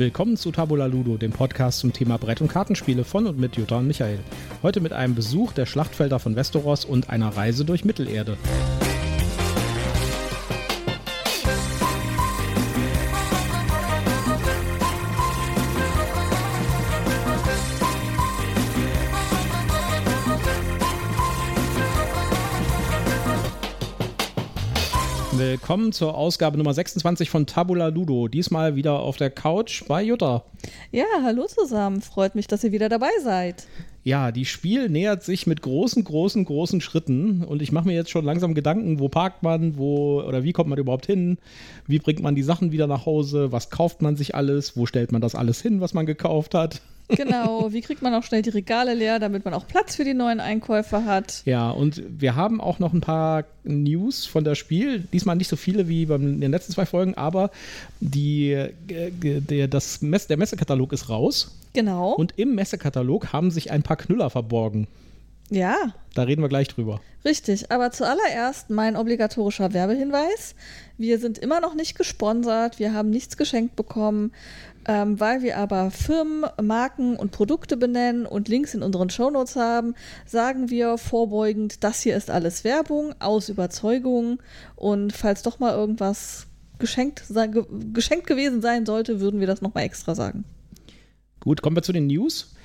Willkommen zu Tabula Ludo, dem Podcast zum Thema Brett- und Kartenspiele von und mit Jutta und Michael. Heute mit einem Besuch der Schlachtfelder von Westeros und einer Reise durch Mittelerde. Willkommen zur Ausgabe Nummer 26 von Tabula Ludo. Diesmal wieder auf der Couch bei Jutta. Ja, hallo zusammen. Freut mich, dass ihr wieder dabei seid. Ja, die Spiel nähert sich mit großen, großen, großen Schritten und ich mache mir jetzt schon langsam Gedanken, wo parkt man, wo oder wie kommt man überhaupt hin, wie bringt man die Sachen wieder nach Hause, was kauft man sich alles, wo stellt man das alles hin, was man gekauft hat. Genau, wie kriegt man auch schnell die Regale leer, damit man auch Platz für die neuen Einkäufe hat. Ja, und wir haben auch noch ein paar News von der Spiel. Diesmal nicht so viele wie in den letzten zwei Folgen, aber die, äh, der, das Mess, der Messekatalog ist raus. Genau. Und im Messekatalog haben sich ein paar Knüller verborgen. Ja. Da reden wir gleich drüber. Richtig, aber zuallererst mein obligatorischer Werbehinweis. Wir sind immer noch nicht gesponsert, wir haben nichts geschenkt bekommen. Ähm, weil wir aber Firmen, Marken und Produkte benennen und Links in unseren Shownotes haben, sagen wir vorbeugend, das hier ist alles Werbung aus Überzeugung. Und falls doch mal irgendwas geschenkt, ge geschenkt gewesen sein sollte, würden wir das nochmal extra sagen. Gut, kommen wir zu den News.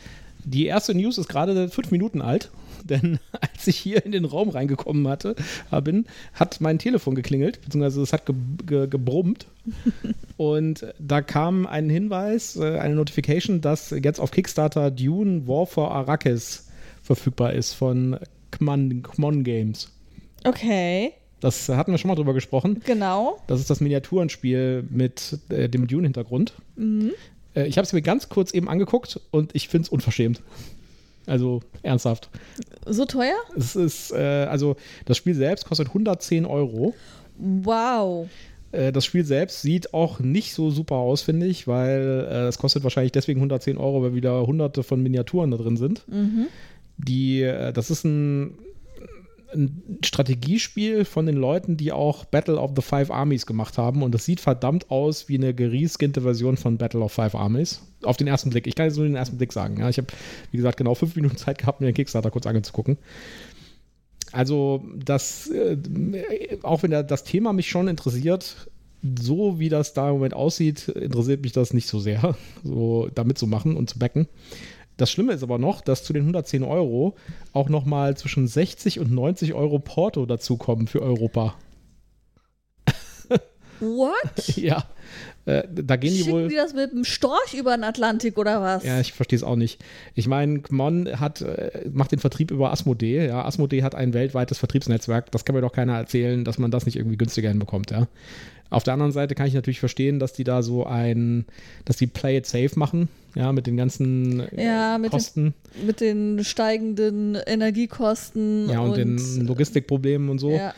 Die erste News ist gerade fünf Minuten alt, denn als ich hier in den Raum reingekommen hatte, bin, hat mein Telefon geklingelt, beziehungsweise es hat ge ge gebrummt. Und da kam ein Hinweis, äh, eine Notification, dass jetzt auf Kickstarter Dune War for Arrakis verfügbar ist von Kmon, Kmon Games. Okay. Das hatten wir schon mal drüber gesprochen. Genau. Das ist das Miniaturenspiel mit äh, dem Dune-Hintergrund. Mhm. Äh, ich habe es mir ganz kurz eben angeguckt und ich finde es unverschämt. Also ernsthaft. So teuer? Es ist, äh, also das Spiel selbst kostet 110 Euro. Wow. Äh, das Spiel selbst sieht auch nicht so super aus, finde ich, weil äh, es kostet wahrscheinlich deswegen 110 Euro, weil wieder hunderte von Miniaturen da drin sind. Mhm. Die, äh, das ist ein ein Strategiespiel von den Leuten, die auch Battle of the Five Armies gemacht haben. Und das sieht verdammt aus wie eine gereskinnte Version von Battle of Five Armies. Auf den ersten Blick. Ich kann jetzt nur den ersten Blick sagen. Ja, ich habe, wie gesagt, genau fünf Minuten Zeit gehabt, mir den Kickstarter kurz anzugucken. Also, das, äh, auch wenn das Thema mich schon interessiert, so wie das da im Moment aussieht, interessiert mich das nicht so sehr, so damit zu machen und zu backen. Das Schlimme ist aber noch, dass zu den 110 Euro auch nochmal zwischen 60 und 90 Euro Porto dazukommen für Europa. What? ja. Äh, da gehen Schicken die wohl. die das mit dem Storch über den Atlantik oder was? Ja, ich verstehe es auch nicht. Ich meine, Mon hat, äh, macht den Vertrieb über Asmodee. Ja, Asmodee hat ein weltweites Vertriebsnetzwerk. Das kann mir doch keiner erzählen, dass man das nicht irgendwie günstiger hinbekommt, ja. Auf der anderen Seite kann ich natürlich verstehen, dass die da so ein, dass die Play it safe machen, ja, mit den ganzen äh, ja, mit Kosten. Den, mit den steigenden Energiekosten. Ja, und, und den Logistikproblemen und so. Ja.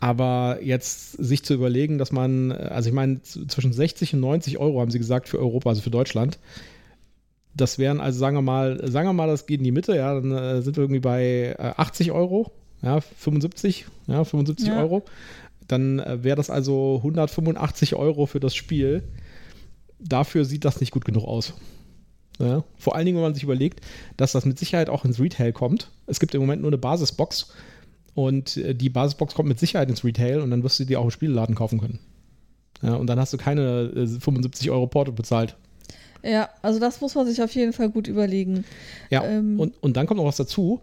Aber jetzt sich zu überlegen, dass man, also ich meine, zwischen 60 und 90 Euro haben sie gesagt für Europa, also für Deutschland. Das wären also, sagen wir mal, sagen wir mal, das geht in die Mitte, ja, dann äh, sind wir irgendwie bei äh, 80 Euro, ja, 75, ja, 75 ja. Euro dann äh, wäre das also 185 Euro für das Spiel. Dafür sieht das nicht gut genug aus. Ja? Vor allen Dingen, wenn man sich überlegt, dass das mit Sicherheit auch ins Retail kommt. Es gibt im Moment nur eine Basisbox und äh, die Basisbox kommt mit Sicherheit ins Retail und dann wirst du die auch im Spieleladen kaufen können. Ja, und dann hast du keine 75 äh, Euro Porto bezahlt. Ja, also das muss man sich auf jeden Fall gut überlegen. Ja, ähm, und, und dann kommt noch was dazu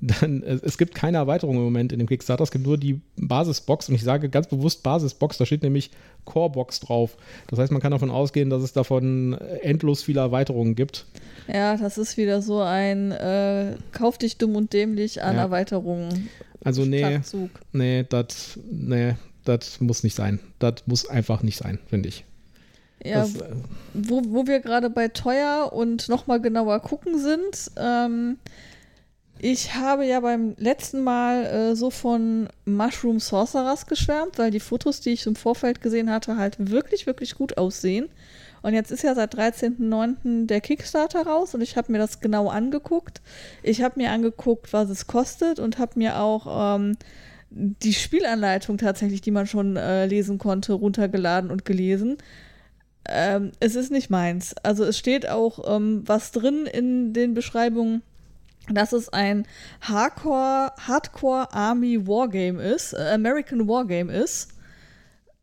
dann, es gibt keine Erweiterung im Moment in dem Kickstarter, es gibt nur die Basisbox und ich sage ganz bewusst Basisbox, da steht nämlich Corebox drauf. Das heißt, man kann davon ausgehen, dass es davon endlos viele Erweiterungen gibt. Ja, das ist wieder so ein äh, Kauf dich dumm und dämlich an ja. Erweiterungen. Also nee, nee, das nee, muss nicht sein. Das muss einfach nicht sein, finde ich. Ja, das, äh, wo, wo wir gerade bei teuer und nochmal genauer gucken sind, ähm, ich habe ja beim letzten Mal äh, so von Mushroom Sorcerers geschwärmt, weil die Fotos, die ich im Vorfeld gesehen hatte, halt wirklich, wirklich gut aussehen. Und jetzt ist ja seit 13.09. der Kickstarter raus und ich habe mir das genau angeguckt. Ich habe mir angeguckt, was es kostet und habe mir auch ähm, die Spielanleitung tatsächlich, die man schon äh, lesen konnte, runtergeladen und gelesen. Ähm, es ist nicht meins. Also es steht auch ähm, was drin in den Beschreibungen, dass es ein Hardcore, Hardcore Army Wargame ist, äh, American Wargame ist.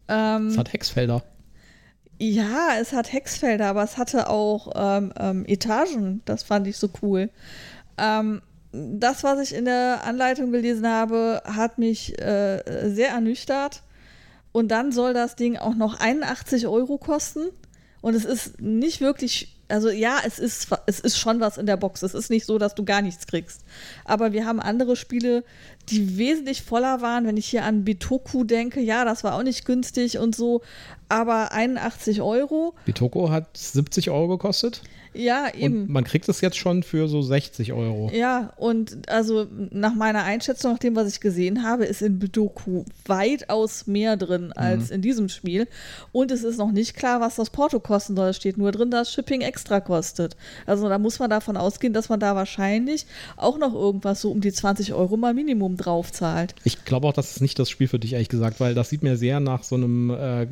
Ähm, es hat Hexfelder. Ja, es hat Hexfelder, aber es hatte auch ähm, ähm, Etagen. Das fand ich so cool. Ähm, das, was ich in der Anleitung gelesen habe, hat mich äh, sehr ernüchtert. Und dann soll das Ding auch noch 81 Euro kosten. Und es ist nicht wirklich also ja, es ist, es ist schon was in der Box. Es ist nicht so, dass du gar nichts kriegst. Aber wir haben andere Spiele, die wesentlich voller waren. Wenn ich hier an Bitoku denke, ja, das war auch nicht günstig und so. Aber 81 Euro. Bitoku hat 70 Euro gekostet. Ja, eben. Und man kriegt es jetzt schon für so 60 Euro. Ja, und also nach meiner Einschätzung, nach dem, was ich gesehen habe, ist in Bedoku weitaus mehr drin als mhm. in diesem Spiel. Und es ist noch nicht klar, was das Porto kosten soll. Es steht nur drin, dass Shipping extra kostet. Also da muss man davon ausgehen, dass man da wahrscheinlich auch noch irgendwas so um die 20 Euro mal Minimum drauf zahlt. Ich glaube auch, das ist nicht das Spiel für dich, ehrlich gesagt, weil das sieht mir sehr nach so einem äh,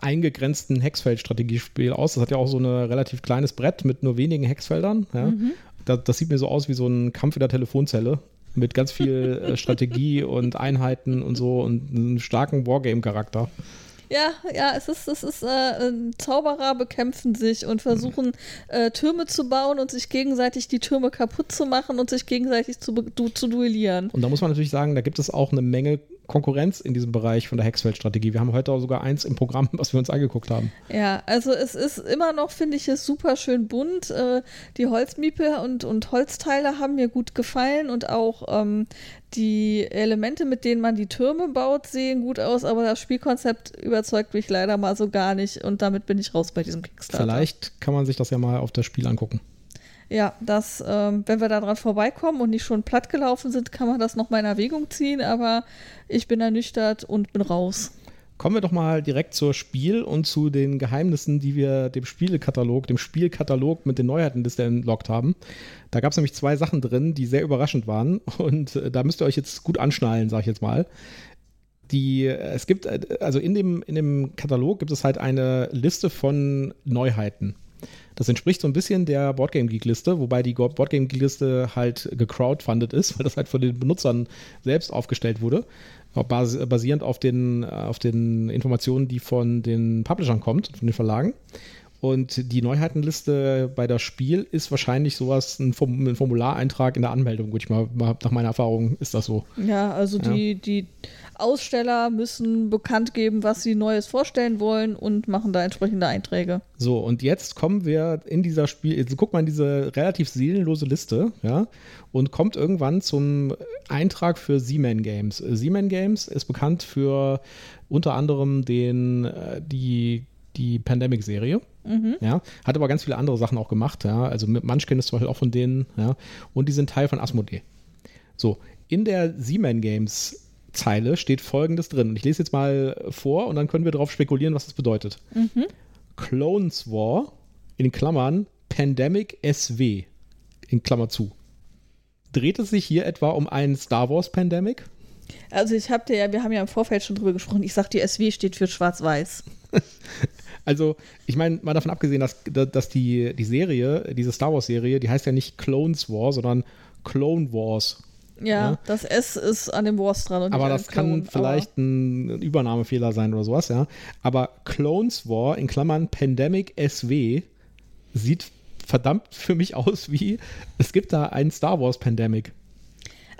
eingegrenzten Hexfeld-Strategiespiel aus. Das hat ja auch so ein relativ kleines Brett mit nur wenigen Hexfeldern. Ja. Mhm. Das, das, sieht mir so aus wie so ein Kampf in der Telefonzelle mit ganz viel äh, Strategie und Einheiten und so und einem starken Wargame-Charakter. Ja, ja, es ist, es ist äh, Zauberer bekämpfen sich und versuchen äh, Türme zu bauen und sich gegenseitig die Türme kaputt zu machen und sich gegenseitig zu, du, zu duellieren. Und da muss man natürlich sagen, da gibt es auch eine Menge Konkurrenz in diesem Bereich von der Hexfeld-Strategie. Wir haben heute auch sogar eins im Programm, was wir uns angeguckt haben. Ja, also es ist immer noch, finde ich, es super schön bunt. Äh, die Holzmiepe und, und Holzteile haben mir gut gefallen und auch ähm, die Elemente, mit denen man die Türme baut, sehen gut aus, aber das Spielkonzept überzeugt mich leider mal so gar nicht und damit bin ich raus bei diesem Kickstarter. Vielleicht kann man sich das ja mal auf das Spiel angucken. Ja, das, ähm, wenn wir daran vorbeikommen und nicht schon platt gelaufen sind, kann man das noch mal in Erwägung ziehen, aber ich bin ernüchtert und bin raus. Kommen wir doch mal direkt zur Spiel und zu den Geheimnissen, die wir dem Spielekatalog, dem Spielkatalog mit den Neuheiten des entlockt haben. Da gab es nämlich zwei Sachen drin, die sehr überraschend waren und äh, da müsst ihr euch jetzt gut anschnallen, sag ich jetzt mal. Die, äh, es gibt, äh, also in dem, in dem Katalog gibt es halt eine Liste von Neuheiten. Das entspricht so ein bisschen der Boardgame Geek Liste, wobei die Boardgame Geek Liste halt gecrowdfundet ist, weil das halt von den Benutzern selbst aufgestellt wurde, basierend auf den, auf den Informationen, die von den Publishern kommt, von den Verlagen. Und die Neuheitenliste bei das Spiel ist wahrscheinlich sowas, ein, Formulareintrag in der Anmeldung, würde ich mal, nach meiner Erfahrung ist das so. Ja, also ja. die, die Aussteller müssen bekannt geben, was sie Neues vorstellen wollen und machen da entsprechende Einträge. So, und jetzt kommen wir in dieser Spiel, jetzt guckt man diese relativ seelenlose Liste, ja, und kommt irgendwann zum Eintrag für Z-Man Games. Z-Man Games ist bekannt für unter anderem den, äh, die die Pandemic-Serie. Mhm. Ja, hat aber ganz viele andere Sachen auch gemacht. Ja, also Munchkin ist zum Beispiel auch von denen. Ja, und die sind Teil von Asmodee. So, in der Seaman Games Zeile steht folgendes drin. Und ich lese jetzt mal vor und dann können wir darauf spekulieren, was das bedeutet. Mhm. Clones War, in Klammern, Pandemic SW, in Klammer zu. Dreht es sich hier etwa um einen Star Wars Pandemic? Also ich habe dir ja, wir haben ja im Vorfeld schon drüber gesprochen, ich sag die SW steht für Schwarz-Weiß. Also, ich meine, mal davon abgesehen, dass, dass die, die Serie, diese Star Wars-Serie, die heißt ja nicht Clones War, sondern Clone Wars. Ja, ja, das S ist an dem Wars dran. aber das kann vielleicht ein Übernahmefehler sein oder sowas, ja. Aber Clones War in Klammern Pandemic SW sieht verdammt für mich aus wie, es gibt da einen Star Wars Pandemic.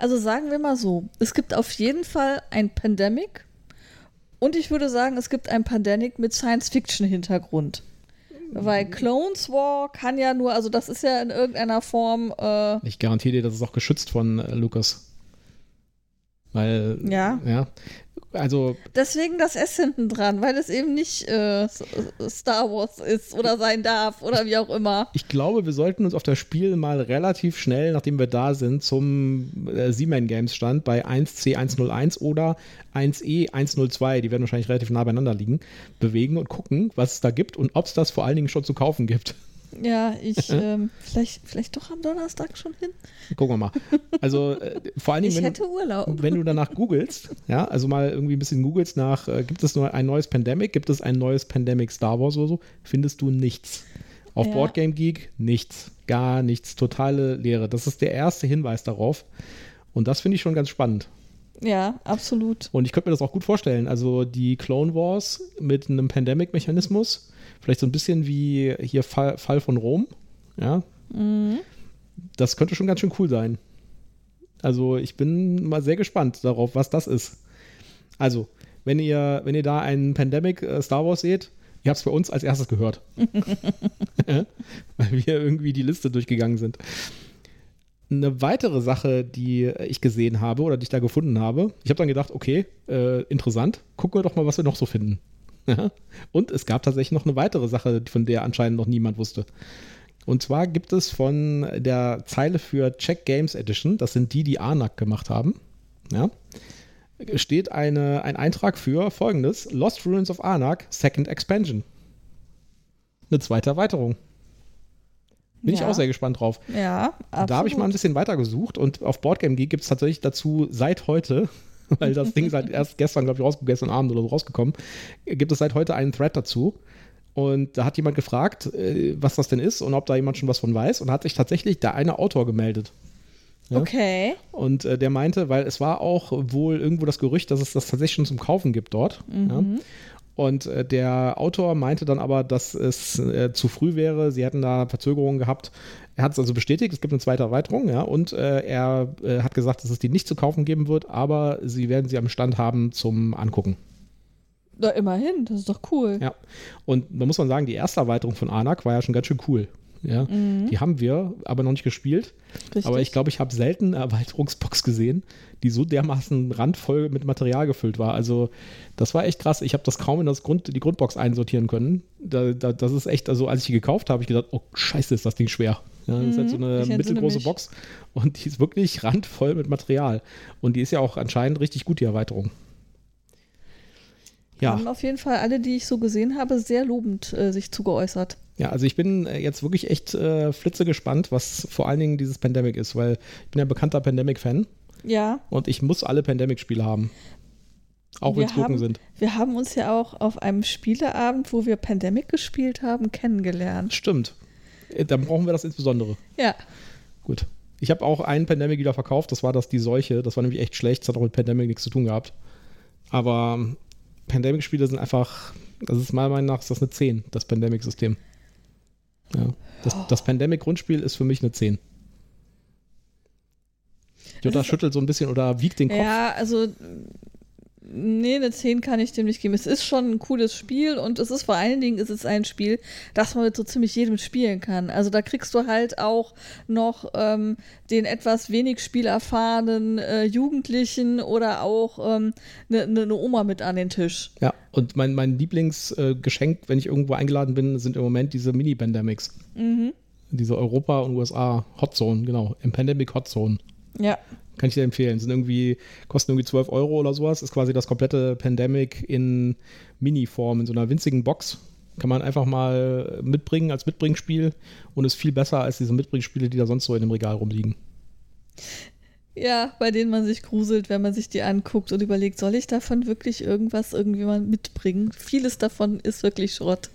Also sagen wir mal so, es gibt auf jeden Fall ein Pandemic und ich würde sagen, es gibt ein Pandemic mit Science-Fiction-Hintergrund. Weil Clones War kann ja nur, also das ist ja in irgendeiner Form. Äh ich garantiere dir, das ist auch geschützt von äh, Lucas. Weil, ja. ja. Also. Deswegen das S hinten dran, weil es eben nicht äh, Star Wars ist oder sein darf oder wie auch immer. Ich glaube, wir sollten uns auf das Spiel mal relativ schnell, nachdem wir da sind, zum äh, Siemens Games Stand bei 1C101 oder 1E102, die werden wahrscheinlich relativ nah beieinander liegen, bewegen und gucken, was es da gibt und ob es das vor allen Dingen schon zu kaufen gibt. Ja, ich ähm, vielleicht, vielleicht doch am Donnerstag schon hin. Gucken wir mal. Also äh, vor allen Dingen, Ich wenn, hätte Urlaub. du, wenn du danach googelst, ja, also mal irgendwie ein bisschen googelst nach, äh, gibt es ein neues Pandemic, gibt es ein neues Pandemic Star Wars oder so, findest du nichts. Auf Ja. Boardgame Geek nichts, gar nichts, totale Leere. Das ist der erste Hinweis darauf. Und das finde ich schon ganz spannend. Ja, absolut. Und ich könnte mir das auch gut vorstellen. Also die Clone Wars mit einem Pandemic-Mechanismus, vielleicht so ein bisschen wie hier Fall, Fall von Rom. Ja, Mhm. das könnte schon ganz schön cool sein. Also ich bin mal sehr gespannt darauf, was das ist. Also, wenn ihr, wenn ihr da einen Pandemic äh, Star Wars seht, ihr habt es bei uns als erstes gehört. Weil wir irgendwie die Liste durchgegangen sind. Eine weitere Sache, die ich gesehen habe oder die ich da gefunden habe, ich habe dann gedacht, okay, äh, interessant, gucken wir doch mal, was wir noch so finden. Ja. Und es gab tatsächlich noch eine weitere Sache, von der anscheinend noch niemand wusste. Und zwar gibt es von der Zeile für Check Games Edition, das sind die, die ANAC gemacht haben, ja, steht eine, ein Eintrag für folgendes: Lost Ruins of Anak, Second Expansion. Eine zweite Erweiterung. Bin ich Ja. auch sehr gespannt drauf. Ja, absolut. Da habe ich mal ein bisschen weiter gesucht und auf Boardgame Geek gibt es tatsächlich dazu seit heute, weil das Ding seit erst gestern, glaube ich, rausgekommen, gestern Abend oder so rausgekommen, gibt es seit heute einen Thread dazu. Und da hat jemand gefragt, äh, was das denn ist und ob da jemand schon was von weiß. Und hat sich tatsächlich der eine Autor gemeldet. Ja. Okay. Und äh, der meinte, weil es war auch wohl irgendwo das Gerücht, dass es das tatsächlich schon zum Kaufen gibt dort. Ja. Und äh, der Autor meinte dann aber, dass es äh, zu früh wäre. Sie hätten da Verzögerungen gehabt. Er hat es also bestätigt, es gibt eine zweite Erweiterung, ja. Und äh, er äh, hat gesagt, dass es die nicht zu kaufen geben wird, aber sie werden sie am Stand haben zum Angucken. Na, immerhin, das ist doch cool. Ja. Und da muss man sagen, die erste Erweiterung von Anak war ja schon ganz schön cool. Ja. Die haben wir aber noch nicht gespielt. Richtig. Aber ich glaube, ich habe selten eine Erweiterungsbox gesehen, die so dermaßen randvoll mit Material gefüllt war. Also, das war echt krass. Ich habe das kaum in das Grund, die Grundbox einsortieren können. Da, da, das ist echt, also als ich die gekauft habe, habe ich gedacht, oh Scheiße, ist das Ding schwer. Ja, das ist halt so eine ich entsinne mittelgroße mich. Box und die ist wirklich randvoll mit Material. Und die ist ja auch anscheinend richtig gut, die Erweiterung. Ja. Haben auf jeden Fall alle, die ich so gesehen habe, sehr lobend äh, sich zugeäußert. Ja, also ich bin äh, jetzt wirklich echt äh, flitze gespannt, was vor allen Dingen dieses Pandemic ist, weil ich bin ja bekannter Pandemic-Fan Ja, und ich muss alle Pandemic-Spiele haben. Auch wenn es Gurken sind. wir haben uns ja auch auf einem Spieleabend, wo wir Pandemic gespielt haben, kennengelernt. Stimmt. Äh, Dann brauchen wir das insbesondere. Ja, Gut. Ich habe auch einen Pandemic wieder verkauft, das war das die Seuche. Das war nämlich echt schlecht, das hat auch mit Pandemic nichts zu tun gehabt. Aber ähm, Pandemic-Spiele sind einfach, das ist meiner Meinung nach ist das eine 10, das Pandemic-System. Ja. Das, das Pandemic-Grundspiel ist für mich eine 10. Jutta schüttelt so ein bisschen oder wiegt den Kopf. ja, also nee, eine 10 kann ich dem nicht geben. Es ist schon ein cooles Spiel und es ist vor allen Dingen ist es ein Spiel, das man mit so ziemlich jedem spielen kann. Also da kriegst du halt auch noch ähm, den etwas wenig spielerfahrenen äh, Jugendlichen oder auch eine ähm, ne, ne Oma mit an den Tisch. Ja, und mein, mein Lieblingsgeschenk, wenn ich irgendwo eingeladen bin, sind im Moment diese Mini-Pandemics. Mhm. Diese Europa- und USA-Hotzone, genau. Im Pandemic Hotzone. Ja, Kann ich dir empfehlen. Sind irgendwie, kosten irgendwie 12 Euro oder sowas. Ist quasi das komplette Pandemic in Mini-Form, in so einer winzigen Box. Kann man einfach mal mitbringen als Mitbringspiel und ist viel besser als diese Mitbringspiele, die da sonst so in dem Regal rumliegen. Ja, bei denen man sich gruselt, wenn man sich die anguckt und überlegt, soll ich davon wirklich irgendwas irgendwie mal mitbringen? Vieles davon ist wirklich Schrott.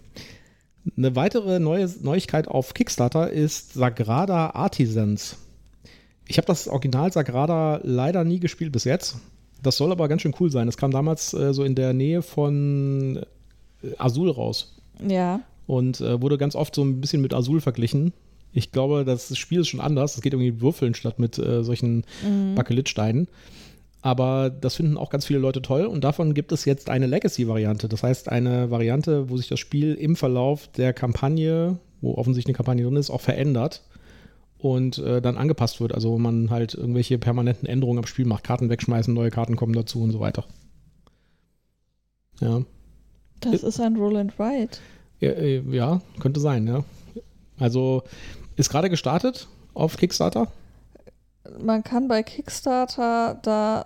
Eine weitere neue Neuigkeit auf Kickstarter ist Sagrada Artisans. Ich habe das Original Sagrada leider nie gespielt bis jetzt. Das soll aber ganz schön cool sein. Das kam damals äh, so in der Nähe von äh, Azul raus Ja. und äh, wurde ganz oft so ein bisschen mit Azul verglichen. Ich glaube, das Spiel ist schon anders. Es geht irgendwie mit Würfeln statt mit äh, solchen Bakelitsteinen. Aber das finden auch ganz viele Leute toll und davon gibt es jetzt eine Legacy-Variante. Das heißt, eine Variante, wo sich das Spiel im Verlauf der Kampagne, wo offensichtlich eine Kampagne drin ist, auch verändert und äh, dann angepasst wird. Also wo man halt irgendwelche permanenten Änderungen am Spiel macht. Karten wegschmeißen, neue Karten kommen dazu und so weiter. Ja. Das ist ein Roll and Ride. Ja, äh, ja, könnte sein, ja. Also ist gerade gestartet auf Kickstarter. Man kann bei Kickstarter da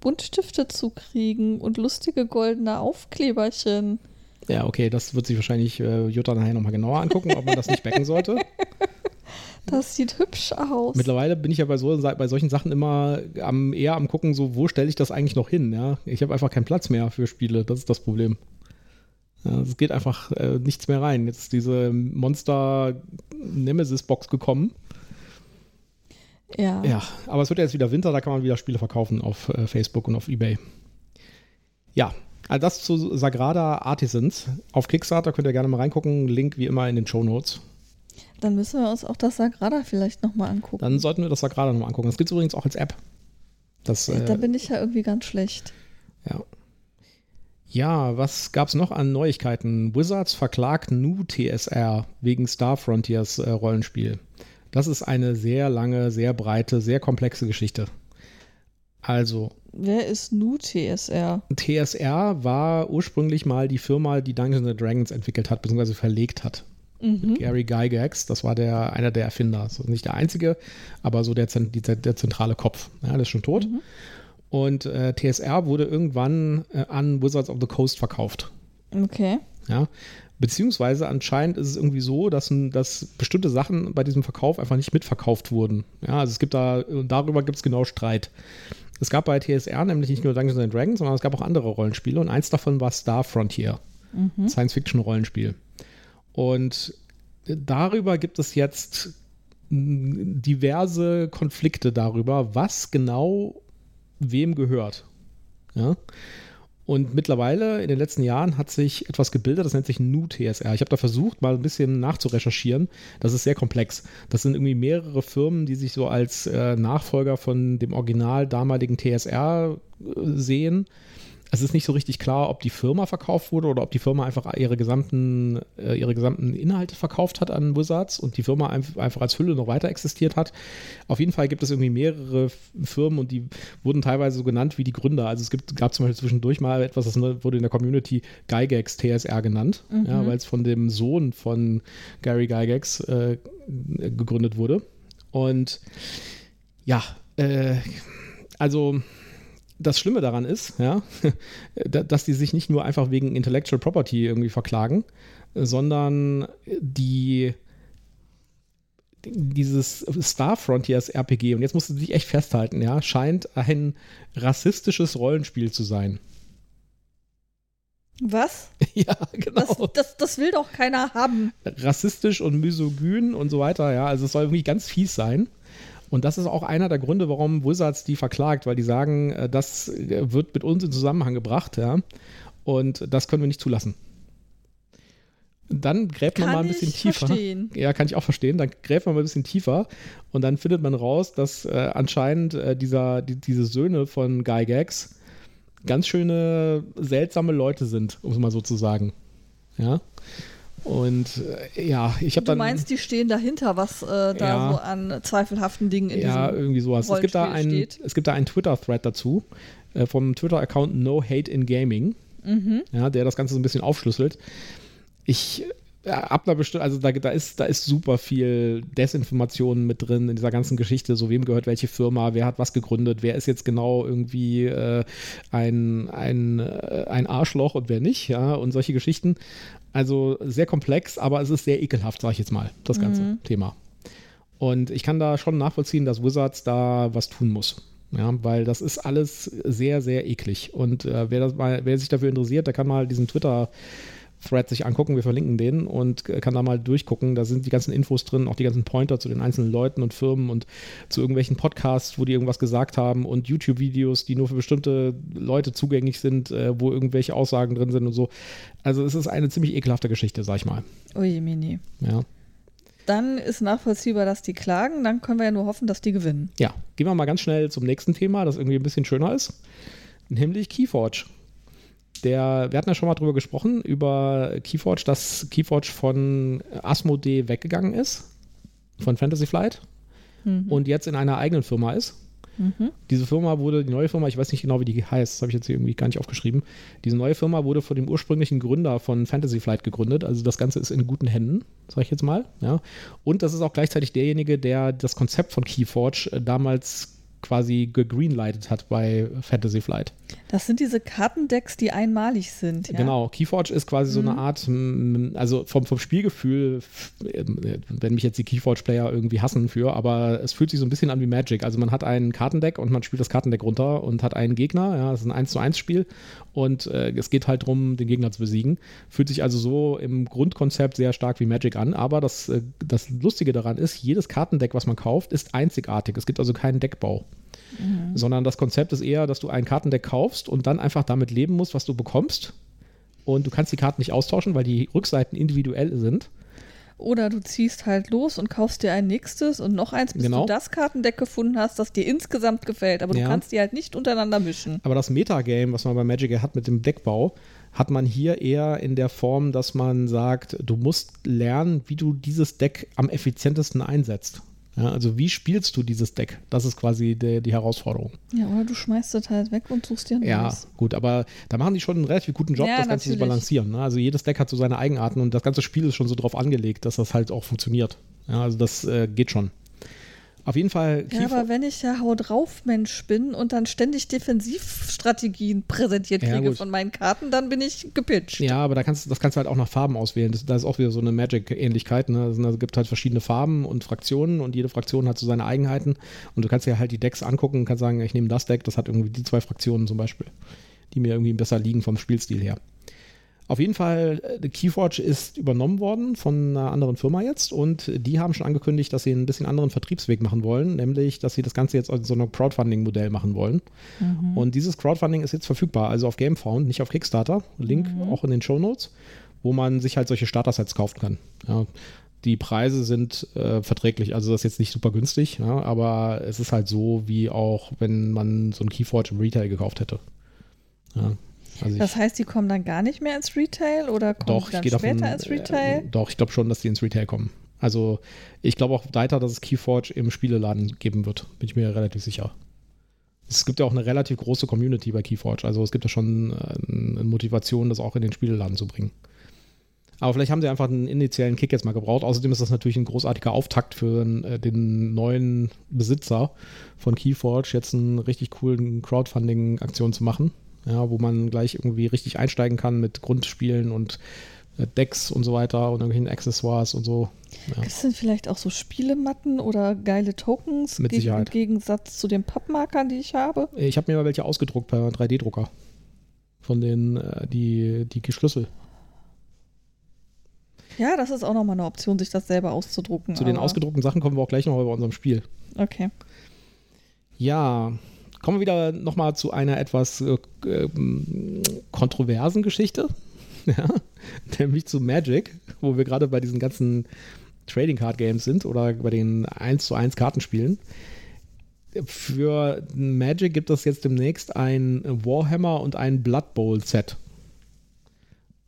Buntstifte zu kriegen und lustige goldene Aufkleberchen. Ja, okay, das wird sich wahrscheinlich äh, Jutta nachher nochmal genauer angucken, ob man das nicht backen sollte. Das sieht hübsch aus. Mittlerweile bin ich ja bei, so, bei solchen Sachen immer am, eher am gucken, so wo stelle ich das eigentlich noch hin. Ja? Ich habe einfach keinen Platz mehr für Spiele, das ist das Problem. Ja, es geht einfach äh, nichts mehr rein. Jetzt ist diese Monster Nemesis Box gekommen. Ja. Ja, aber es wird ja jetzt wieder Winter, da kann man wieder Spiele verkaufen auf äh, Facebook und auf Ebay. Ja, also das zu Sagrada Artisans. Auf Kickstarter könnt ihr gerne mal reingucken. Link wie immer in den Show Notes. Dann müssen wir uns auch das Sagrada vielleicht nochmal angucken. Dann sollten wir das Sagrada nochmal angucken. Das gibt es übrigens auch als App. Das, Ja, da äh, bin ich ja irgendwie ganz schlecht. ja. Ja, was gab es noch an Neuigkeiten? Wizards verklagt Nu TSR wegen Star Frontiers äh, Rollenspiel. Das ist eine sehr lange, sehr breite, sehr komplexe Geschichte. Also, Wer ist Nu TSR? TSR war ursprünglich mal die Firma, die Dungeons and Dragons entwickelt hat, beziehungsweise verlegt hat. Mhm. Gary Gygax, das war der, einer der Erfinder. Also nicht der einzige, aber so der, die, der zentrale Kopf. Ja, der ist schon tot. Und äh, TSR wurde irgendwann äh, an Wizards of the Coast verkauft. Okay. Ja. Beziehungsweise anscheinend ist es irgendwie so, dass, dass bestimmte Sachen bei diesem Verkauf einfach nicht mitverkauft wurden. Ja, also es gibt da, darüber gibt es genau Streit. Es gab bei TSR nämlich nicht nur Dungeons and Dragons, sondern es gab auch andere Rollenspiele und eins davon war Star Frontier. Science-Fiction-Rollenspiel. Und darüber gibt es jetzt mh, diverse Konflikte darüber, was genau wem gehört. Ja. Und mittlerweile in den letzten Jahren hat sich etwas gebildet, das nennt sich Nu-TSR. Ich habe da versucht, mal ein bisschen nachzurecherchieren. Das ist sehr komplex. Das sind irgendwie mehrere Firmen, die sich so als äh, Nachfolger von dem original damaligen TSR äh, sehen. Es ist nicht so richtig klar, ob die Firma verkauft wurde oder ob die Firma einfach ihre gesamten, äh, ihre gesamten Inhalte verkauft hat an Wizards und die Firma einf- einfach als Hülle noch weiter existiert hat. Auf jeden Fall gibt es irgendwie mehrere Firmen und die wurden teilweise so genannt wie die Gründer. Also es gibt, gab zum Beispiel zwischendurch mal etwas, das wurde in der Community Gygax TSR genannt, ja, weil es von dem Sohn von Gary Gygax äh, gegründet wurde. Und ja, äh, also das Schlimme daran ist, ja, da- dass die sich nicht nur einfach wegen Intellectual Property irgendwie verklagen, sondern die dieses Star Frontiers RPG, und jetzt musst du dich echt festhalten, ja, scheint ein rassistisches Rollenspiel zu sein. Was? ja, Das, genau. das, das will doch keiner haben. Rassistisch und misogyn und so weiter, ja. Also es soll irgendwie ganz fies sein. Und das ist auch einer der Gründe, warum Wizards die verklagt, weil die sagen, äh, das äh, wird mit uns in Zusammenhang gebracht, ja. Und das können wir nicht zulassen. Dann gräbt man Kann mal ein bisschen ich tiefer. verstehen. Ja, kann ich auch verstehen. Dann gräbt man mal ein bisschen tiefer und dann findet man raus, dass äh, anscheinend äh, dieser, die, diese Söhne von Guy Gags ganz schöne, seltsame Leute sind, um es mal so zu sagen. Ja. Und äh, ja, ich habe Du dann. meinst, die stehen dahinter, was äh, da Ja. so an zweifelhaften Dingen in ja, diesem irgendwie sowas. Es gibt da Rollenspiel einen, es gibt da einen Twitter-Thread dazu äh, vom Twitter-Account No Hate in Gaming, Mhm. ja, der das Ganze so ein bisschen aufschlüsselt. Ich ab einer bestimmten, also da, da, ist, da ist super viel Desinformation mit drin in dieser ganzen Geschichte. So, wem gehört welche Firma, wer hat was gegründet, wer ist jetzt genau irgendwie äh, ein, ein, äh, ein Arschloch und wer nicht, ja, und solche Geschichten. Also sehr komplex, aber es ist sehr ekelhaft, sag ich jetzt mal, das ganze Thema. Und ich kann da schon nachvollziehen, dass Wizards da was tun muss. Ja, weil das ist alles sehr, sehr eklig. Und äh, wer, das mal, wer sich dafür interessiert, der kann mal diesen Twitter-Thread sich angucken. Wir verlinken den und äh, kann da mal durchgucken. Da sind die ganzen Infos drin, auch die ganzen Pointer zu den einzelnen Leuten und Firmen und zu irgendwelchen Podcasts, wo die irgendwas gesagt haben und YouTube-Videos, die nur für bestimmte Leute zugänglich sind, äh, wo irgendwelche Aussagen drin sind und so. Also es ist eine ziemlich ekelhafte Geschichte, sag ich mal. Oje, Mini. Ja. Dann ist nachvollziehbar, dass die klagen. Dann können wir ja nur hoffen, dass die gewinnen. Ja, gehen wir mal ganz schnell zum nächsten Thema, das irgendwie ein bisschen schöner ist, nämlich Keyforge. Der, wir hatten ja schon mal drüber gesprochen, über Keyforge, dass Keyforge von Asmodee weggegangen ist, von Fantasy Flight, und jetzt in einer eigenen Firma ist. Diese Firma wurde, die neue Firma, ich weiß nicht genau, wie die heißt, das habe ich jetzt hier irgendwie gar nicht aufgeschrieben. Diese neue Firma wurde von dem ursprünglichen Gründer von Fantasy Flight gegründet. Also das Ganze ist in guten Händen, sage ich jetzt mal. Ja. Und das ist auch gleichzeitig derjenige, der das Konzept von Keyforge äh, damals quasi gegreenlightet hat bei Fantasy Flight. Das sind diese Kartendecks, die einmalig sind. Ja? Genau, Keyforge ist quasi so eine Mhm. Art, mm, also vom, vom Spielgefühl, äh, wenn mich jetzt die Keyforge-Player irgendwie hassen für, aber es fühlt sich so ein bisschen an wie Magic. Also man hat ein Kartendeck und man spielt das Kartendeck runter und hat einen Gegner, ja, das ist ein 1 zu 1 Spiel und äh, es geht halt darum, den Gegner zu besiegen. Fühlt sich also so im Grundkonzept sehr stark wie Magic an, aber das, äh, das Lustige daran ist, jedes Kartendeck, was man kauft, ist einzigartig. Es gibt also keinen Deckbau sondern das Konzept ist eher, dass du ein Kartendeck kaufst und dann einfach damit leben musst, was du bekommst. Und du kannst die Karten nicht austauschen, weil die Rückseiten individuell sind. Oder du ziehst halt los und kaufst dir ein nächstes und noch eins, bis Genau. du das Kartendeck gefunden hast, das dir insgesamt gefällt. Aber du Ja. kannst die halt nicht untereinander mischen. Aber das Metagame, was man bei Magic hat mit dem Deckbau, hat man hier eher in der Form, dass man sagt, du musst lernen, wie du dieses Deck am effizientesten einsetzt. Ja, also wie spielst du dieses Deck? Das ist quasi die, die Herausforderung. Ja, oder du schmeißt das halt weg und suchst dir ein Ja, neues. gut, aber da machen die schon einen relativ guten Job, Ja, das Ganze zu balancieren. Ne? Also jedes Deck hat so seine Eigenarten und das ganze Spiel ist schon so drauf angelegt, dass das halt auch funktioniert. Ja, also das äh, geht schon. Auf jeden Fall, Ja, Keyfo- aber wenn ich ja Hau drauf Mensch bin und dann ständig Defensivstrategien präsentiert Ja, kriege gut. von meinen Karten, dann bin ich gepitcht. ja, aber da kannst, du- das kannst du halt auch nach Farben auswählen. Das, da ist auch wieder so eine Magic-Ähnlichkeit. Ne? Also, es gibt halt verschiedene Farben und Fraktionen und jede Fraktion hat so seine Eigenheiten. Und du kannst dir halt die Decks angucken und kannst sagen, ich nehme das Deck, das hat irgendwie die zwei Fraktionen zum Beispiel, die mir irgendwie besser liegen vom Spielstil her. Auf jeden Fall, äh, Keyforge ist übernommen worden von einer anderen Firma jetzt und die haben schon angekündigt, dass sie einen bisschen anderen Vertriebsweg machen wollen, nämlich, dass sie das Ganze jetzt als so ein Crowdfunding-Modell machen wollen. Und dieses Crowdfunding ist jetzt verfügbar, also auf GameFound, nicht auf Kickstarter. Link auch in den Show Notes, wo man sich halt solche Starter-Sets kaufen kann. Ja. Die Preise sind äh, verträglich, also das ist jetzt nicht super günstig, ja, aber es ist halt so, wie auch wenn man so ein Keyforge im Retail gekauft hätte. Ja. Also Das heißt, die kommen dann gar nicht mehr ins Retail oder kommen doch, dann später davon. ins Retail? Äh, doch, ich glaube schon, dass die ins Retail kommen. Also ich glaube auch weiter, dass es Keyforge im Spieleladen geben wird. Bin ich mir relativ sicher. Es gibt ja auch eine relativ große Community bei Keyforge. Also es gibt ja schon äh, eine Motivation, das auch in den Spieleladen zu bringen. Aber vielleicht haben sie einfach einen initialen Kick jetzt mal gebraucht. Außerdem ist das natürlich ein großartiger Auftakt für äh, den neuen Besitzer von Keyforge, jetzt einen richtig coolen Crowdfunding-Aktion zu machen. Ja, wo man gleich irgendwie richtig einsteigen kann mit Grundspielen und äh, Decks und so weiter und irgendwelchen Accessoires und so. Ja. Gibt es denn vielleicht auch so Spielematten oder geile Tokens Mit Sicherheit. im Gegensatz zu den Pappmarkern, die ich habe? Ich habe mir mal welche ausgedruckt per 3D-Drucker. Von den, äh, die, die Schlüssel. Ja, das ist auch nochmal eine Option, sich das selber auszudrucken. Zu den ausgedruckten Sachen kommen wir auch gleich noch bei unserem Spiel. Okay. Ja, kommen wir wieder nochmal zu einer etwas äh, ähm, kontroversen Geschichte. ja, nämlich zu Magic, wo wir gerade bei diesen ganzen Trading Card Games sind oder bei den 1 zu 1 Kartenspielen. Für Magic gibt es jetzt demnächst ein Warhammer und ein Blood Bowl Set.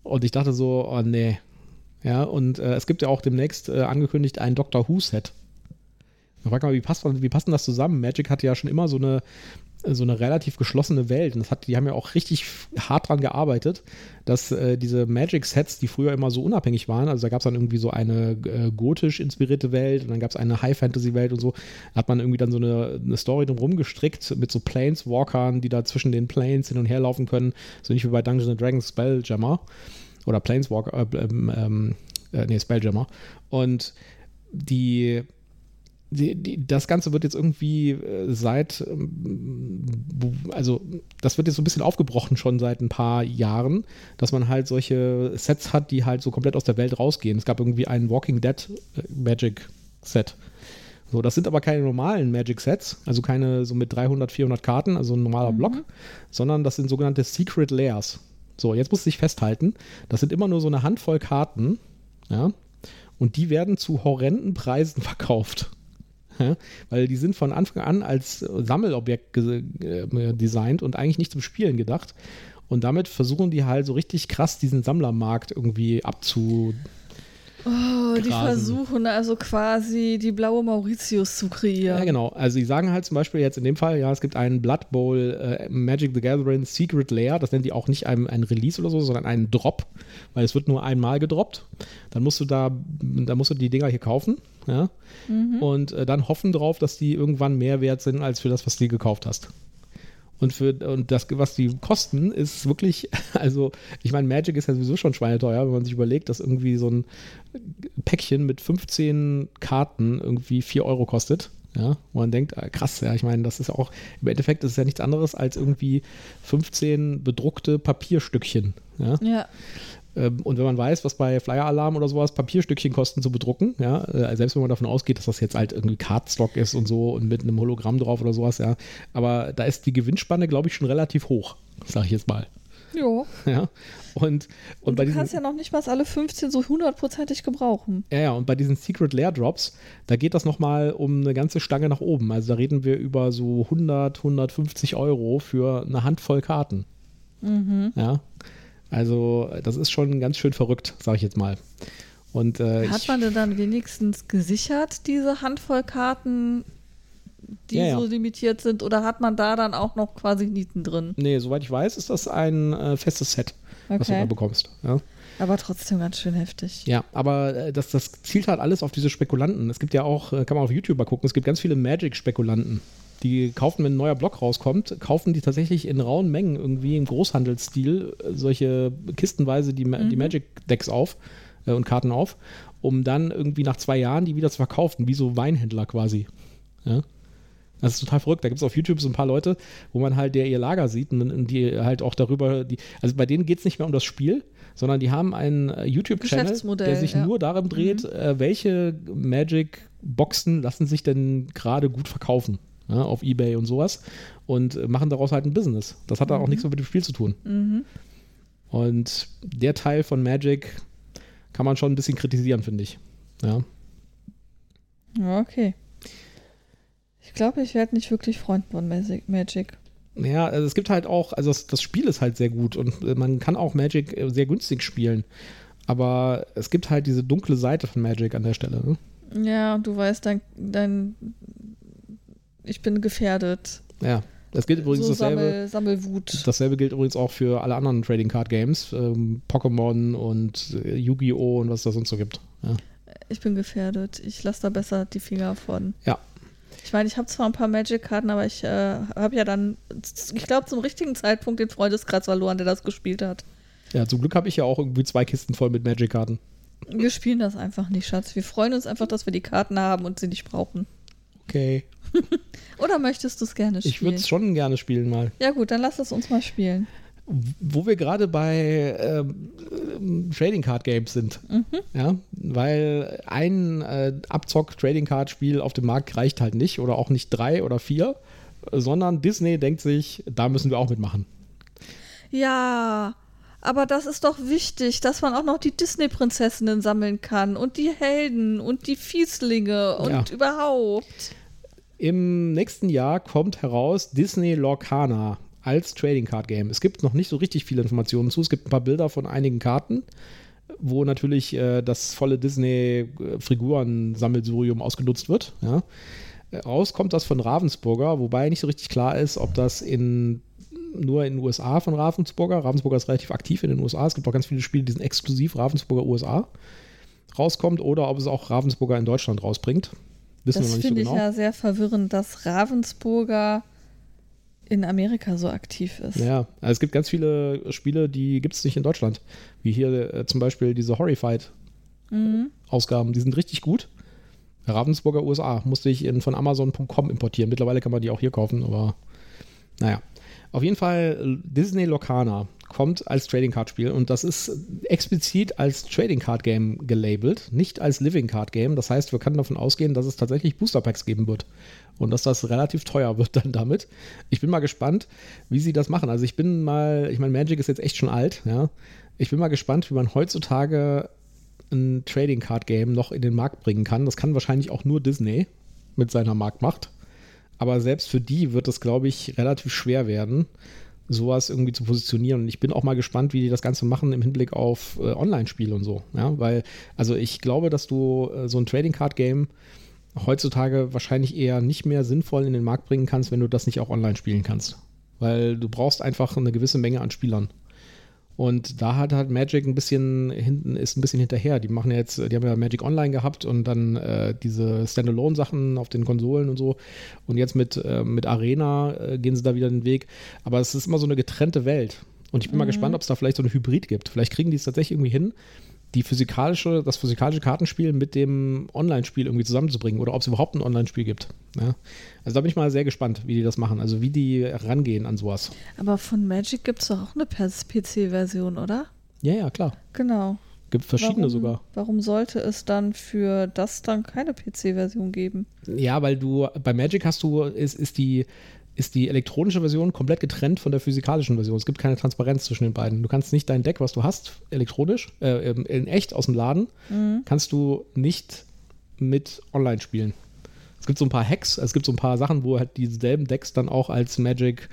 Und ich dachte so, oh nee. Ja, und äh, es gibt ja auch demnächst äh, angekündigt ein Doctor Who Set. Ich frage mal, wie passt, wie passt denn das zusammen? Magic hat ja schon immer so eine, so eine relativ geschlossene Welt. Und das hat, die haben ja auch richtig hart dran gearbeitet, dass äh, diese Magic-Sets, die früher immer so unabhängig waren, also da gab es dann irgendwie so eine äh, gotisch inspirierte Welt und dann gab es eine High-Fantasy-Welt und so, da hat man irgendwie dann so eine, eine Story drumherum gestrickt mit so Planeswalkern, die da zwischen den Planes hin und her laufen können. So nicht wie bei Dungeons Dragons Spelljammer oder Planeswalker, äh, ähm, ähm, äh, nee, Spelljammer. Und die die, die, das Ganze wird jetzt irgendwie äh, seit, ähm, also das wird jetzt so ein bisschen aufgebrochen schon seit ein paar Jahren, dass man halt solche Sets hat, die halt so komplett aus der Welt rausgehen. Es gab irgendwie ein Walking Dead äh, Magic Set. So, das sind aber keine normalen Magic Sets, also keine so mit 300, 400 Karten, also ein normaler Block, sondern das sind sogenannte Secret Layers. So, jetzt musst du dich festhalten, das sind immer nur so eine Handvoll Karten, ja, und die werden zu horrenden Preisen verkauft. Weil die sind von Anfang an als Sammelobjekt äh, designt und eigentlich nicht zum Spielen gedacht. Und damit versuchen die halt so richtig krass diesen Sammlermarkt irgendwie abzu. Oh, die versuchen also quasi die blaue Mauritius zu kreieren. Ja, genau. Also die sagen halt zum Beispiel jetzt in dem Fall, ja, es gibt einen Blood Bowl äh, Magic the Gathering Secret Layer. Das nennen die auch nicht ein, ein Release oder so, sondern einen Drop, weil es wird nur einmal gedroppt. Dann musst du da, da musst du die Dinger hier kaufen. ja, mhm. und äh, dann hoffen drauf, dass die irgendwann mehr wert sind als für das, was du gekauft hast. Und für und das, was die kosten, ist wirklich, also ich meine, Magic ist ja sowieso schon schweineteuer, wenn man sich überlegt, dass irgendwie so ein Päckchen mit 15 Karten irgendwie 4 Euro kostet. Ja, wo man denkt, ah, krass, ja, ich meine, das ist auch, im Endeffekt ist es ja nichts anderes als irgendwie 15 bedruckte Papierstückchen. Ja. ja. Ähm, und wenn man weiß, was bei Flyer Alarm oder sowas Papierstückchen kosten zu bedrucken, ja, äh, selbst wenn man davon ausgeht, dass das jetzt halt irgendwie Cardstock ist und so und mit einem Hologramm drauf oder sowas, ja, aber da ist die Gewinnspanne, glaube ich, schon relativ hoch, sage ich jetzt mal. Jo. Ja. Und, und, und du kannst ja noch nicht mal alle 15 so hundertprozentig gebrauchen. Ja, ja, und bei diesen Secret Lair Drops, da geht das nochmal um eine ganze Stange nach oben. Also da reden wir über so 100, 150 Euro für eine Handvoll Karten. Mhm. Ja. Also, das ist schon ganz schön verrückt, sage ich jetzt mal. Und, äh, Hat man denn dann wenigstens gesichert, diese Handvoll Karten, die ja, ja. so limitiert sind, oder hat man da dann auch noch quasi Nieten drin? Nee, soweit ich weiß, ist das ein äh, festes Set, okay. was du da bekommst. Ja. Aber trotzdem ganz schön heftig. Ja, aber äh, das, das zielt halt alles auf diese Spekulanten. Es gibt ja auch, äh, kann man auf YouTube mal gucken, es gibt ganz viele Magic-Spekulanten. Die kaufen, wenn ein neuer Block rauskommt, kaufen die tatsächlich in rauen Mengen irgendwie im Großhandelsstil äh, solche kistenweise die, mhm. die Magic-Decks auf äh, und Karten auf, um dann irgendwie nach zwei Jahren die wieder zu verkaufen, wie so Weinhändler quasi. Ja? Das ist total verrückt. Da gibt es auf YouTube so ein paar Leute, wo man halt der ihr Lager sieht und die halt auch darüber, die, also bei denen geht es nicht mehr um das Spiel, sondern die haben einen äh, YouTube-Channel, der sich ja. nur darum dreht, mhm. äh, welche Magic-Boxen lassen sich denn gerade gut verkaufen ja, auf Ebay und sowas und machen daraus halt ein Business. Das hat mhm. dann auch nichts mehr mit dem Spiel zu tun. Mhm. Und der Teil von Magic kann man schon ein bisschen kritisieren, finde ich. Ja. Okay. Ich glaube, ich werde nicht wirklich Freund von Magic. Ja, also es gibt halt auch, also das, das, Spiel ist halt sehr gut und man kann auch Magic äh, sehr günstig spielen. Aber es gibt halt diese dunkle Seite von Magic an der Stelle. Ne? Ja, du weißt, dein, dein ich bin gefährdet. Ja. Das gilt übrigens so dasselbe. Sammel, Sammelwut. Dasselbe gilt übrigens auch für alle anderen Trading Card Games, ähm, Pokémon und äh, Yu-Gi-Oh! und was es da sonst so gibt. Ja. Ich bin gefährdet. Ich lasse da besser die Finger von. Ja. Ich meine, ich habe zwar ein paar Magic-Karten, aber ich äh, habe ja dann, ich glaube, zum richtigen Zeitpunkt den Freundeskreis verloren, der das gespielt hat. Ja, zum Glück habe ich ja auch irgendwie zwei Kisten voll mit Magic-Karten. Wir spielen das einfach nicht, Schatz. Wir freuen uns einfach, dass wir die Karten haben und sie nicht brauchen. Okay. Oder möchtest du es gerne spielen? Ich würde es schon gerne spielen mal. Ja gut, dann lass es uns mal spielen. Wo wir gerade bei ähm, Trading Card Games sind. Mhm. Ja, weil ein äh, Abzock Trading Card Spiel auf dem Markt reicht halt nicht oder auch nicht drei oder vier, sondern Disney denkt sich, da müssen wir auch mitmachen. Ja, aber das ist doch wichtig, dass man auch noch die Disney-Prinzessinnen sammeln kann und die Helden und die Fieslinge und ja. überhaupt. Im nächsten Jahr kommt heraus Disney Lorcana als Trading Card Game. Es gibt noch nicht so richtig viele Informationen zu. Es gibt ein paar Bilder von einigen Karten, wo natürlich äh, das volle Disney-Figuren-Sammelsurium ausgenutzt wird. Ja. Raus kommt das von Ravensburger, wobei nicht so richtig klar ist, ob das in nur in den USA von Ravensburger. Ravensburger ist relativ aktiv in den USA. Es gibt auch ganz viele Spiele, die sind exklusiv Ravensburger USA rauskommt oder ob es auch Ravensburger in Deutschland rausbringt. Wissen das finde so genau. ich ja sehr verwirrend, dass Ravensburger in Amerika so aktiv ist. Ja, also es gibt ganz viele Spiele, die gibt es nicht in Deutschland. Wie hier äh, zum Beispiel diese Horrified-Ausgaben. Mhm. Die sind richtig gut. Ravensburger USA musste ich in, von Amazon.com importieren. Mittlerweile kann man die auch hier kaufen, aber naja. Auf jeden Fall Disney Locana kommt als Trading Card Spiel und das ist explizit als Trading Card Game gelabelt, nicht als Living Card Game. Das heißt, wir können davon ausgehen, dass es tatsächlich Booster Packs geben wird und dass das relativ teuer wird dann damit. Ich bin mal gespannt, wie sie das machen. Also ich bin mal, ich meine, Magic ist jetzt echt schon alt, ja. Ich bin mal gespannt, wie man heutzutage ein Trading Card Game noch in den Markt bringen kann. Das kann wahrscheinlich auch nur Disney mit seiner Marktmacht. Aber selbst für die wird es, glaube ich, relativ schwer werden sowas irgendwie zu positionieren. Und ich bin auch mal gespannt, wie die das Ganze machen im Hinblick auf äh, Online-Spiele und so. Ja, weil, also ich glaube, dass du äh, so ein Trading Card Game heutzutage wahrscheinlich eher nicht mehr sinnvoll in den Markt bringen kannst, wenn du das nicht auch online spielen kannst. Weil du brauchst einfach eine gewisse Menge an Spielern. Und da hat halt Magic ein bisschen hinten, ist ein bisschen hinterher. Die machen ja jetzt, die haben ja Magic Online gehabt und dann äh, diese Standalone-Sachen auf den Konsolen und so. Und jetzt mit, äh, mit Arena äh, gehen sie da wieder den Weg. Aber es ist immer so eine getrennte Welt. Und ich bin mhm. mal gespannt, ob es da vielleicht so eine Hybrid gibt. Vielleicht kriegen die es tatsächlich irgendwie hin, die physikalische, das physikalische Kartenspiel mit dem Online-Spiel irgendwie zusammenzubringen oder ob es überhaupt ein Online-Spiel gibt. Ja. Also da bin ich mal sehr gespannt, wie die das machen, also wie die rangehen an sowas. Aber von Magic gibt es doch auch eine PC-Version, oder? Ja, ja, klar. Genau. Gibt verschiedene warum, sogar. Warum sollte es dann für das dann keine PC-Version geben? Ja, weil du bei Magic hast du, ist, ist die ist die elektronische Version komplett getrennt von der physikalischen Version. Es gibt keine Transparenz zwischen den beiden. Du kannst nicht dein Deck, was du hast, elektronisch, äh, in echt aus dem Laden, mhm. kannst du nicht mit online spielen. Es gibt so ein paar Hacks, es gibt so ein paar Sachen, wo halt dieselben Decks dann auch als Magic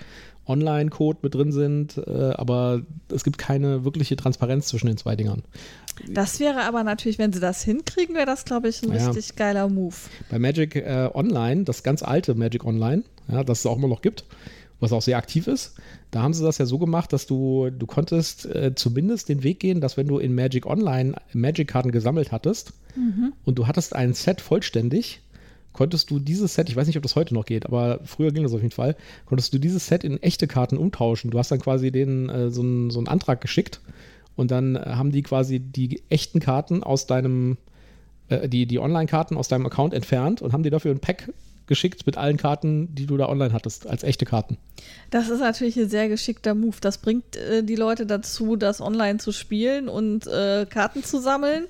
Online-Code mit drin sind, äh, aber es gibt keine wirkliche Transparenz zwischen den zwei Dingern. Das wäre aber natürlich, wenn sie das hinkriegen, wäre das, glaube ich, ein ja. richtig geiler Move. Bei Magic äh, Online, das ganz alte Magic Online, ja, das es auch immer noch gibt, was auch sehr aktiv ist, da haben sie das ja so gemacht, dass du, du konntest äh, zumindest den Weg gehen, dass wenn du in Magic Online Magic-Karten gesammelt hattest mhm. und du hattest ein Set vollständig, konntest du dieses Set, ich weiß nicht, ob das heute noch geht, aber früher ging das auf jeden Fall, konntest du dieses Set in echte Karten umtauschen. Du hast dann quasi denen äh, so, einen, so einen Antrag geschickt und dann äh, haben die quasi die echten Karten aus deinem, äh, die, die Online-Karten aus deinem Account entfernt und haben dir dafür ein Pack geschickt mit allen Karten, die du da online hattest, als echte Karten. Das ist natürlich ein sehr geschickter Move. Das bringt äh, die Leute dazu, das online zu spielen und äh, Karten zu sammeln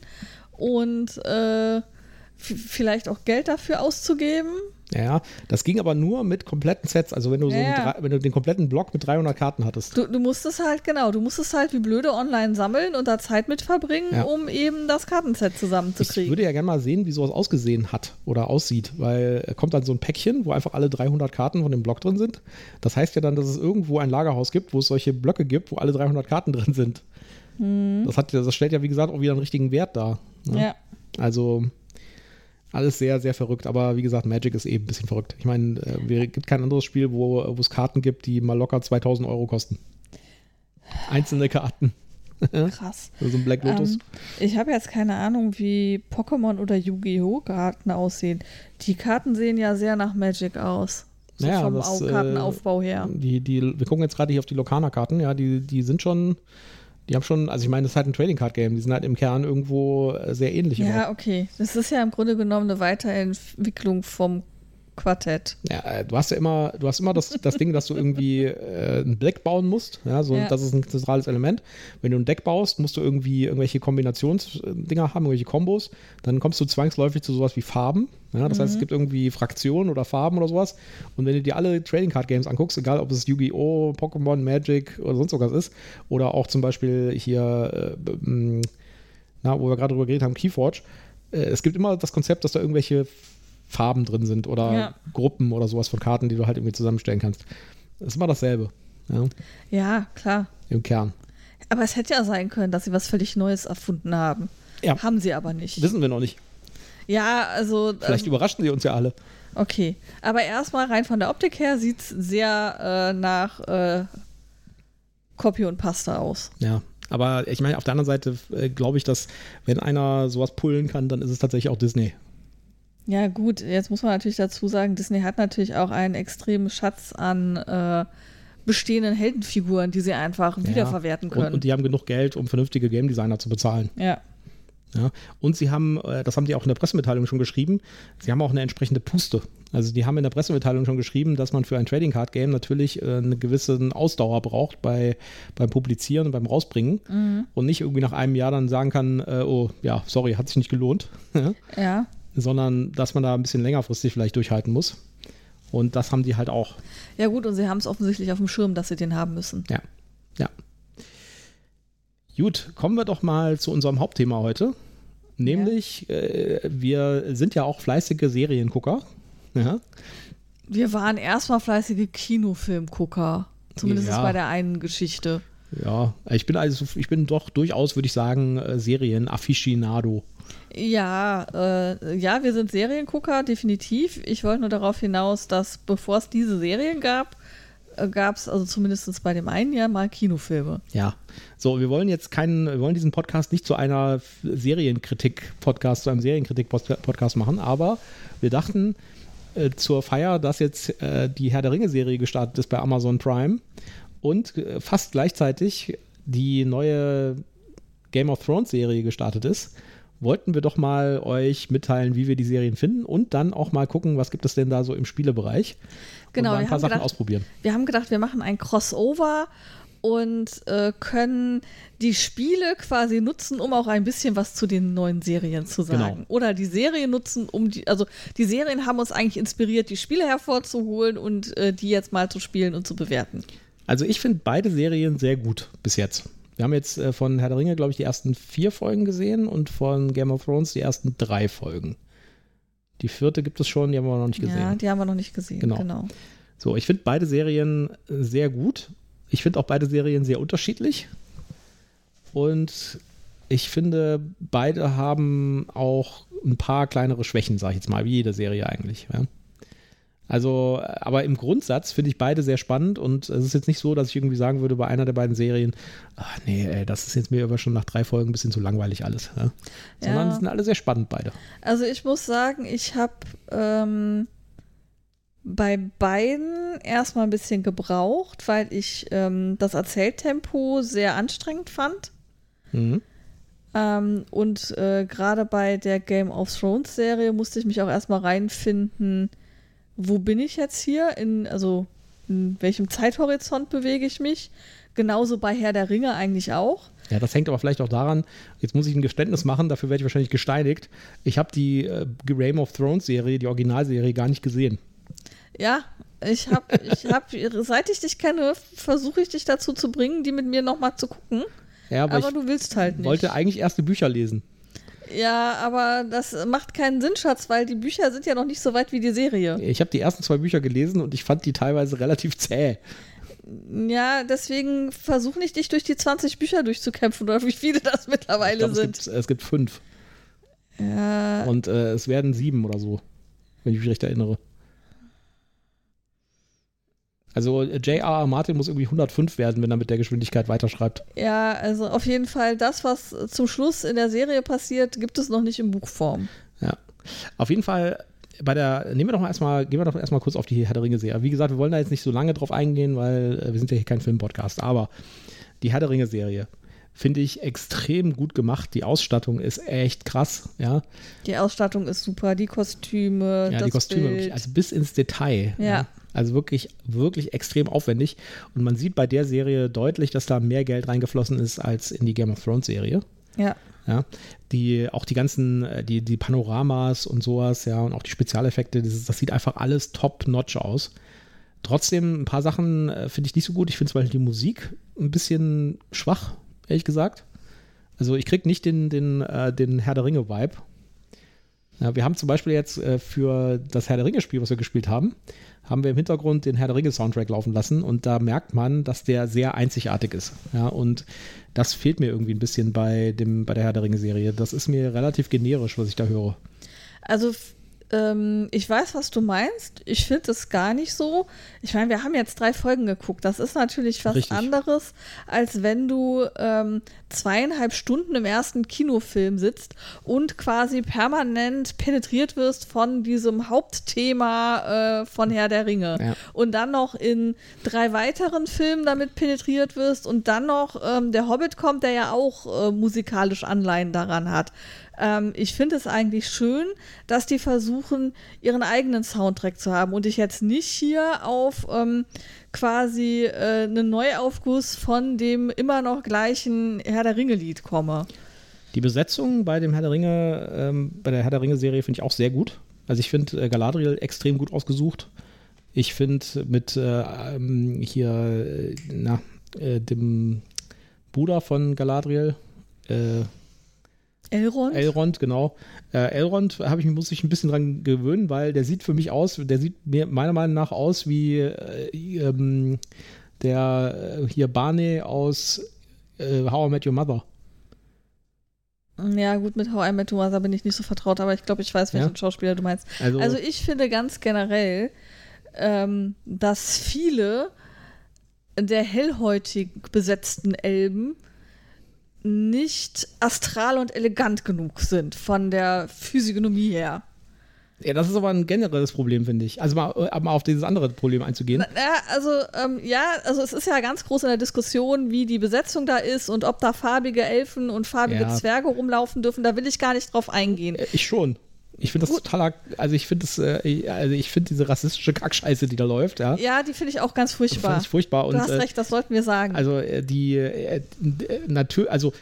und äh, vielleicht auch Geld dafür auszugeben. Ja, das ging aber nur mit kompletten Sets. Also wenn du so ja. einen, wenn du den kompletten Block mit 300 Karten hattest. Du, du musstest halt, genau, du musstest halt wie blöde online sammeln und da Zeit mit verbringen, ja. um eben das Kartenset zusammenzukriegen. Ich würde ja gerne mal sehen, wie sowas ausgesehen hat oder aussieht, weil kommt dann so ein Päckchen, wo einfach alle 300 Karten von dem Block drin sind. Das heißt ja dann, dass es irgendwo ein Lagerhaus gibt, wo es solche Blöcke gibt, wo alle 300 Karten drin sind. Hm. Das, hat, das stellt ja, wie gesagt, auch wieder einen richtigen Wert dar. Ne? Ja. Also alles sehr, sehr verrückt. Aber wie gesagt, Magic ist eben ein bisschen verrückt. Ich meine, äh, es gibt kein anderes Spiel, wo, wo es Karten gibt, die mal locker 2000 Euro kosten. Einzelne Karten. Krass. so ein Black Lotus. Ähm, ich habe jetzt keine Ahnung, wie Pokémon oder Yu-Gi-Oh! Karten aussehen. Die Karten sehen ja sehr nach Magic aus. So naja, vom das, Kartenaufbau her. Äh, die, die, wir gucken jetzt gerade hier auf die Lokana-Karten. Ja, die, die sind schon die haben schon, also ich meine, das ist halt ein Trading Card Game. Die sind halt im Kern irgendwo äh, sehr ähnlich. Ja, aber. okay. Das ist ja im Grunde genommen eine Weiterentwicklung vom Quartett. Ja, äh, du hast ja immer, du hast immer das, das Ding, dass du irgendwie äh, ein Deck bauen musst. Ja, so, ja. das ist ein zentrales Element. Wenn du ein Deck baust, musst du irgendwie irgendwelche Kombinationsdinger haben, irgendwelche Kombos. Dann kommst du zwangsläufig zu sowas wie Farben. Ja, das mhm. heißt, es gibt irgendwie Fraktionen oder Farben oder sowas. Und wenn du dir alle Trading Card Games anguckst, egal ob es Yu-Gi-Oh!, Pokémon, Magic oder sonst was ist, oder auch zum Beispiel hier, äh, na, wo wir gerade drüber geredet haben, Keyforge, äh, es gibt immer das Konzept, dass da irgendwelche Farben drin sind oder ja. Gruppen oder sowas von Karten, die du halt irgendwie zusammenstellen kannst. Das ist immer dasselbe. Ja, ja klar. Im Kern. Aber es hätte ja sein können, dass sie was völlig Neues erfunden haben. Ja. Haben sie aber nicht. Wissen wir noch nicht. Ja, also. Vielleicht ähm, überraschen sie uns ja alle. Okay. Aber erstmal rein von der Optik her sieht es sehr äh, nach äh, Copy und Pasta aus. Ja. Aber ich meine, auf der anderen Seite äh, glaube ich, dass wenn einer sowas pullen kann, dann ist es tatsächlich auch Disney. Ja, gut, jetzt muss man natürlich dazu sagen, Disney hat natürlich auch einen extremen Schatz an äh, bestehenden Heldenfiguren, die sie einfach ja. wiederverwerten können. Und, und, die haben genug Geld, um vernünftige Game Designer zu bezahlen. Ja. Ja, und sie haben, äh, das haben die auch in der Pressemitteilung schon geschrieben, sie haben auch eine entsprechende Puste. Also die haben in der Pressemitteilung schon geschrieben, dass man für ein Trading Card Game natürlich äh, eine gewisse Ausdauer braucht bei, beim Publizieren und beim Rausbringen mhm. und nicht irgendwie nach einem Jahr dann sagen kann, äh, oh ja, sorry, hat sich nicht gelohnt. ja sondern dass man da ein bisschen längerfristig vielleicht durchhalten muss. Und das haben die halt auch. Ja, gut, und sie haben es offensichtlich auf dem Schirm, dass sie den haben müssen. Ja. Ja. Gut, kommen wir doch mal zu unserem Hauptthema heute. Nämlich, ja. äh, wir sind ja auch fleißige Seriengucker. Ja. Wir waren erstmal fleißige Kinofilmgucker. Zumindest ja. bei der einen Geschichte. Ja, ich bin also, ich bin doch durchaus, würde ich sagen, äh, Serien-Afficionado. Ja, äh, ja, wir sind Seriengucker, definitiv. Ich wollte nur darauf hinaus, dass bevor es diese Serien gab, äh, gab es, also zumindest bei dem einen ja mal Kinofilme. Ja. So, wir wollen jetzt keinen, wir wollen diesen Podcast nicht zu einer Serienkritik-Podcast, zu einem Serienkritik-Podcast machen, aber wir dachten, äh, zur Feier, dass jetzt äh, die Herr der Ringe-Serie gestartet ist bei Amazon Prime und äh, fast gleichzeitig die neue Game of Thrones-Serie gestartet ist, wollten wir doch mal euch mitteilen, wie wir die Serien finden und dann auch mal gucken, was gibt es denn da so im Spielebereich. Genau, und ein wir paar haben Sachen gedacht- ausprobieren. Wir haben gedacht, wir machen ein Crossover und äh, können die Spiele quasi nutzen, um auch ein bisschen was zu den neuen Serien zu sagen. Genau. Oder die Serien nutzen, um die, also die Serien haben uns eigentlich inspiriert, die Spiele hervorzuholen und äh, die jetzt mal zu spielen und zu bewerten. Also ich finde beide Serien sehr gut bis jetzt. Wir haben jetzt äh, von Herr der Ringe, glaube ich, die ersten vier Folgen gesehen und von Game of Thrones die ersten drei Folgen. Die vierte gibt es schon, die haben wir noch nicht gesehen. Ja, die haben wir noch nicht gesehen. Genau. Genau. So, ich finde beide Serien äh, sehr gut. Ich finde auch beide Serien sehr unterschiedlich. Und ich finde, beide haben auch ein paar kleinere Schwächen, sage ich jetzt mal, wie jede Serie eigentlich. Ja. Also, aber im Grundsatz finde ich beide sehr spannend und es ist jetzt nicht so, dass ich irgendwie sagen würde bei einer der beiden Serien, ach nee, ey, das ist jetzt mir aber schon nach drei Folgen ein bisschen zu langweilig alles. Ja. Sondern Ja. es sind alle sehr spannend beide. Also ich muss sagen, ich habe ähm, bei beiden erstmal ein bisschen gebraucht, weil ich ähm, das Erzähltempo sehr anstrengend fand. Mhm. Ähm, und äh, gerade bei der Game of Thrones Serie musste ich mich auch erstmal reinfinden, wo bin ich jetzt hier? In, also in welchem Zeithorizont bewege ich mich? Genauso bei Herr der Ringe eigentlich auch. Ja, das hängt aber vielleicht auch daran, jetzt muss ich ein Geständnis machen, dafür werde ich wahrscheinlich gesteinigt. Ich habe die äh, Game of Thrones Serie, die Originalserie, gar nicht gesehen. Ja, ich habe, ich hab, seit ich dich kenne, versuche ich dich dazu zu bringen, die mit mir nochmal zu gucken. Ja, aber, Aber ich du willst halt nicht. wollte eigentlich erst die Bücher lesen. Ja, aber das macht keinen Sinn, Schatz, weil die Bücher sind ja noch nicht so weit wie die Serie. Ich habe die ersten zwei Bücher gelesen und ich fand die teilweise relativ zäh. Ja, deswegen versuche nicht, dich durch die 20 Bücher durchzukämpfen oder wie viele das mittlerweile glaub, es, sind. gibt, es gibt fünf Ja, und äh, es werden sieben oder so, wenn ich mich recht erinnere. Also äh, J.R.R. Martin muss irgendwie 105 werden, wenn er mit der Geschwindigkeit weiterschreibt. ja, also auf jeden Fall das, was zum Schluss in der Serie passiert, gibt es noch nicht in Buchform. Ja. Auf jeden Fall, bei der, nehmen wir doch mal erstmal, gehen wir doch erstmal kurz auf die Herr der Ringe-Serie. Wie gesagt, wir wollen da jetzt nicht so lange drauf eingehen, weil äh, wir sind ja hier kein Filmpodcast, aber die Herr der Ringe-Serie finde ich extrem gut gemacht. Die Ausstattung ist echt krass, ja. Die Ausstattung ist super, die Kostüme, Ja, die Kostüme Bild. wirklich, also bis ins Detail. Ja. Also wirklich, wirklich extrem aufwendig. Und man sieht bei der Serie deutlich, dass da mehr Geld reingeflossen ist als in die Game of Thrones Serie. ja. Ja, die, auch die ganzen, äh, die, die Panoramas und sowas, ja, und auch die Spezialeffekte, das, das sieht einfach alles top-notch aus. Trotzdem, ein paar Sachen äh, finde ich nicht so gut. Ich finde zum Beispiel die Musik ein bisschen schwach, ehrlich gesagt. Also ich krieg nicht den, den, äh, den Herr der Ringe-Vibe. Ja, wir haben zum Beispiel jetzt äh, für das Herr der Ringe-Spiel, was wir gespielt haben, haben wir im Hintergrund den Herr der Ringe-Soundtrack laufen lassen und da merkt man, dass der sehr einzigartig ist. Ja, und das fehlt mir irgendwie ein bisschen bei, dem, bei der Herr der Ringe-Serie. Das ist mir relativ generisch, was ich da höre. Also ähm, ich weiß, was du meinst. Ich finde es gar nicht so. Ich meine, wir haben jetzt drei Folgen geguckt. Das ist natürlich was Richtig. anderes, als wenn du ähm, zweieinhalb Stunden im ersten Kinofilm sitzt und quasi permanent penetriert wirst von diesem Hauptthema äh, von Herr der Ringe. Ja. Und dann noch in drei weiteren Filmen damit penetriert wirst und dann noch ähm, der Hobbit kommt, der ja auch äh, musikalisch Anleihen daran hat. Ähm, ich finde es eigentlich schön, dass die versuchen, ihren eigenen Soundtrack zu haben und ich jetzt nicht hier auf ähm, quasi äh, einen Neuaufguss von dem immer noch gleichen Herr der Ringe-Lied komme. Die Besetzung bei dem Herr der Ringe, ähm, bei der Herr der Ringe-Serie finde ich auch sehr gut. Also ich finde äh, Galadriel extrem gut ausgesucht. Ich finde mit äh, ähm, hier, äh, na, äh, dem Bruder von Galadriel, äh, Elrond? Elrond, genau. Äh, Elrond habe ich mich muss ich ein bisschen dran gewöhnen, weil der sieht für mich aus, der sieht mir meiner Meinung nach aus wie äh, ähm, der äh, hier Barney aus äh, How I Met Your Mother. ja, gut, mit How I Met Your Mother bin ich nicht so vertraut, aber ich glaube, ich weiß, welchen Ja? Schauspieler du meinst. Also, Also ich finde ganz generell, ähm, dass viele der hellhäutig besetzten Elben nicht astral und elegant genug sind von der Physiognomie her. Ja, das ist aber ein generelles Problem, finde ich. Also mal, äh, mal auf dieses andere Problem einzugehen. Ja, also ähm, ja, also es ist ja ganz groß in der Diskussion, wie die Besetzung da ist und ob da farbige Elfen und farbige ja. Zwerge rumlaufen dürfen. Da will ich gar nicht drauf eingehen. Äh, ich schon. Ich finde das Gut. totaler, also ich finde das, äh, also ich finde diese rassistische Kackscheiße, die da läuft, ja. Ja, die finde ich auch ganz furchtbar. Ich furchtbar. Du und, hast recht, das sollten wir sagen. Also die, äh, natürlich, also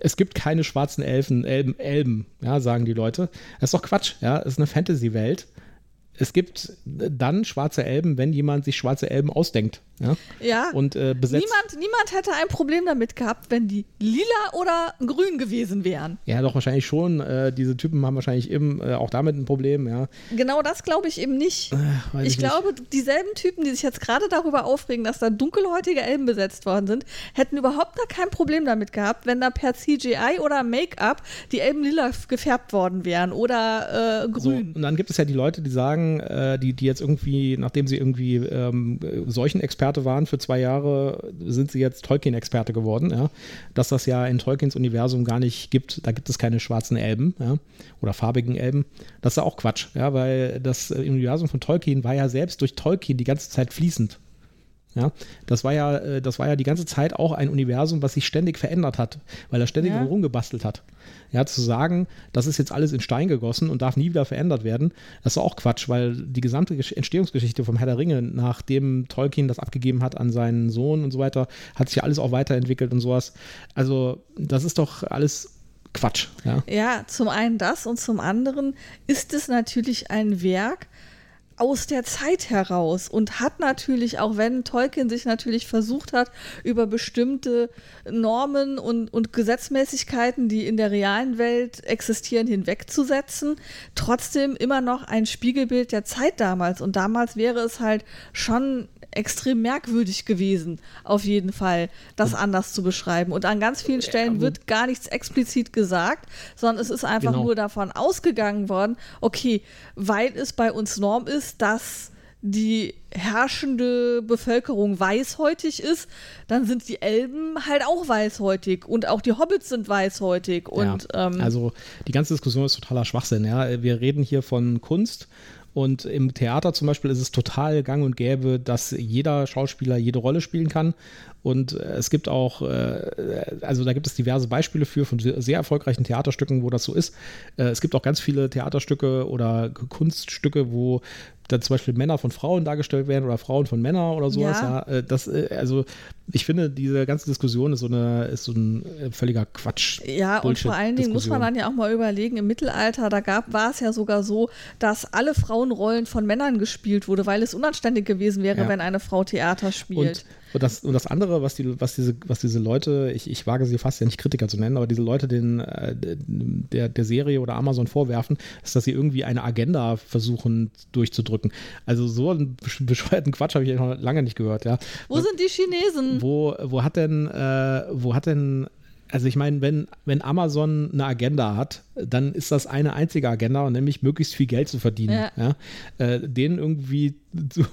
es gibt keine schwarzen Elfen, Elben, Elben, ja, sagen die Leute. Das ist doch Quatsch, ja. Es ist eine Fantasy-Welt es gibt dann schwarze Elben, wenn jemand sich schwarze Elben ausdenkt. Ja. ja. Und äh, besetzt. Niemand, niemand hätte ein Problem damit gehabt, wenn die lila oder grün gewesen wären. Ja, doch, wahrscheinlich schon. Äh, diese Typen haben wahrscheinlich eben äh, auch damit ein Problem, ja. Genau das glaube ich eben nicht. ich, ich glaube, nicht. dieselben Typen, die sich jetzt gerade darüber aufregen, dass da dunkelhäutige Elben besetzt worden sind, hätten überhaupt gar kein Problem damit gehabt, wenn da per CGI oder Make-up die Elben lila gefärbt worden wären oder äh, grün. So, und dann gibt es ja die Leute, die sagen, äh, die, die jetzt irgendwie, nachdem sie irgendwie ähm, Seuchenexperte waren für zwei Jahre, sind sie jetzt Tolkien-Experte geworden, ja. Dass das ja in Tolkiens Universum gar nicht gibt, da gibt es keine schwarzen Elben, ja, oder farbigen Elben. Das ist ja auch Quatsch, ja, weil das Universum von Tolkien war ja selbst durch Tolkien die ganze Zeit fließend. Ja, das war ja, äh, das war ja die ganze Zeit auch ein Universum, was sich ständig verändert hat, weil er ständig ja. rumgebastelt hat. Ja, zu sagen, das ist jetzt alles in Stein gegossen und darf nie wieder verändert werden, das ist auch Quatsch, weil die gesamte Entstehungsgeschichte vom Herr der Ringe, nachdem Tolkien das abgegeben hat an seinen Sohn und so weiter, hat sich ja alles auch weiterentwickelt und sowas. Also, das ist doch alles Quatsch. Ja, ja zum einen das und zum anderen ist es natürlich ein Werk, aus der Zeit heraus und hat natürlich, auch wenn Tolkien sich natürlich versucht hat, über bestimmte Normen und, und Gesetzmäßigkeiten, die in der realen Welt existieren, hinwegzusetzen, trotzdem immer noch ein Spiegelbild der Zeit damals. Und damals wäre es halt schon extrem merkwürdig gewesen, auf jeden Fall, das anders zu beschreiben. Und an ganz vielen Stellen wird gar nichts explizit gesagt, sondern es ist einfach genau. nur davon ausgegangen worden, okay, weil es bei uns Norm ist, dass die herrschende Bevölkerung weißhäutig ist, dann sind die Elben halt auch weißhäutig und auch die Hobbits sind weißhäutig. Und, ja, ähm, also die ganze Diskussion ist totaler Schwachsinn. Ja? Wir reden hier von Kunst und im Theater zum Beispiel ist es total gang und gäbe, dass jeder Schauspieler jede Rolle spielen kann. Und äh, es gibt auch, äh, also da gibt es diverse Beispiele für von sehr erfolgreichen Theaterstücken, wo das so ist. Äh, es gibt auch ganz viele Theaterstücke oder Kunststücke, wo da zum Beispiel Männer von Frauen dargestellt werden oder Frauen von Männern oder sowas. Ja. ja das, also ich finde, diese ganze Diskussion ist so, eine, ist so ein völliger Quatsch. Ja, und vor allen Dingen muss man dann ja auch mal überlegen, im Mittelalter, da gab, war es ja sogar so, dass alle Frauenrollen von Männern gespielt wurde, weil es unanständig gewesen wäre, ja. wenn eine Frau Theater spielt. Und und das, und das andere, was, die, was, diese, was diese Leute, ich, ich wage sie fast ja nicht Kritiker zu nennen, aber diese Leute den, äh, der, der Serie oder Amazon vorwerfen, ist, dass sie irgendwie eine Agenda versuchen durchzudrücken. Also so einen bescheuerten Quatsch habe ich noch lange nicht gehört. Ja. Wo sind die Chinesen? Wo, wo hat denn, äh, wo hat denn also ich meine, wenn, wenn Amazon eine Agenda hat, dann ist das eine einzige Agenda, nämlich möglichst viel Geld zu verdienen. Ja. Ja? Äh, denen irgendwie zu,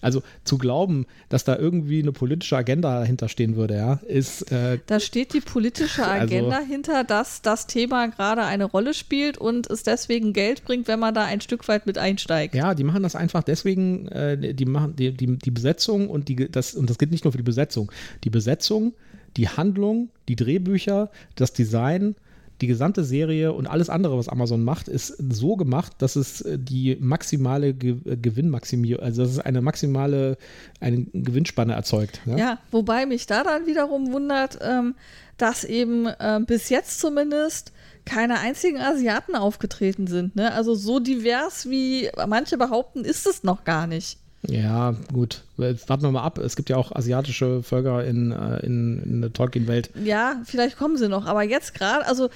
also zu glauben, dass da irgendwie eine politische Agenda dahinter stehen würde, ja, ist. Äh, da steht die politische also Agenda also, hinter, dass das Thema gerade eine Rolle spielt und es deswegen Geld bringt, wenn man da ein Stück weit mit einsteigt. Ja, die machen das einfach deswegen, äh, die machen die, die, die Besetzung und die das, und das gilt nicht nur für die Besetzung. Die Besetzung die Handlung, die Drehbücher, das Design, die gesamte Serie und alles andere, was Amazon macht, ist so gemacht, dass es äh, die maximale Ge äh, Gewinnmaximierung, also dass es eine maximale eine Gewinnspanne erzeugt. Ja, ja wobei mich da dann wiederum wundert, ähm, dass eben äh, bis jetzt zumindest keine einzigen Asiaten aufgetreten sind. Ne? Also so divers wie manche behaupten, ist es noch gar nicht. Ja, gut. Warten wir mal ab. Es gibt ja auch asiatische Völker in, äh, in, in der Tolkien-Welt. Ja, vielleicht kommen sie noch. Aber jetzt gerade, also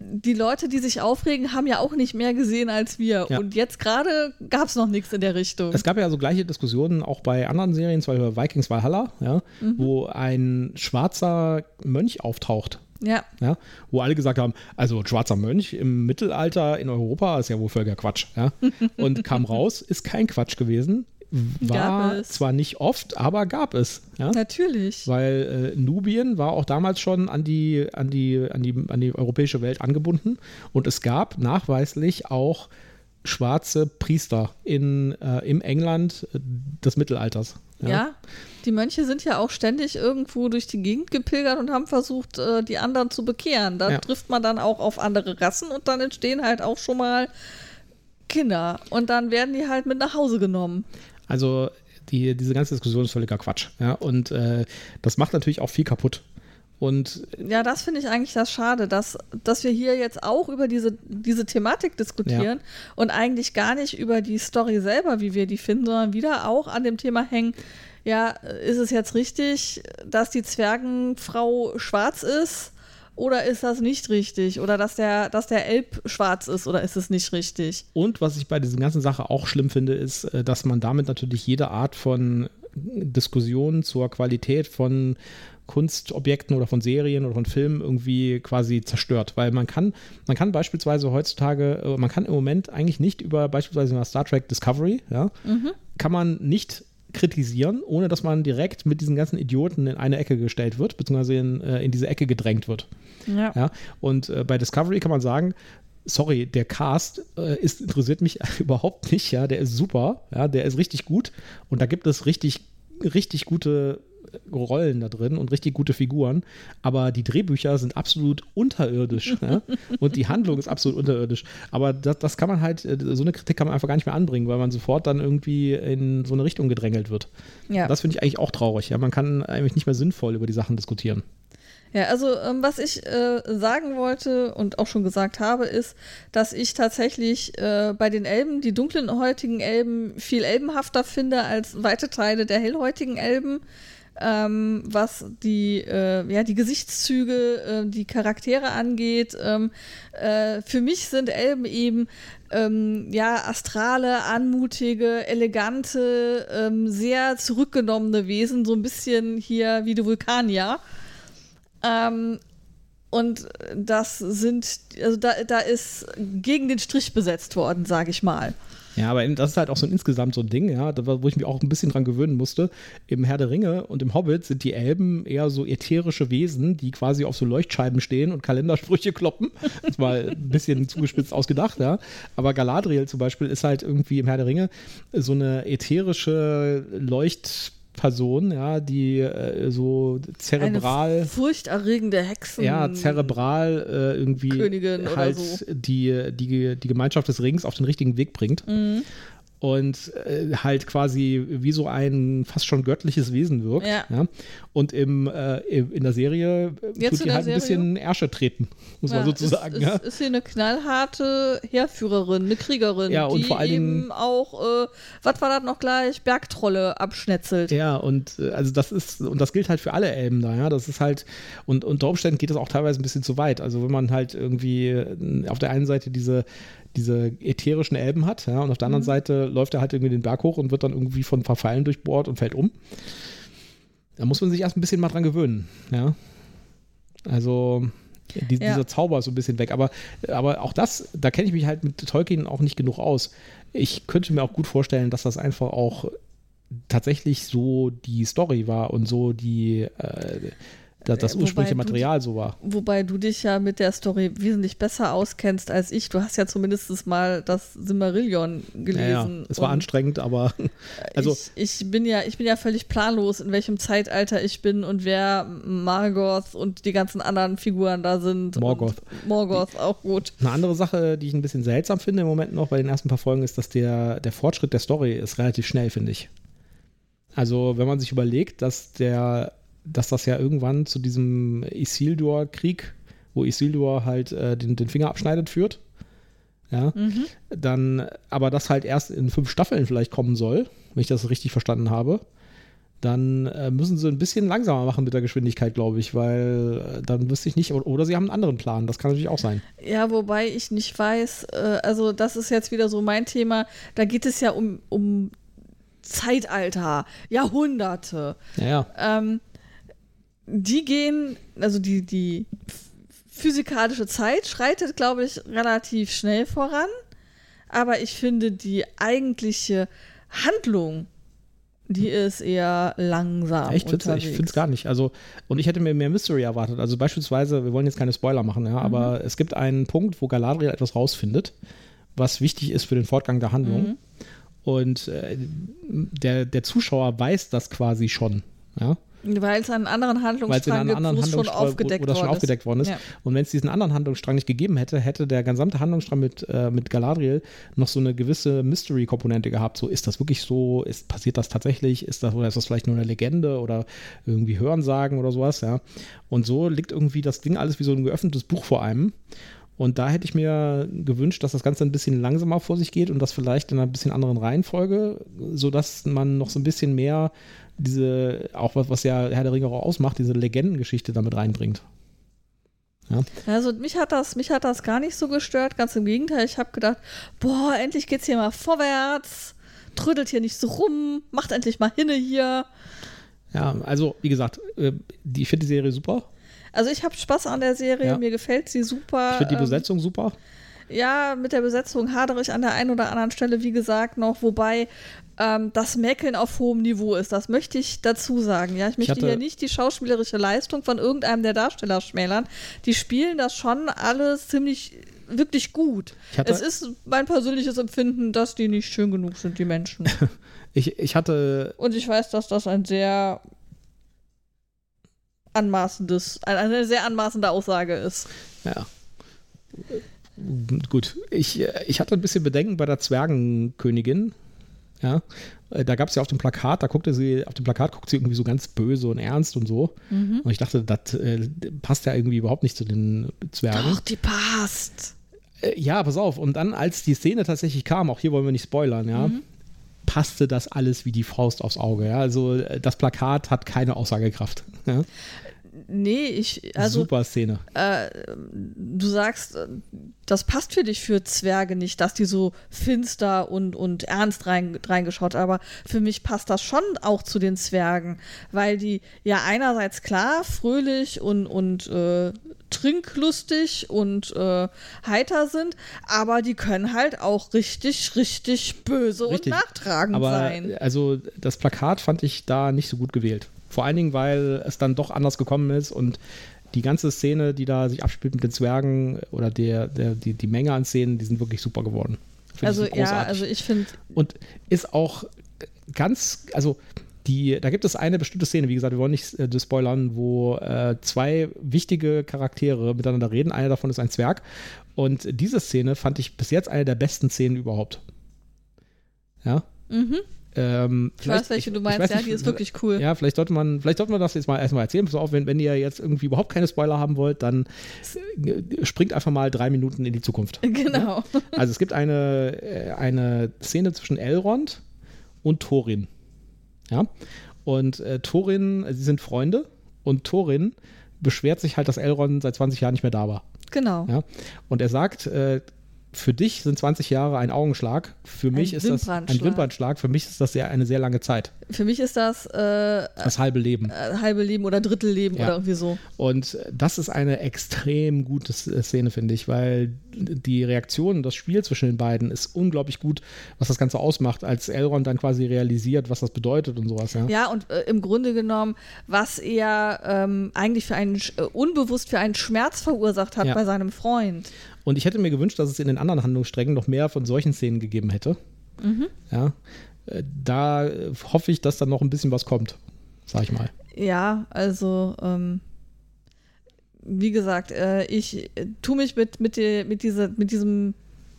die Leute, die sich aufregen, haben ja auch nicht mehr gesehen als wir. Ja. Und jetzt gerade gab es noch nichts in der Richtung. Es gab ja so gleiche Diskussionen auch bei anderen Serien, zum Beispiel Vikings Valhalla, ja, mhm. wo ein schwarzer Mönch auftaucht. Ja. ja. Wo alle gesagt haben, also ein schwarzer Mönch im Mittelalter in Europa ist ja wohl völliger Quatsch. Ja. Und kam raus, ist kein Quatsch gewesen war zwar nicht oft, aber gab es. Ja? Natürlich. Weil äh, Nubien war auch damals schon an die, an, die, an, die, an die europäische Welt angebunden und es gab nachweislich auch schwarze Priester in, äh, im England des Mittelalters. Ja? ja? die Mönche sind ja auch ständig irgendwo durch die Gegend gepilgert und haben versucht, äh, die anderen zu bekehren. Da ja. trifft man dann auch auf andere Rassen und dann entstehen halt auch schon mal Kinder. Und dann werden die halt mit nach Hause genommen. Also die, diese ganze Diskussion ist völliger Quatsch. Ja? Und äh, das macht natürlich auch viel kaputt. Und ja, das finde ich eigentlich das Schade, dass, dass wir hier jetzt auch über diese, diese Thematik diskutieren ja. und eigentlich gar nicht über die Story selber, wie wir die finden, sondern wieder auch an dem Thema hängen, ja, ist es jetzt richtig, dass die Zwergenfrau schwarz ist? Oder ist das nicht richtig? Oder dass der, dass der Elb schwarz ist oder ist es nicht richtig? Und was ich bei dieser ganzen Sache auch schlimm finde, ist, äh, dass man damit natürlich jede Art von Diskussion zur Qualität von Kunstobjekten oder von Serien oder von Filmen irgendwie quasi zerstört. Weil man kann, man kann beispielsweise heutzutage, äh, man kann im Moment eigentlich nicht über beispielsweise Star Trek Discovery, ja, mhm. kann man nicht kritisieren, ohne dass man direkt mit diesen ganzen Idioten in eine Ecke gestellt wird, beziehungsweise in, äh, in diese Ecke gedrängt wird. Ja. ja? Und äh, bei Discovery kann man sagen, sorry, der Cast äh, ist, interessiert mich überhaupt nicht, ja, der ist super, ja, der ist richtig gut und da gibt es richtig, richtig gute Rollen da drin und richtig gute Figuren, aber die Drehbücher sind absolut unterirdisch ne? und die Handlung ist absolut unterirdisch. Aber das, das kann man halt, äh, so eine Kritik kann man einfach gar nicht mehr anbringen, weil man sofort dann irgendwie in so eine Richtung gedrängelt wird. Ja. Das finde ich eigentlich auch traurig. Ja? Man kann eigentlich nicht mehr sinnvoll über die Sachen diskutieren. Ja, also ähm, was ich äh, sagen wollte und auch schon gesagt habe, ist, dass ich tatsächlich äh, bei den Elben, die dunklen heutigen Elben, viel elbenhafter finde als weite Teile der hellhäutigen Elben ähm, was die, äh, ja, die Gesichtszüge, äh, die Charaktere angeht. Ähm, äh, für mich sind Elben eben ähm, ja, astrale, anmutige, elegante, ähm, sehr zurückgenommene Wesen, so ein bisschen hier wie die Vulkanier. Ähm, und das sind, also da, da ist gegen den Strich besetzt worden, sage ich mal. Ja, aber das ist halt auch so ein insgesamt so ein Ding, ja, wo ich mich auch ein bisschen dran gewöhnen musste. Im Herr der Ringe und im Hobbit sind die Elben eher so ätherische Wesen, die quasi auf so Leuchtscheiben stehen und Kalendersprüche kloppen. Das war ein bisschen zugespitzt ausgedacht, ja. Aber Galadriel zum Beispiel ist halt irgendwie im Herr der Ringe so eine ätherische Leucht Person, ja, die äh, so zerebral. Eine furchterregende Hexen. Ja, zerebral äh, irgendwie Königin halt so. die, die, die Gemeinschaft des Rings auf den richtigen Weg bringt. Mhm und äh, halt quasi wie so ein fast schon göttliches Wesen wirkt. Ja. ja? Und im, äh, in der Serie Jetzt tut die halt Serie? ein bisschen Ärsche treten, muss ja, man sozusagen. Ist, ja. ist, ist sie eine knallharte Heerführerin, eine Kriegerin, ja, und die vor allen eben auch, äh, was war das noch gleich, Bergtrolle abschnetzelt. Ja, und äh, also das ist, und das gilt halt für alle Elben da, ja. Das ist halt, und unter Umständen geht das auch teilweise ein bisschen zu weit. Also wenn man halt irgendwie äh, auf der einen Seite diese diese ätherischen Elben hat. Ja, und auf der anderen mhm. Seite läuft er halt irgendwie den Berg hoch und wird dann irgendwie von Verfallen durchbohrt und fällt um. Da muss man sich erst ein bisschen mal dran gewöhnen. Ja. Also die, ja. dieser Zauber ist so ein bisschen weg. Aber, aber auch das, da kenne ich mich halt mit Tolkien auch nicht genug aus. Ich könnte mir auch gut vorstellen, dass das einfach auch tatsächlich so die Story war und so die, äh, dass das ursprüngliche Material so war. Wobei du dich ja mit der Story wesentlich besser auskennst als ich. Du hast ja zumindest mal das Simmerillion gelesen. Ja, ja. es war anstrengend, aber also ich, ich, bin ja ich bin ja völlig planlos, in welchem Zeitalter ich bin und wer Margoth und die ganzen anderen Figuren da sind. Morgoth. Morgoth auch gut. Eine andere Sache, die ich ein bisschen seltsam finde im Moment noch bei den ersten paar Folgen, ist, dass der der Fortschritt der Story ist relativ schnell, finde ich. Also wenn man sich überlegt, dass der dass das ja irgendwann zu diesem Isildur-Krieg, wo Isildur halt äh, den, den Finger abschneidet, führt. Ja, mhm. dann, aber das halt erst in fünf Staffeln vielleicht kommen soll, wenn ich das richtig verstanden habe, dann äh, müssen sie ein bisschen langsamer machen mit der Geschwindigkeit, glaube ich, weil äh, dann wüsste ich nicht, oder, oder, sie haben einen anderen Plan, das kann natürlich auch sein. Ja, wobei ich nicht weiß, äh, also das ist jetzt wieder so mein Thema, da geht es ja um, um Zeitalter, Jahrhunderte. Ja, ja. Ähm, die gehen, also die, die physikalische Zeit schreitet, glaube ich, relativ schnell voran. Aber ich finde, die eigentliche Handlung Die ist eher langsam. Echt? Unterwegs. Ich finde es gar nicht. Also, und ich hätte mir mehr Mystery erwartet. Also beispielsweise, wir wollen jetzt keine Spoiler machen, ja, mhm. aber es gibt einen Punkt, wo Galadriel etwas rausfindet, was wichtig ist für den Fortgang der Handlung. Mhm. Und äh, der, der Zuschauer weiß das quasi schon. Ja? Weil es einen anderen Handlungsstrang gibt, anderen schon aufgedeckt oder schon aufgedeckt worden ist. Ja. Und wenn es diesen anderen Handlungsstrang nicht gegeben hätte, hätte der gesamte Handlungsstrang mit, äh, mit Galadriel noch so eine gewisse Mystery-Komponente gehabt. So, ist das wirklich so? Ist, passiert das tatsächlich? Ist das, oder ist das vielleicht nur eine Legende oder irgendwie Hörensagen oder sowas? Ja. Und so liegt irgendwie das Ding alles wie so ein geöffnetes Buch vor einem. Und da hätte ich mir gewünscht, dass das Ganze ein bisschen langsamer vor sich geht und das vielleicht in einer bisschen anderen Reihenfolge, sodass man noch so ein bisschen mehr diese, auch was, was ja Herr der Ringe auch ausmacht, diese Legendengeschichte damit reinbringt. Ja. Also mich hat das, mich hat das gar nicht so gestört, ganz im Gegenteil. Ich habe gedacht, boah, endlich geht's hier mal vorwärts, trödelt hier nicht so rum, macht endlich mal hinne hier. Ja, also wie gesagt, äh, ich finde die Serie super. Also ich habe Spaß an der Serie, ja. mir gefällt sie super. Ich finde die ähm, Besetzung ähm, super. Ja, mit der Besetzung hadere ich an der einen oder anderen Stelle, wie gesagt, noch, wobei ähm, das Mäkeln auf hohem Niveau ist. Das möchte ich dazu sagen. Ja, ich möchte ich hier nicht die schauspielerische Leistung von irgendeinem der Darsteller schmälern. Die spielen das schon alles ziemlich wirklich gut. Es ist mein persönliches Empfinden, dass die nicht schön genug sind, die Menschen. ich, ich hatte. Und ich weiß, dass das ein sehr anmaßendes, eine sehr anmaßende Aussage ist. Ja. Gut, ich, ich hatte ein bisschen Bedenken bei der Zwergenkönigin. Ja, da gab es ja auf dem Plakat, da guckte sie, auf dem Plakat guckt sie irgendwie so ganz böse und ernst und so. Mhm. Und ich dachte, das äh, passt ja irgendwie überhaupt nicht zu den Zwergen. Doch, die passt. Äh, ja, pass auf. Und dann, als die Szene tatsächlich kam, auch hier wollen wir nicht spoilern, ja, mhm. passte das alles wie die Faust aufs Auge. Ja? Also äh, das Plakat hat keine Aussagekraft. Ja? Nee, ich. Also, Super Szene. Äh, du sagst, das passt für dich für Zwerge nicht, dass die so finster und, und ernst rein, reingeschaut, aber für mich passt das schon auch zu den Zwergen, weil die ja einerseits klar fröhlich und, und äh, trinklustig und äh, heiter sind, aber die können halt auch richtig, richtig böse richtig. und nachtragend aber, sein. Also das Plakat fand ich da nicht so gut gewählt. Vor allen Dingen, weil es dann doch anders gekommen ist und die ganze Szene, die da sich abspielt mit den Zwergen oder der, der, die, die Menge an Szenen, die sind wirklich super geworden. Find also ja, also ich finde. Und ist auch ganz, also die, da gibt es eine bestimmte Szene, wie gesagt, wir wollen nicht äh, spoilern, wo äh, zwei wichtige Charaktere miteinander reden. Einer davon ist ein Zwerg. Und diese Szene fand ich bis jetzt eine der besten Szenen überhaupt. Ja. Mhm. Ähm, ich weiß, welche du meinst, ja, nicht, die ist wirklich cool. Ja, vielleicht sollte man, vielleicht sollte man das jetzt mal erstmal erzählen. Pass auf, wenn, wenn ihr jetzt irgendwie überhaupt keine Spoiler haben wollt, dann äh, springt einfach mal drei Minuten in die Zukunft. Genau. Ja? Also es gibt eine, äh, eine Szene zwischen Elrond und Thorin. Ja. Und äh, Thorin, sie sind Freunde und Thorin beschwert sich halt, dass Elrond seit 20 Jahren nicht mehr da war. Genau. Ja. Und er sagt, äh, für dich sind 20 Jahre ein Augenschlag. Für ein mich ist das ein Wimpernschlag. Für mich ist das sehr, eine sehr lange Zeit. Für mich ist das äh, das halbe Leben. Äh, halbe Leben oder Drittelleben ja. oder irgendwie so. Und das ist eine extrem gute Szene, finde ich, weil die Reaktion, das Spiel zwischen den beiden ist unglaublich gut, was das Ganze ausmacht, als Elrond dann quasi realisiert, was das bedeutet und sowas. Ja, ja und äh, im Grunde genommen, was er ähm, eigentlich für einen, äh, unbewusst für einen Schmerz verursacht hat ja. bei seinem Freund. Und ich hätte mir gewünscht, dass es in den anderen Handlungssträngen noch mehr von solchen Szenen gegeben hätte. Mhm. Ja. Äh, da hoffe ich, dass dann noch ein bisschen was kommt, sag ich mal. Ja, also ähm, wie gesagt, äh, ich äh, tue mich mit, mit, die, mit, diese, mit diesem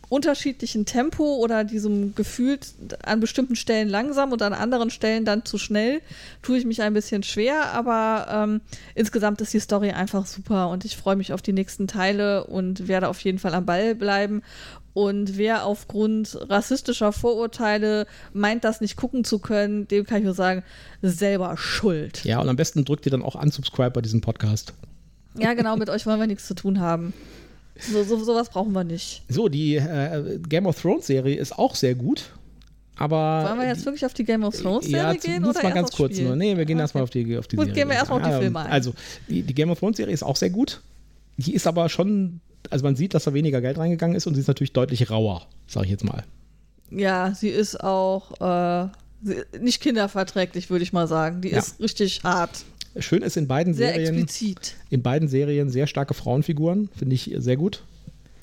unterschiedlichen Tempo oder diesem Gefühl an bestimmten Stellen langsam und an anderen Stellen dann zu schnell, tue ich mich ein bisschen schwer, aber ähm, insgesamt ist die Story einfach super und ich freue mich auf die nächsten Teile und werde auf jeden Fall am Ball bleiben. Und wer aufgrund rassistischer Vorurteile meint, das nicht gucken zu können, dem kann ich nur sagen, selber schuld. Ja, und am besten drückt ihr dann auch unsubscribe bei diesem Podcast. Ja, genau, mit euch wollen wir nichts zu tun haben. So, so, sowas brauchen wir nicht. So, die äh, Game of Thrones Serie ist auch sehr gut. Aber Wollen wir jetzt wirklich auf die Game of Thrones Serie ja, gehen? Oder mal ganz kurz nur. Nee, wir gehen okay. erstmal auf die, auf die Gut, Serie. gehen wir erstmal auf die Filme ein. Also, die, die Game of Thrones Serie ist auch sehr gut. Die ist aber schon, also man sieht, dass da weniger Geld reingegangen ist und sie ist natürlich deutlich rauer, sage ich jetzt mal. Ja, sie ist auch äh, nicht kinderverträglich, würde ich mal sagen. Die ja. ist richtig hart. Schön ist in beiden sehr Serien. Explizit. In beiden Serien sehr starke Frauenfiguren, finde ich sehr gut.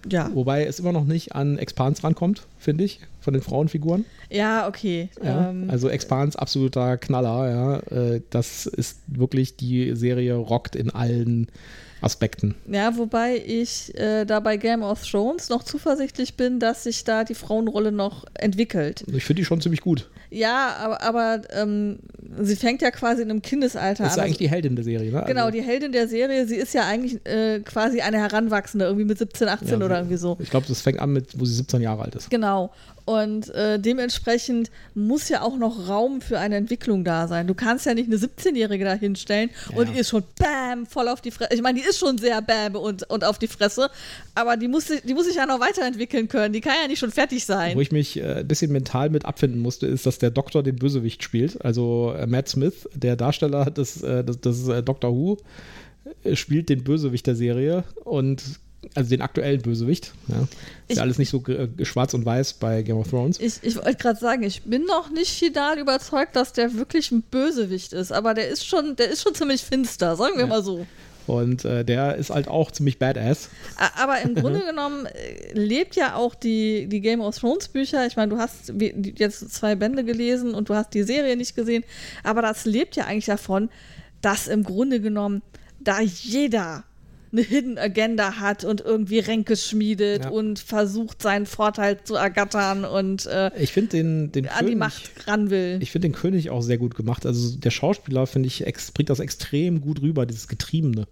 Ja. Wobei es immer noch nicht an Expans rankommt, finde ich, von den Frauenfiguren. Ja, okay. Ja, ähm, also Expans absoluter Knaller, ja. Äh, das ist wirklich, die Serie rockt in allen Aspekten. Ja, wobei ich äh, da bei Game of Thrones noch zuversichtlich bin, dass sich da die Frauenrolle noch entwickelt. Ich finde die schon ziemlich gut. Ja, aber, aber ähm, sie fängt ja quasi in einem Kindesalter an. Das ist eigentlich die Heldin der Serie, ne? Genau, also die Heldin der Serie. Sie ist ja eigentlich äh, quasi eine Heranwachsende, irgendwie mit 17, 18 ja, oder irgendwie so. Ich glaube, das fängt an mit, wo sie 17 Jahre alt ist. Genau. Und äh, dementsprechend muss ja auch noch Raum für eine Entwicklung da sein. Du kannst ja nicht eine 17-Jährige da hinstellen ja. und die ist schon bam, voll auf die Fresse. Ich meine, die ist schon sehr bam und, und auf die Fresse, aber die muss, die muss sich ja noch weiterentwickeln können. Die kann ja nicht schon fertig sein. Wo ich mich äh, ein bisschen mental mit abfinden musste, ist, dass der Doktor den Bösewicht spielt. Also äh, Matt Smith, der Darsteller des, äh, des, des äh, Doctor Who, äh, spielt den Bösewicht der Serie und also den aktuellen Bösewicht. Ja. Ist ich, ja alles nicht so äh, schwarz und weiß bei Game of Thrones. Ich, ich wollte gerade sagen, ich bin noch nicht final überzeugt, dass der wirklich ein Bösewicht ist, aber der ist schon, der ist schon ziemlich finster, sagen wir ja. mal so. Und äh, der ist halt auch ziemlich badass. Aber im Grunde genommen äh, lebt ja auch die, die Game of Thrones Bücher. Ich meine, du hast jetzt zwei Bände gelesen und du hast die Serie nicht gesehen. Aber das lebt ja eigentlich davon, dass im Grunde genommen da jeder eine Hidden Agenda hat und irgendwie Ränke schmiedet ja. und versucht, seinen Vorteil zu ergattern und äh, ich finde den, den an König, die Macht ran will. Ich finde den König auch sehr gut gemacht. Also der Schauspieler, finde ich, bringt das extrem gut rüber, dieses Getriebene.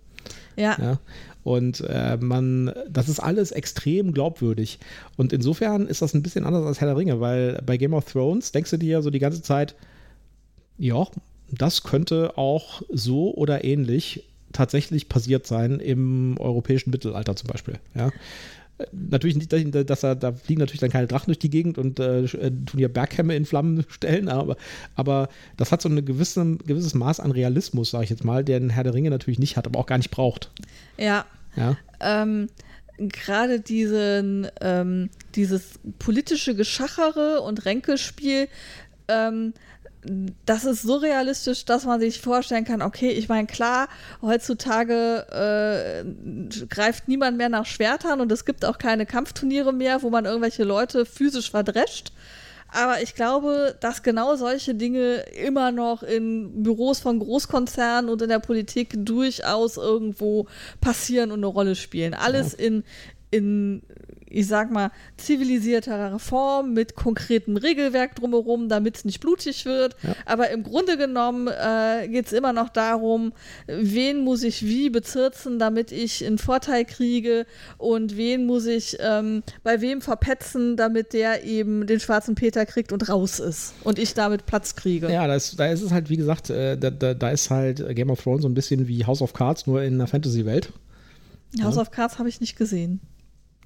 Ja. ja. Und äh, man, das ist alles extrem glaubwürdig. Und insofern ist das ein bisschen anders als Herr der Ringe, weil bei Game of Thrones denkst du dir ja so die ganze Zeit, ja, das könnte auch so oder ähnlich tatsächlich passiert sein im europäischen Mittelalter zum Beispiel. Ja. Natürlich nicht, dass er, da fliegen natürlich dann keine Drachen durch die Gegend und äh, äh tun hier Berghämme in Flammen stellen, aber, aber das hat so ein gewisse, gewisses Maß an Realismus, sage ich jetzt mal, den Herr der Ringe natürlich nicht hat, aber auch gar nicht braucht. Ja. ja? Ähm, Gerade diesen, ähm, dieses politische Geschachere und Ränkespiel ähm, das ist so realistisch, dass man sich vorstellen kann, okay, ich meine, klar, heutzutage äh, greift niemand mehr nach Schwertern und es gibt auch keine Kampfturniere mehr, wo man irgendwelche Leute physisch verdrescht. Aber ich glaube, dass genau solche Dinge immer noch in Büros von Großkonzernen und in der Politik durchaus irgendwo passieren und eine Rolle spielen. Alles in, in ich sag mal, zivilisierterer Form mit konkretem Regelwerk drumherum, damit es nicht blutig wird. Ja. Aber im Grunde genommen äh, geht es immer noch darum, wen muss ich wie bezirzen, damit ich einen Vorteil kriege und wen muss ich ähm, bei wem verpetzen, damit der eben den schwarzen Peter kriegt und raus ist und ich damit Platz kriege. Ja, da ist, da ist es halt, wie gesagt, äh, da, da, da ist halt Game of Thrones so ein bisschen wie House of Cards, nur in einer Fantasy-Welt. House ja. of Cards habe ich nicht gesehen.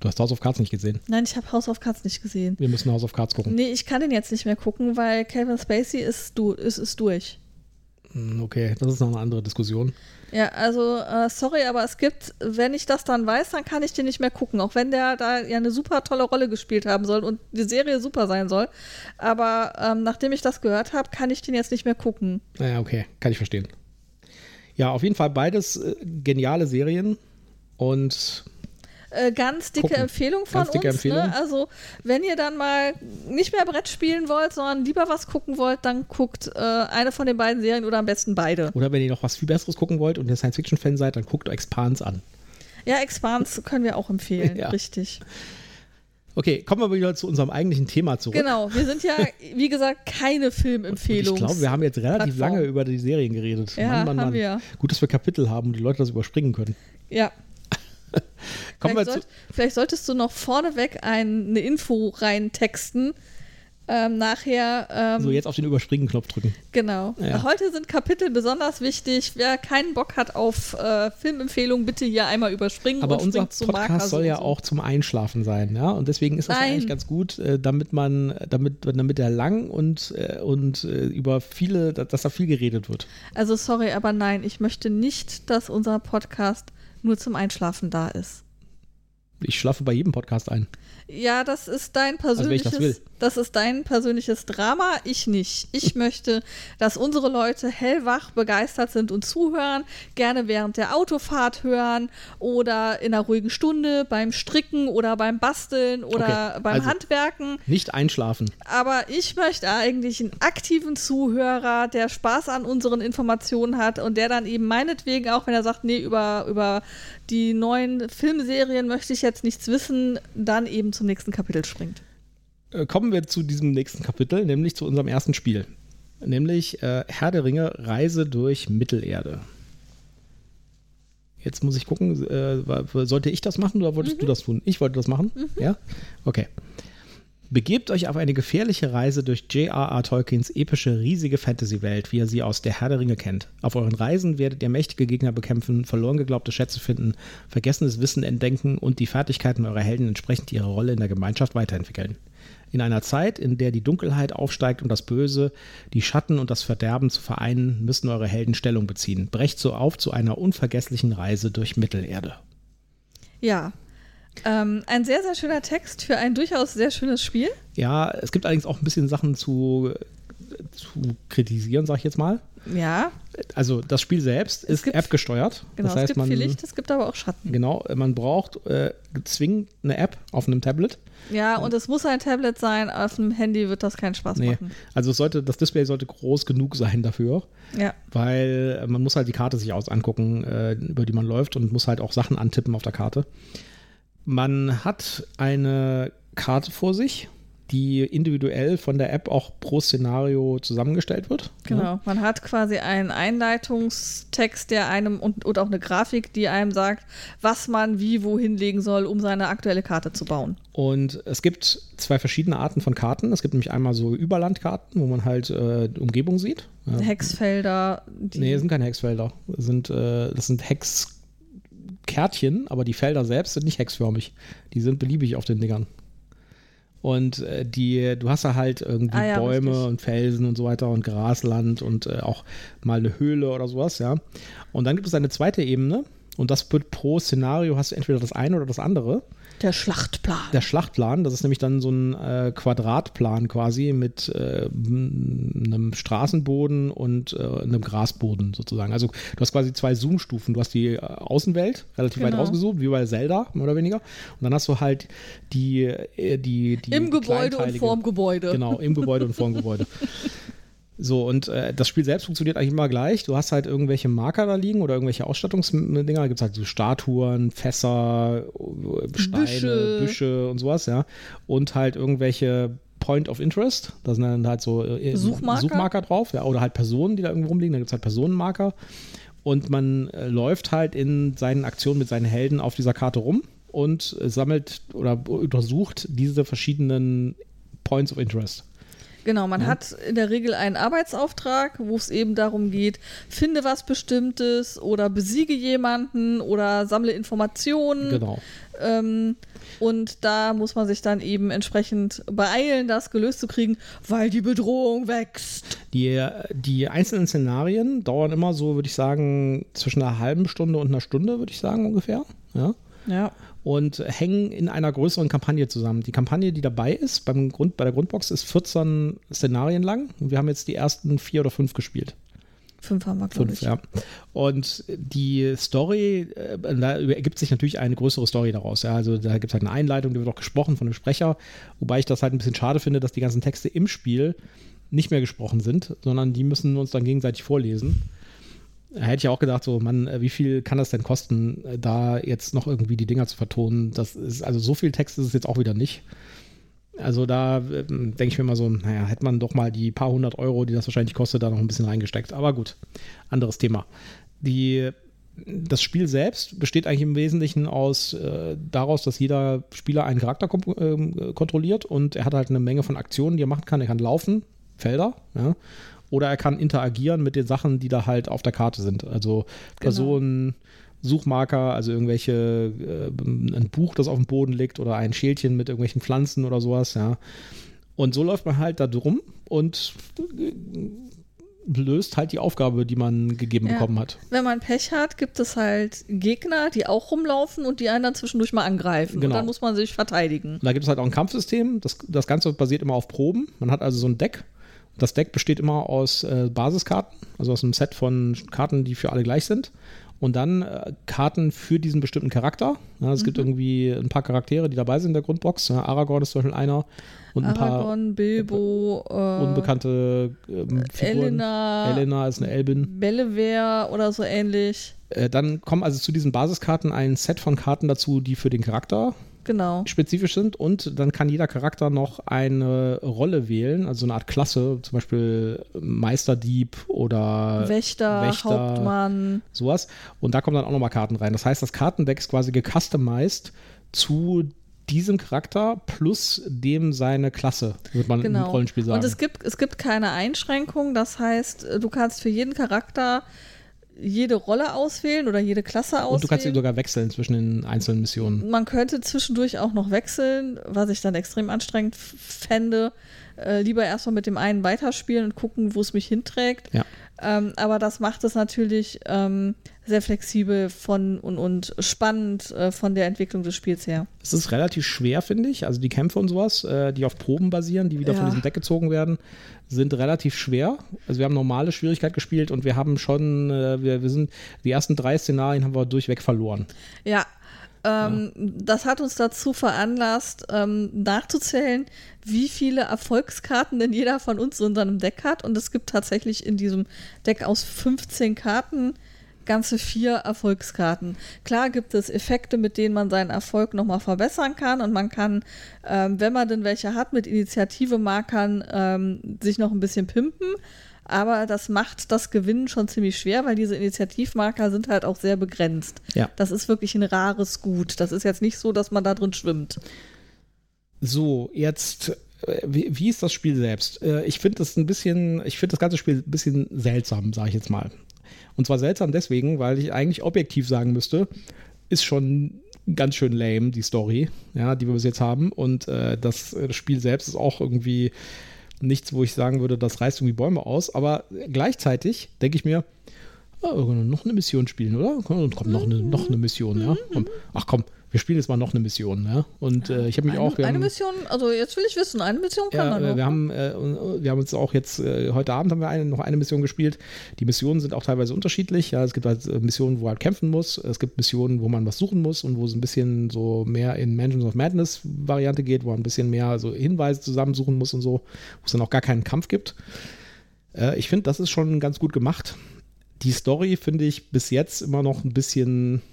Du hast House of Cards nicht gesehen? Nein, ich habe House of Cards nicht gesehen. Wir müssen House of Cards gucken. Nee, ich kann den jetzt nicht mehr gucken, weil Kevin Spacey ist, du, ist, ist durch. Hm, okay, das ist noch eine andere Diskussion. Ja, also äh, sorry, aber es gibt, wenn ich das dann weiß, dann kann ich den nicht mehr gucken. Auch wenn der da ja eine super tolle Rolle gespielt haben soll und die Serie super sein soll. Aber ähm, nachdem ich das gehört habe, kann ich den jetzt nicht mehr gucken. Naja, okay, kann ich verstehen. Ja, auf jeden Fall beides äh, geniale Serien und äh, ganz dicke Gucken. Empfehlung von dicke uns. Ne? Empfehlung. Ne? Also, wenn ihr dann mal nicht mehr Brett spielen wollt, sondern lieber was gucken wollt, dann guckt äh, eine von den beiden Serien oder am besten beide. Oder wenn ihr noch was viel Besseres gucken wollt und ihr Science-Fiction-Fan seid, dann guckt Expans an. Ja, Expans können wir auch empfehlen, ja. richtig. Okay, kommen wir wieder zu unserem eigentlichen Thema zurück. Genau, wir sind ja, wie gesagt, keine Filmempfehlung. Ich glaube, wir haben jetzt relativ Plattform. lange über die Serien geredet. Ja, Mann, Mann, Mann. haben wir. Gut, dass wir Kapitel haben und die Leute das überspringen können. Ja, vielleicht, sollt, vielleicht, solltest du noch vorneweg ein, eine Info reintexten. Ähm, nachher. Ähm, so, jetzt auf den Überspringen-Knopf drücken. Genau. Ja. Heute sind Kapitel besonders wichtig. Wer keinen Bock hat auf äh, Filmempfehlungen, bitte hier einmal überspringen. Aber unser Podcast soll ja so. auch zum Einschlafen sein, ja. Und deswegen ist das ja eigentlich ganz gut, äh, damit man, damit, damit er lang und, äh, und äh, über viele, dass da viel geredet wird. Also sorry, aber nein, ich möchte nicht, dass unser Podcast nur zum Einschlafen da ist. Ich schlafe bei jedem Podcast ein. Ja, das ist dein persönliches, also, das, das, ist dein persönliches Drama, ich nicht. Ich möchte, dass unsere Leute hellwach begeistert sind und zuhören, gerne während der Autofahrt hören oder in einer ruhigen Stunde beim Stricken oder beim Basteln oder okay. beim also Handwerken. Nicht einschlafen. Aber ich möchte eigentlich einen aktiven Zuhörer, der Spaß an unseren Informationen hat und der dann eben meinetwegen auch, wenn er sagt, nee, über, über die neuen Filmserien möchte ich jetzt nichts wissen, dann eben zum nächsten Kapitel springt. Äh, kommen wir zu diesem nächsten Kapitel, nämlich zu unserem ersten Spiel. Nämlich äh, Herr der Ringe, Reise durch Mittelerde. Jetzt muss ich gucken, äh, sollte ich das machen oder wolltest mhm. du das tun? Ich wollte das machen? Mhm. Ja? Okay. Begebt euch auf eine gefährliche Reise durch J.R.R. Tolkiens epische, riesige Fantasy-Welt, wie ihr sie aus der Herr der Ringe kennt. Auf euren Reisen werdet ihr mächtige Gegner bekämpfen, verloren geglaubte Schätze finden, vergessenes Wissen entdenken und die Fertigkeiten eurer Helden entsprechend ihre Rolle in der Gemeinschaft weiterentwickeln. In einer Zeit, in der die Dunkelheit aufsteigt und das Böse, die Schatten und das Verderben zu vereinen, müssen eure Helden Stellung beziehen. Brecht so auf zu einer unvergesslichen Reise durch Mittelerde. Ja, ähm, ein sehr, sehr schöner Text für ein durchaus sehr schönes Spiel. Ja, es gibt allerdings auch ein bisschen Sachen zu, zu kritisieren, sag ich jetzt mal. Ja. Also das Spiel selbst ist App gesteuert. Genau, das heißt, es gibt man, viel Licht, es gibt aber auch Schatten. Genau, man braucht äh, zwingend eine App auf einem Tablet. Ja, und es muss ein Tablet sein, auf dem Handy wird das keinen Spaß nee. machen. Also sollte, das Display sollte groß genug sein dafür. Ja. Weil man muss halt die Karte sich aus angucken, äh, über die man läuft und muss halt auch Sachen antippen auf der Karte. Man hat eine Karte vor sich, die individuell von der App auch pro Szenario zusammengestellt wird. Genau, ja. man hat quasi einen Einleitungstext, der einem und, und, auch eine Grafik, die einem sagt, was man wie wohin legen soll, um seine aktuelle Karte zu bauen. Und es gibt zwei verschiedene Arten von Karten. Es gibt nämlich einmal so Überlandkarten, wo man halt äh, Umgebung sieht. Hexfelder. Nee, das sind keine Hexfelder. Das sind, äh, das sind Hex Kärtchen, aber die Felder selbst sind nicht hexförmig. Die sind beliebig auf den Dingern. Und äh, die, du hast da halt irgendwie ah, ja, Bäume richtig. und Felsen und so weiter und Grasland und äh, auch mal eine Höhle oder sowas, ja. Und dann gibt es eine zweite Ebene und das wird pro Szenario hast du entweder das eine oder das andere. Der Schlachtplan. Der Schlachtplan, das ist nämlich dann so ein äh, Quadratplan quasi mit äh, einem Straßenboden und äh, einem Grasboden sozusagen. Also du hast quasi zwei Zoom-Stufen. Du hast die äh, Außenwelt relativ genau. weit rausgesucht, wie bei Zelda, mehr oder weniger. Und dann hast du halt die, äh, die, die Im Gebäude und vorm Gebäude. Genau, im Gebäude und vorm Gebäude. So, und äh, das Spiel selbst funktioniert eigentlich immer gleich. Du hast halt irgendwelche Marker da liegen oder irgendwelche Ausstattungsdinger. Da gibt es halt so Statuen, Fässer, Steine, Büsche. Büsche und sowas, ja. Und halt irgendwelche Point of Interest. Da sind dann halt so äh, Suchmarker. Suchmarker drauf, ja. Oder halt Personen, die da irgendwo rumliegen. Da gibt es halt Personenmarker. Und man äh, läuft halt in seinen Aktionen mit seinen Helden auf dieser Karte rum und äh, sammelt oder untersucht diese verschiedenen Points of Interest. Genau, man ja. hat in der Regel einen Arbeitsauftrag, wo es eben darum geht, finde was Bestimmtes oder besiege jemanden oder sammle Informationen. Genau. Ähm, und da muss man sich dann eben entsprechend beeilen, das gelöst zu kriegen, weil die Bedrohung wächst. Die, die einzelnen Szenarien dauern immer so, würde ich sagen, zwischen einer halben Stunde und einer Stunde, würde ich sagen, ungefähr. Ja. Ja und hängen in einer größeren Kampagne zusammen. Die Kampagne, die dabei ist, beim Grund, bei der Grundbox, ist 14 Szenarien lang und wir haben jetzt die ersten vier oder fünf gespielt. Fünf haben wir, glaube ich. ja. Und die Story, äh, da ergibt sich natürlich eine größere Story daraus. Ja. Also da gibt es halt eine Einleitung, die wird auch gesprochen von dem Sprecher, wobei ich das halt ein bisschen schade finde, dass die ganzen Texte im Spiel nicht mehr gesprochen sind, sondern die müssen uns dann gegenseitig vorlesen hätte ich auch gedacht, so, Mann, äh, wie viel kann das denn kosten, äh, da jetzt noch irgendwie die Dinger zu vertonen? Das ist, also so viel Text ist es jetzt auch wieder nicht. Also da äh, denke ich mir mal so, naja, hätte man doch mal die paar hundert Euro, die das wahrscheinlich kostet, da noch ein bisschen reingesteckt. Aber gut, anderes Thema. Die, das Spiel selbst besteht eigentlich im Wesentlichen aus äh, daraus, dass jeder Spieler einen Charakter äh, kontrolliert und er hat halt eine Menge von Aktionen, die er machen kann. Er kann laufen, Felder, ja, oder er kann interagieren mit den Sachen, die da halt auf der Karte sind. Also Personen, genau. Suchmarker, also irgendwelche, äh, ein Buch, das auf dem Boden liegt oder ein Schälchen mit irgendwelchen Pflanzen oder sowas, ja. Und so läuft man halt da drum und löst halt die Aufgabe, die man gegeben ja. bekommen hat. Wenn man Pech hat, gibt es halt Gegner, die auch rumlaufen und die einen dann zwischendurch mal angreifen. Genau. Und dann muss man sich verteidigen. Und da gibt es halt auch ein Kampfsystem. Das, das Ganze basiert immer auf Proben. Man hat also so ein Deck. Das Deck besteht immer aus äh, Basiskarten, also aus einem Set von Karten, die für alle gleich sind und dann äh, Karten für diesen bestimmten Charakter. Ja, es mhm. gibt irgendwie ein paar Charaktere, die dabei sind in der Grundbox. Ja, Aragorn ist zum Beispiel einer. Und ein Aragorn, paar Bilbo, äh, unbekannte ähm, Figuren. Elena, Elena ist eine Elbin. Bellever oder so ähnlich. Äh, dann kommen also zu diesen Basiskarten ein Set von Karten dazu, die für den Charakter genau. spezifisch sind und dann kann jeder Charakter noch eine Rolle wählen, also eine Art Klasse, zum Beispiel Meisterdieb oder Wächter, Wächter Hauptmann. Sowas. Und da kommen dann auch nochmal Karten rein. Das heißt, das Kartendeck ist quasi gecustomized zu diesem Charakter plus dem seine Klasse, wird man genau. im Rollenspiel sagen. Und es gibt, es gibt keine Einschränkung, das heißt, du kannst für jeden Charakter jede Rolle auswählen oder jede Klasse auswählen. Und du kannst sie sogar wechseln zwischen den einzelnen Missionen. Man könnte zwischendurch auch noch wechseln, was ich dann extrem anstrengend fände. Äh, lieber erstmal mit dem einen weiterspielen und gucken, wo es mich hinträgt. Ja. Ähm, aber das macht es natürlich ähm, sehr flexibel von und, und spannend äh, von der Entwicklung des Spiels her. Es ist relativ schwer, finde ich. Also die Kämpfe und sowas, äh, die auf Proben basieren, die wieder ja. von diesem Deck gezogen werden, sind relativ schwer. Also wir haben normale Schwierigkeit gespielt und wir haben schon, äh, wir, wir sind, die ersten drei Szenarien haben wir durchweg verloren. Ja, ähm, ja. Das hat uns dazu veranlasst, ähm, nachzuzählen, wie viele Erfolgskarten denn jeder von uns in seinem Deck hat. Und es gibt tatsächlich in diesem Deck aus 15 Karten ganze vier Erfolgskarten. Klar gibt es Effekte, mit denen man seinen Erfolg nochmal verbessern kann und man kann, ähm, wenn man denn welche hat, mit Initiative-Markern ähm, sich noch ein bisschen pimpen. Aber das macht das Gewinnen schon ziemlich schwer, weil diese Initiativmarker sind halt auch sehr begrenzt. Ja. Das ist wirklich ein rares Gut. Das ist jetzt nicht so, dass man da drin schwimmt. So, jetzt äh, wie, ist das Spiel selbst? Äh, ich finde das ein bisschen, ich finde das ganze Spiel ein bisschen seltsam, sage ich jetzt mal. Und zwar seltsam deswegen, weil ich eigentlich objektiv sagen müsste, ist schon ganz schön lame, die Story, ja, die wir bis jetzt haben. Und äh, das, das Spiel selbst ist auch irgendwie nichts, wo ich sagen würde, das reißt irgendwie Bäume aus. Aber gleichzeitig denke ich mir, oh, noch eine Mission spielen, oder? Komm, noch eine, noch eine Mission, ja. Komm. Ach komm, wir spielen jetzt mal noch eine Mission. Ja? Und äh, ich habe mich eine, auch. eine haben, Mission, also jetzt will ich wissen, eine Mission kann ja, man noch. Wir haben, äh, wir haben uns auch jetzt, äh, heute Abend haben wir eine, noch eine Mission gespielt. Die Missionen sind auch teilweise unterschiedlich. Ja? Es gibt halt äh, Missionen, wo man halt kämpfen muss. Es gibt Missionen, wo man was suchen muss und wo es ein bisschen so mehr in Mansions of Madness Variante geht, wo man ein bisschen mehr so Hinweise zusammensuchen muss und so, wo es dann auch gar keinen Kampf gibt. Äh, ich finde, das ist schon ganz gut gemacht. Die Story finde ich bis jetzt immer noch ein bisschen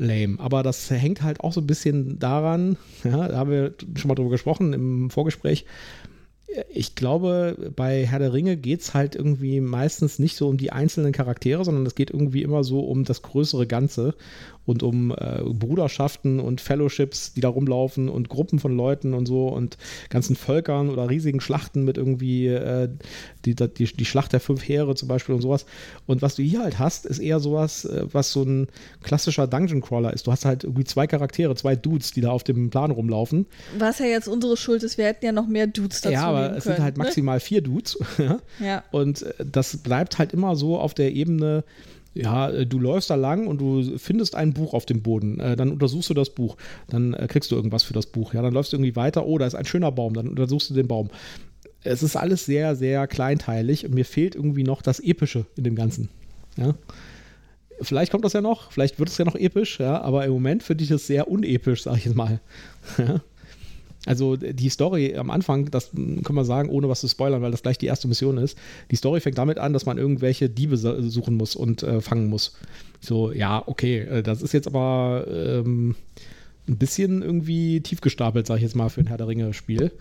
lame. Aber das hängt halt auch so ein bisschen daran, ja, da haben wir schon mal drüber gesprochen im Vorgespräch. Ich glaube, bei Herr der Ringe geht es halt irgendwie meistens nicht so um die einzelnen Charaktere, sondern es geht irgendwie immer so um das größere Ganze und um äh, Bruderschaften und Fellowships, die da rumlaufen und Gruppen von Leuten und so und ganzen Völkern oder riesigen Schlachten mit irgendwie äh, die, die, die Schlacht der fünf Heere zum Beispiel und sowas. Und was du hier halt hast, ist eher sowas, äh, was so ein klassischer Dungeon Crawler ist. Du hast halt irgendwie zwei Charaktere, zwei Dudes, die da auf dem Plan rumlaufen. Was ja jetzt unsere Schuld ist, wir hätten ja noch mehr Dudes dazu Ja, aber es sind halt ne? maximal vier Dudes. ja. Und äh, das bleibt halt immer so auf der Ebene, ja, äh, du läufst da lang und du findest ein Buch auf dem Boden. Äh, dann untersuchst du das Buch. Dann äh, kriegst du irgendwas für das Buch. Ja, dann läufst du irgendwie weiter. Oh, da ist ein schöner Baum. Dann untersuchst du den Baum. Es ist alles sehr, sehr kleinteilig und mir fehlt irgendwie noch das Epische in dem Ganzen. Ja. Vielleicht kommt das ja noch, vielleicht wird es ja noch episch, ja, aber im Moment finde ich es sehr unepisch, sag ich jetzt mal. Ja. Also die Story am Anfang, das können wir sagen, ohne was zu spoilern, weil das gleich die erste Mission ist. Die Story fängt damit an, dass man irgendwelche Diebe suchen muss und äh, fangen muss. So, ja, okay, äh, das ist jetzt aber ähm, ein bisschen irgendwie tief gestapelt, sag ich jetzt mal, für ein Herr der Ringe-Spiel.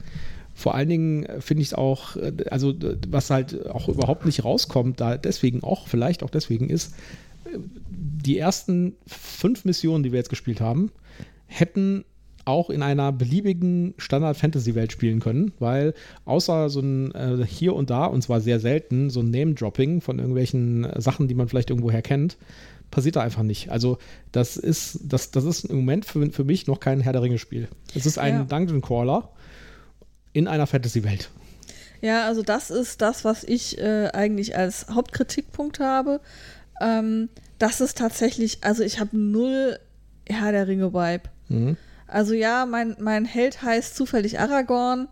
Vor allen Dingen finde ich es auch, äh, also was halt auch überhaupt nicht rauskommt, da deswegen auch, vielleicht auch deswegen ist, äh, die ersten fünf Missionen, die wir jetzt gespielt haben, hätten auch in einer beliebigen Standard-Fantasy-Welt spielen können, weil außer so ein äh, hier und da, und zwar sehr selten, so ein Name-Dropping von irgendwelchen äh, Sachen, die man vielleicht irgendwoher kennt, passiert da einfach nicht. Also das ist, das, das ist im Moment für, für mich noch kein Herr der Ringe-Spiel. Es ist ein ja. Dungeon Crawler in einer Fantasy-Welt. Ja, also das ist das, was ich äh, eigentlich als Hauptkritikpunkt habe. Ähm, das ist tatsächlich, also ich habe null Herr der Ringe-Vibe. Mhm. Also ja, mein, mein Held heißt zufällig Aragorn,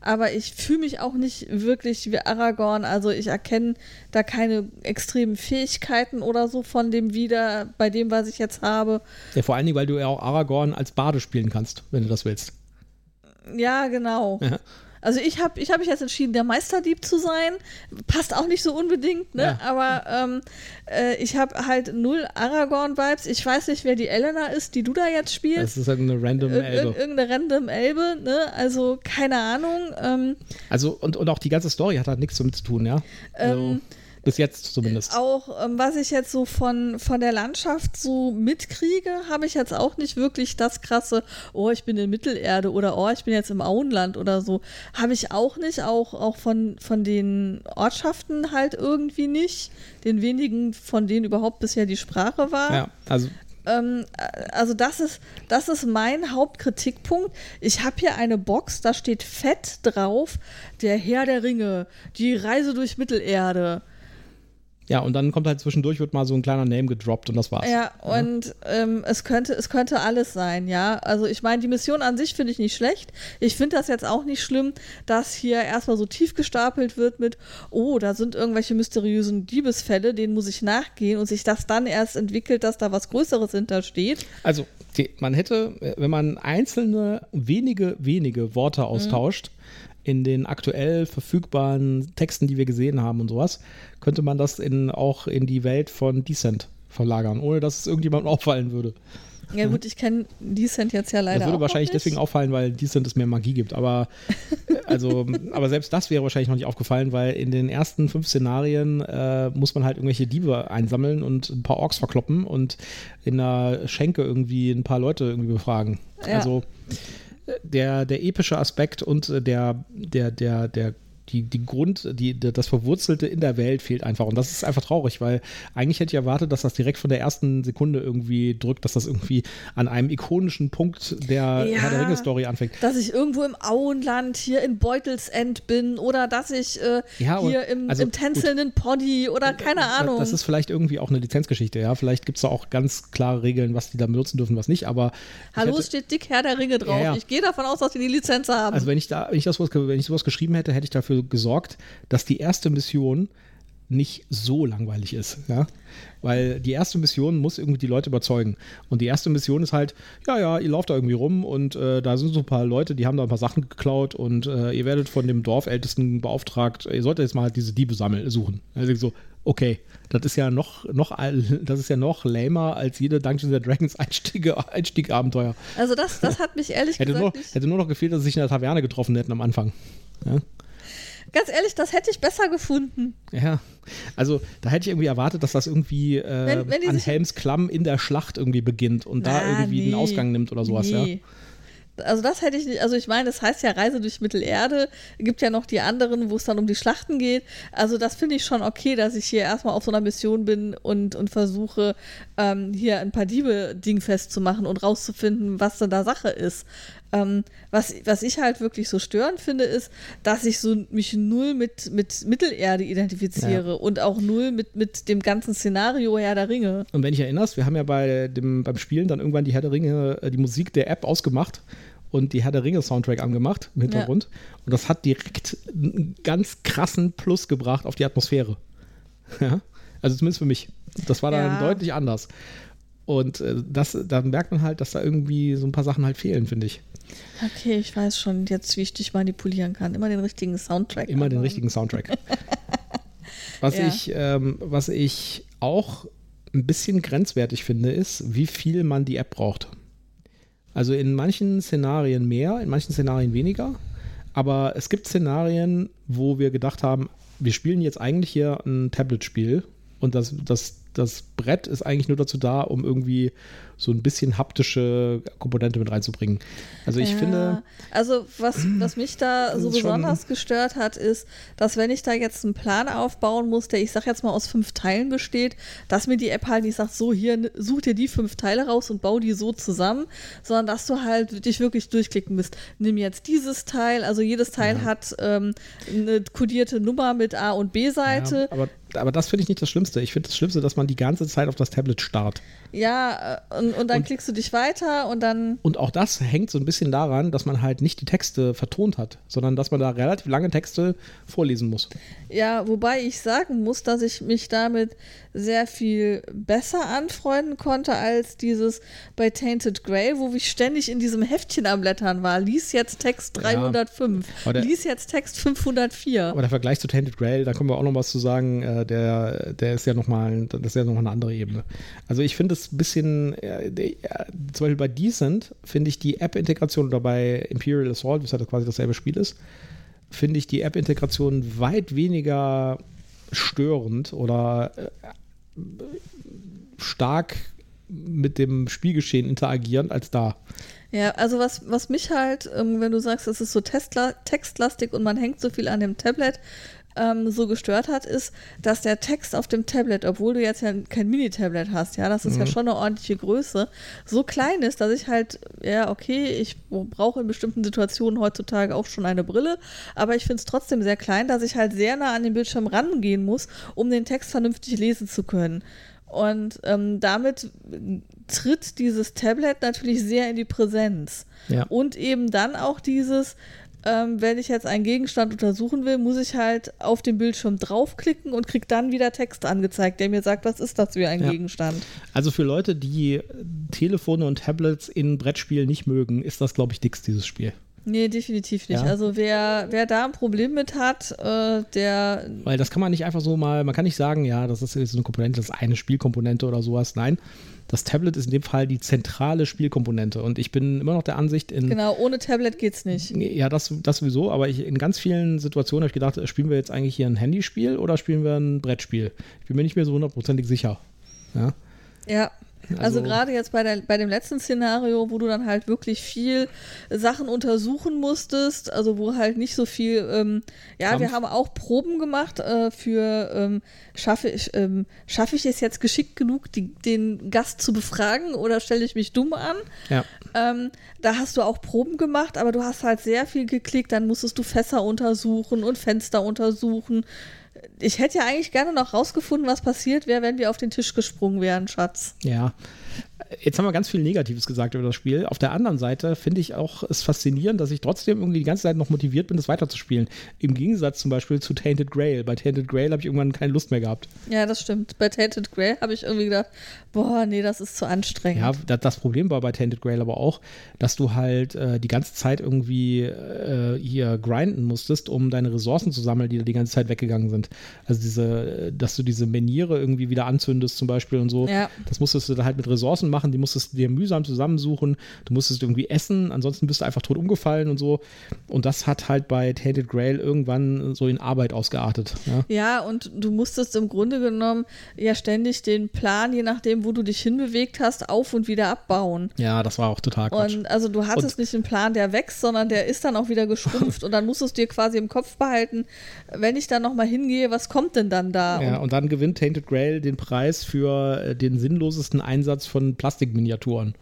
aber ich fühle mich auch nicht wirklich wie Aragorn. Also ich erkenne da keine extremen Fähigkeiten oder so von dem wieder, bei dem, was ich jetzt habe. Ja, vor allen Dingen, weil du ja auch Aragorn als Bade spielen kannst, wenn du das willst. Ja, genau. Ja. Also ich habe ich hab mich jetzt entschieden, der Meisterdieb zu sein. Passt auch nicht so unbedingt, ne? Ja. Aber ähm, äh, ich habe halt null Aragorn-Vibes. Ich weiß nicht, wer die Elena ist, die du da jetzt spielst. Das ist halt eine random Elbe. Ir irgendeine random Elbe, ne? Also keine Ahnung. Ähm, also und, und auch die ganze Story hat halt nichts damit zu tun, ja? Also, ähm, bis jetzt zumindest. Auch ähm, was ich jetzt so von, von der Landschaft so mitkriege, habe ich jetzt auch nicht wirklich das krasse, oh, ich bin in Mittelerde oder oh, ich bin jetzt im Auenland oder so. Habe ich auch nicht. Auch, auch von, von den Ortschaften halt irgendwie nicht. Den wenigen, von denen überhaupt bisher die Sprache war. Ja, also ähm, also das ist, das ist mein Hauptkritikpunkt. Ich habe hier eine Box, da steht fett drauf, der Herr der Ringe, die Reise durch Mittelerde. Ja, und dann kommt halt zwischendurch, wird mal so ein kleiner Name gedroppt und das war's. Ja, ja. und ähm, es, könnte, es könnte alles sein, ja. Also ich meine, die Mission an sich finde ich nicht schlecht. Ich finde das jetzt auch nicht schlimm, dass hier erstmal so tief gestapelt wird mit, oh, da sind irgendwelche mysteriösen Diebesfälle, denen muss ich nachgehen und sich das dann erst entwickelt, dass da was Größeres hintersteht. Also man hätte, wenn man einzelne wenige, wenige Worte austauscht, mhm in den aktuell verfügbaren Texten, die wir gesehen haben und sowas, könnte man das in, auch in die Welt von Decent verlagern, ohne dass es irgendjemandem auffallen würde. Ja gut, ich kenne Decent jetzt ja leider. Das würde wahrscheinlich deswegen auffallen, weil Decent es mehr Magie gibt. Aber also, aber selbst das wäre wahrscheinlich noch nicht aufgefallen, weil in den ersten fünf Szenarien äh, muss man halt irgendwelche Diebe einsammeln und ein paar Orks verkloppen und in einer Schenke irgendwie ein paar Leute irgendwie befragen. Ja. Also der, der epische Aspekt und äh, der, der, der, der die, die Grund, die, das Verwurzelte in der Welt fehlt einfach. Und das ist einfach traurig, weil eigentlich hätte ich erwartet, dass das direkt von der ersten Sekunde irgendwie drückt, dass das irgendwie an einem ikonischen Punkt der ja, Herr der Ringe-Story anfängt. Dass ich irgendwo im Auenland hier in Beutelsend bin oder dass ich äh, ja, hier im, also, im tänzelnden Poddy oder keine Ahnung. Das ist vielleicht irgendwie auch eine Lizenzgeschichte, ja. Vielleicht gibt es da auch ganz klare Regeln, was die da benutzen dürfen, was nicht, aber. Hallo, hätte, steht dick Herr der Ringe drauf. Ja, ich gehe davon aus, dass die die Lizenz haben. Also wenn ich da, wenn ich das wenn ich sowas geschrieben hätte, hätte ich dafür gesorgt, dass die erste Mission nicht so langweilig ist, ja, weil die erste Mission muss irgendwie die Leute überzeugen und die erste Mission ist halt, ja, ja, ihr lauft da irgendwie rum und äh, da sind so ein paar Leute, die haben da ein paar Sachen geklaut und äh, ihr werdet von dem Dorfältesten beauftragt, ihr solltet jetzt mal halt diese Diebe sammeln, suchen. Also so, okay, das ist ja noch, noch, das ist ja noch lamer als jede Dungeons Dragons Einstieg, Einstieg-Abenteuer. Also das, das hat mich ehrlich hätte gesagt nur, Hätte nur noch gefehlt, dass sie sich in der Taverne getroffen hätten am Anfang. Ja? Ganz ehrlich, das hätte ich besser gefunden. Ja, also da hätte ich irgendwie erwartet, dass das irgendwie äh, wenn, wenn an Helms Klamm in der Schlacht irgendwie beginnt und Na, da irgendwie nee. einen Ausgang nimmt oder sowas, nee. ja. Also das hätte ich nicht, also ich meine, das heißt ja Reise durch Mittelerde, gibt ja noch die anderen, wo es dann um die Schlachten geht. Also das finde ich schon okay, dass ich hier erstmal auf so einer Mission bin und, und versuche, ähm, hier ein paar Diebe dingfest zu machen und rauszufinden, was denn da Sache ist. Ähm, was, was ich halt wirklich so störend finde, ist, dass ich so mich null mit, mit Mittelerde identifiziere ja. und auch null mit, mit dem ganzen Szenario Herr der Ringe. Und wenn ich erinnerst, wir haben ja bei dem, beim Spielen dann irgendwann die Herr der Ringe, äh, die Musik der App ausgemacht und die Herr der Ringe Soundtrack angemacht im Hintergrund. Ja. Und das hat direkt einen ganz krassen Plus gebracht auf die Atmosphäre. Ja? Also zumindest für mich. Das war dann ja. deutlich anders. Und äh, das, da merkt man halt, dass da irgendwie so ein paar Sachen halt fehlen, finde ich. Okay, ich weiß schon jetzt, wie ich dich manipulieren kann. Immer den richtigen Soundtrack. Immer den richtigen Soundtrack. was, ja. ich, ähm, was ich auch ein bisschen grenzwertig finde, ist, wie viel man die App braucht. Also in manchen Szenarien mehr, in manchen Szenarien weniger. Aber es gibt Szenarien, wo wir gedacht haben, wir spielen jetzt eigentlich hier ein Tablet-Spiel und das, das das Brett ist eigentlich nur dazu da, um irgendwie so ein bisschen haptische Komponente mit reinzubringen. Also ich ja, finde. Also was, was mich da so besonders gestört hat, ist, dass wenn ich da jetzt einen Plan aufbauen muss, der ich sag jetzt mal aus fünf Teilen besteht, dass mir die App halt nicht sagt, so hier such dir die fünf Teile raus und bau die so zusammen, sondern dass du halt dich wirklich durchklicken musst. Nimm jetzt dieses Teil, also jedes Teil ja. hat ähm, eine kodierte Nummer mit A und B-Seite. Ja, aber aber das finde ich nicht das Schlimmste. Ich finde das Schlimmste, dass man die ganze Zeit auf das Tablet starrt. Ja, äh, und, und dann und, klickst du dich weiter und dann. Und auch das hängt so ein bisschen daran, dass man halt nicht die Texte vertont hat, sondern dass man da relativ lange Texte vorlesen muss. Ja, wobei ich sagen muss, dass ich mich damit sehr viel besser anfreunden konnte als dieses bei Tainted Grail, wo ich ständig in diesem Heftchen am Blättern war. Lies jetzt Text 305, ja, der, lies jetzt Text 504. Aber der Vergleich zu Tainted Grail, da können wir auch noch was zu sagen, äh, der, der ist ja nochmal, das ist ja nochmal eine andere Ebene. Also ich finde es ein bisschen, äh, zum Beispiel bei Decent finde ich die App-Integration oder bei Imperial Assault, was halt quasi dasselbe Spiel ist, finde ich die App-Integration weit weniger störend oder äh, stark mit dem Spielgeschehen interagieren als da. Ja, also was, was mich halt, ähm, wenn du sagst, es ist so textlastig und man hängt so viel an dem Tablet, ähm, so gestört hat, ist, dass der Text auf dem Tablet, obwohl du jetzt ja kein Mini-Tablet hast, ja, das ist mhm. ja schon eine ordentliche Größe, so klein ist, dass ich halt, ja, okay, ich brauche in bestimmten Situationen heutzutage auch schon eine Brille, aber ich finde es trotzdem sehr klein, dass ich halt sehr nah an den Bildschirm rangehen muss, um den Text vernünftig lesen zu können. Und ähm, damit tritt dieses Tablet natürlich sehr in die Präsenz. Ja. Und eben dann auch dieses, ähm, wenn ich jetzt einen Gegenstand untersuchen will, muss ich halt auf den Bildschirm draufklicken und kriege dann wieder Text angezeigt, der mir sagt, was ist das für ein ja. Gegenstand. Also für Leute, die Telefone und Tablets in Brettspielen nicht mögen, ist das, glaube ich, dicks, dieses Spiel. Nee, definitiv nicht. Ja. Also wer, wer da ein Problem mit hat, äh, der. Weil das kann man nicht einfach so mal, man kann nicht sagen, ja, das ist jetzt eine Komponente, das ist eine Spielkomponente oder sowas. Nein, das Tablet ist in dem Fall die zentrale Spielkomponente. Und ich bin immer noch der Ansicht, in. Genau, ohne Tablet geht's nicht. Ja, das, das sowieso, aber ich, in ganz vielen Situationen habe ich gedacht, spielen wir jetzt eigentlich hier ein Handyspiel oder spielen wir ein Brettspiel? Ich bin mir nicht mehr so hundertprozentig sicher. Ja. Ja. Also, also gerade jetzt bei, der, bei dem letzten Szenario, wo du dann halt wirklich viel Sachen untersuchen musstest, also wo halt nicht so viel, ähm, ja, Kampf. wir haben auch Proben gemacht äh, für, ähm, schaffe ich, ähm, schaffe ich es jetzt geschickt genug, die, den Gast zu befragen oder stelle ich mich dumm an? Ja. Ähm, da hast du auch Proben gemacht, aber du hast halt sehr viel geklickt, dann musstest du Fässer untersuchen und Fenster untersuchen ich hätte ja eigentlich gerne noch rausgefunden, was passiert wäre, wenn wir auf den Tisch gesprungen wären, Schatz. Ja, jetzt haben wir ganz viel Negatives gesagt über das Spiel. Auf der anderen Seite finde ich auch es faszinierend, dass ich trotzdem irgendwie die ganze Zeit noch motiviert bin, das weiterzuspielen. Im Gegensatz zum Beispiel zu Tainted Grail. Bei Tainted Grail habe ich irgendwann keine Lust mehr gehabt. Ja, das stimmt. Bei Tainted Grail habe ich irgendwie gedacht, boah, nee, das ist zu anstrengend. Ja, das, das Problem war bei Tainted Grail aber auch, dass du halt äh, die ganze Zeit irgendwie äh, hier grinden musstest, um deine Ressourcen zu sammeln, die da die ganze Zeit weggegangen sind. Also diese, dass du diese Meniere irgendwie wieder anzündest zum Beispiel und so. Ja. Das musstest du da halt mit Ressourcen machen machen, die musstest du dir mühsam zusammensuchen, du musstest irgendwie essen, ansonsten bist du einfach tot umgefallen und so. Und das hat halt bei Tainted Grail irgendwann so in Arbeit ausgeartet. Ja, ja und du musstest im Grunde genommen ja ständig den Plan, je nachdem, wo du dich hinbewegt hast, auf und wieder abbauen. Ja, das war auch total Quatsch. Und also du hattest und nicht einen Plan, der wächst, sondern der ist dann auch wieder geschrumpft und dann musstest du dir quasi im Kopf behalten, wenn ich da nochmal hingehe, was kommt denn dann da? Ja, und, und dann gewinnt Tainted Grail den Preis für äh, den sinnlosesten Einsatz von Plastik Plastikminiaturen.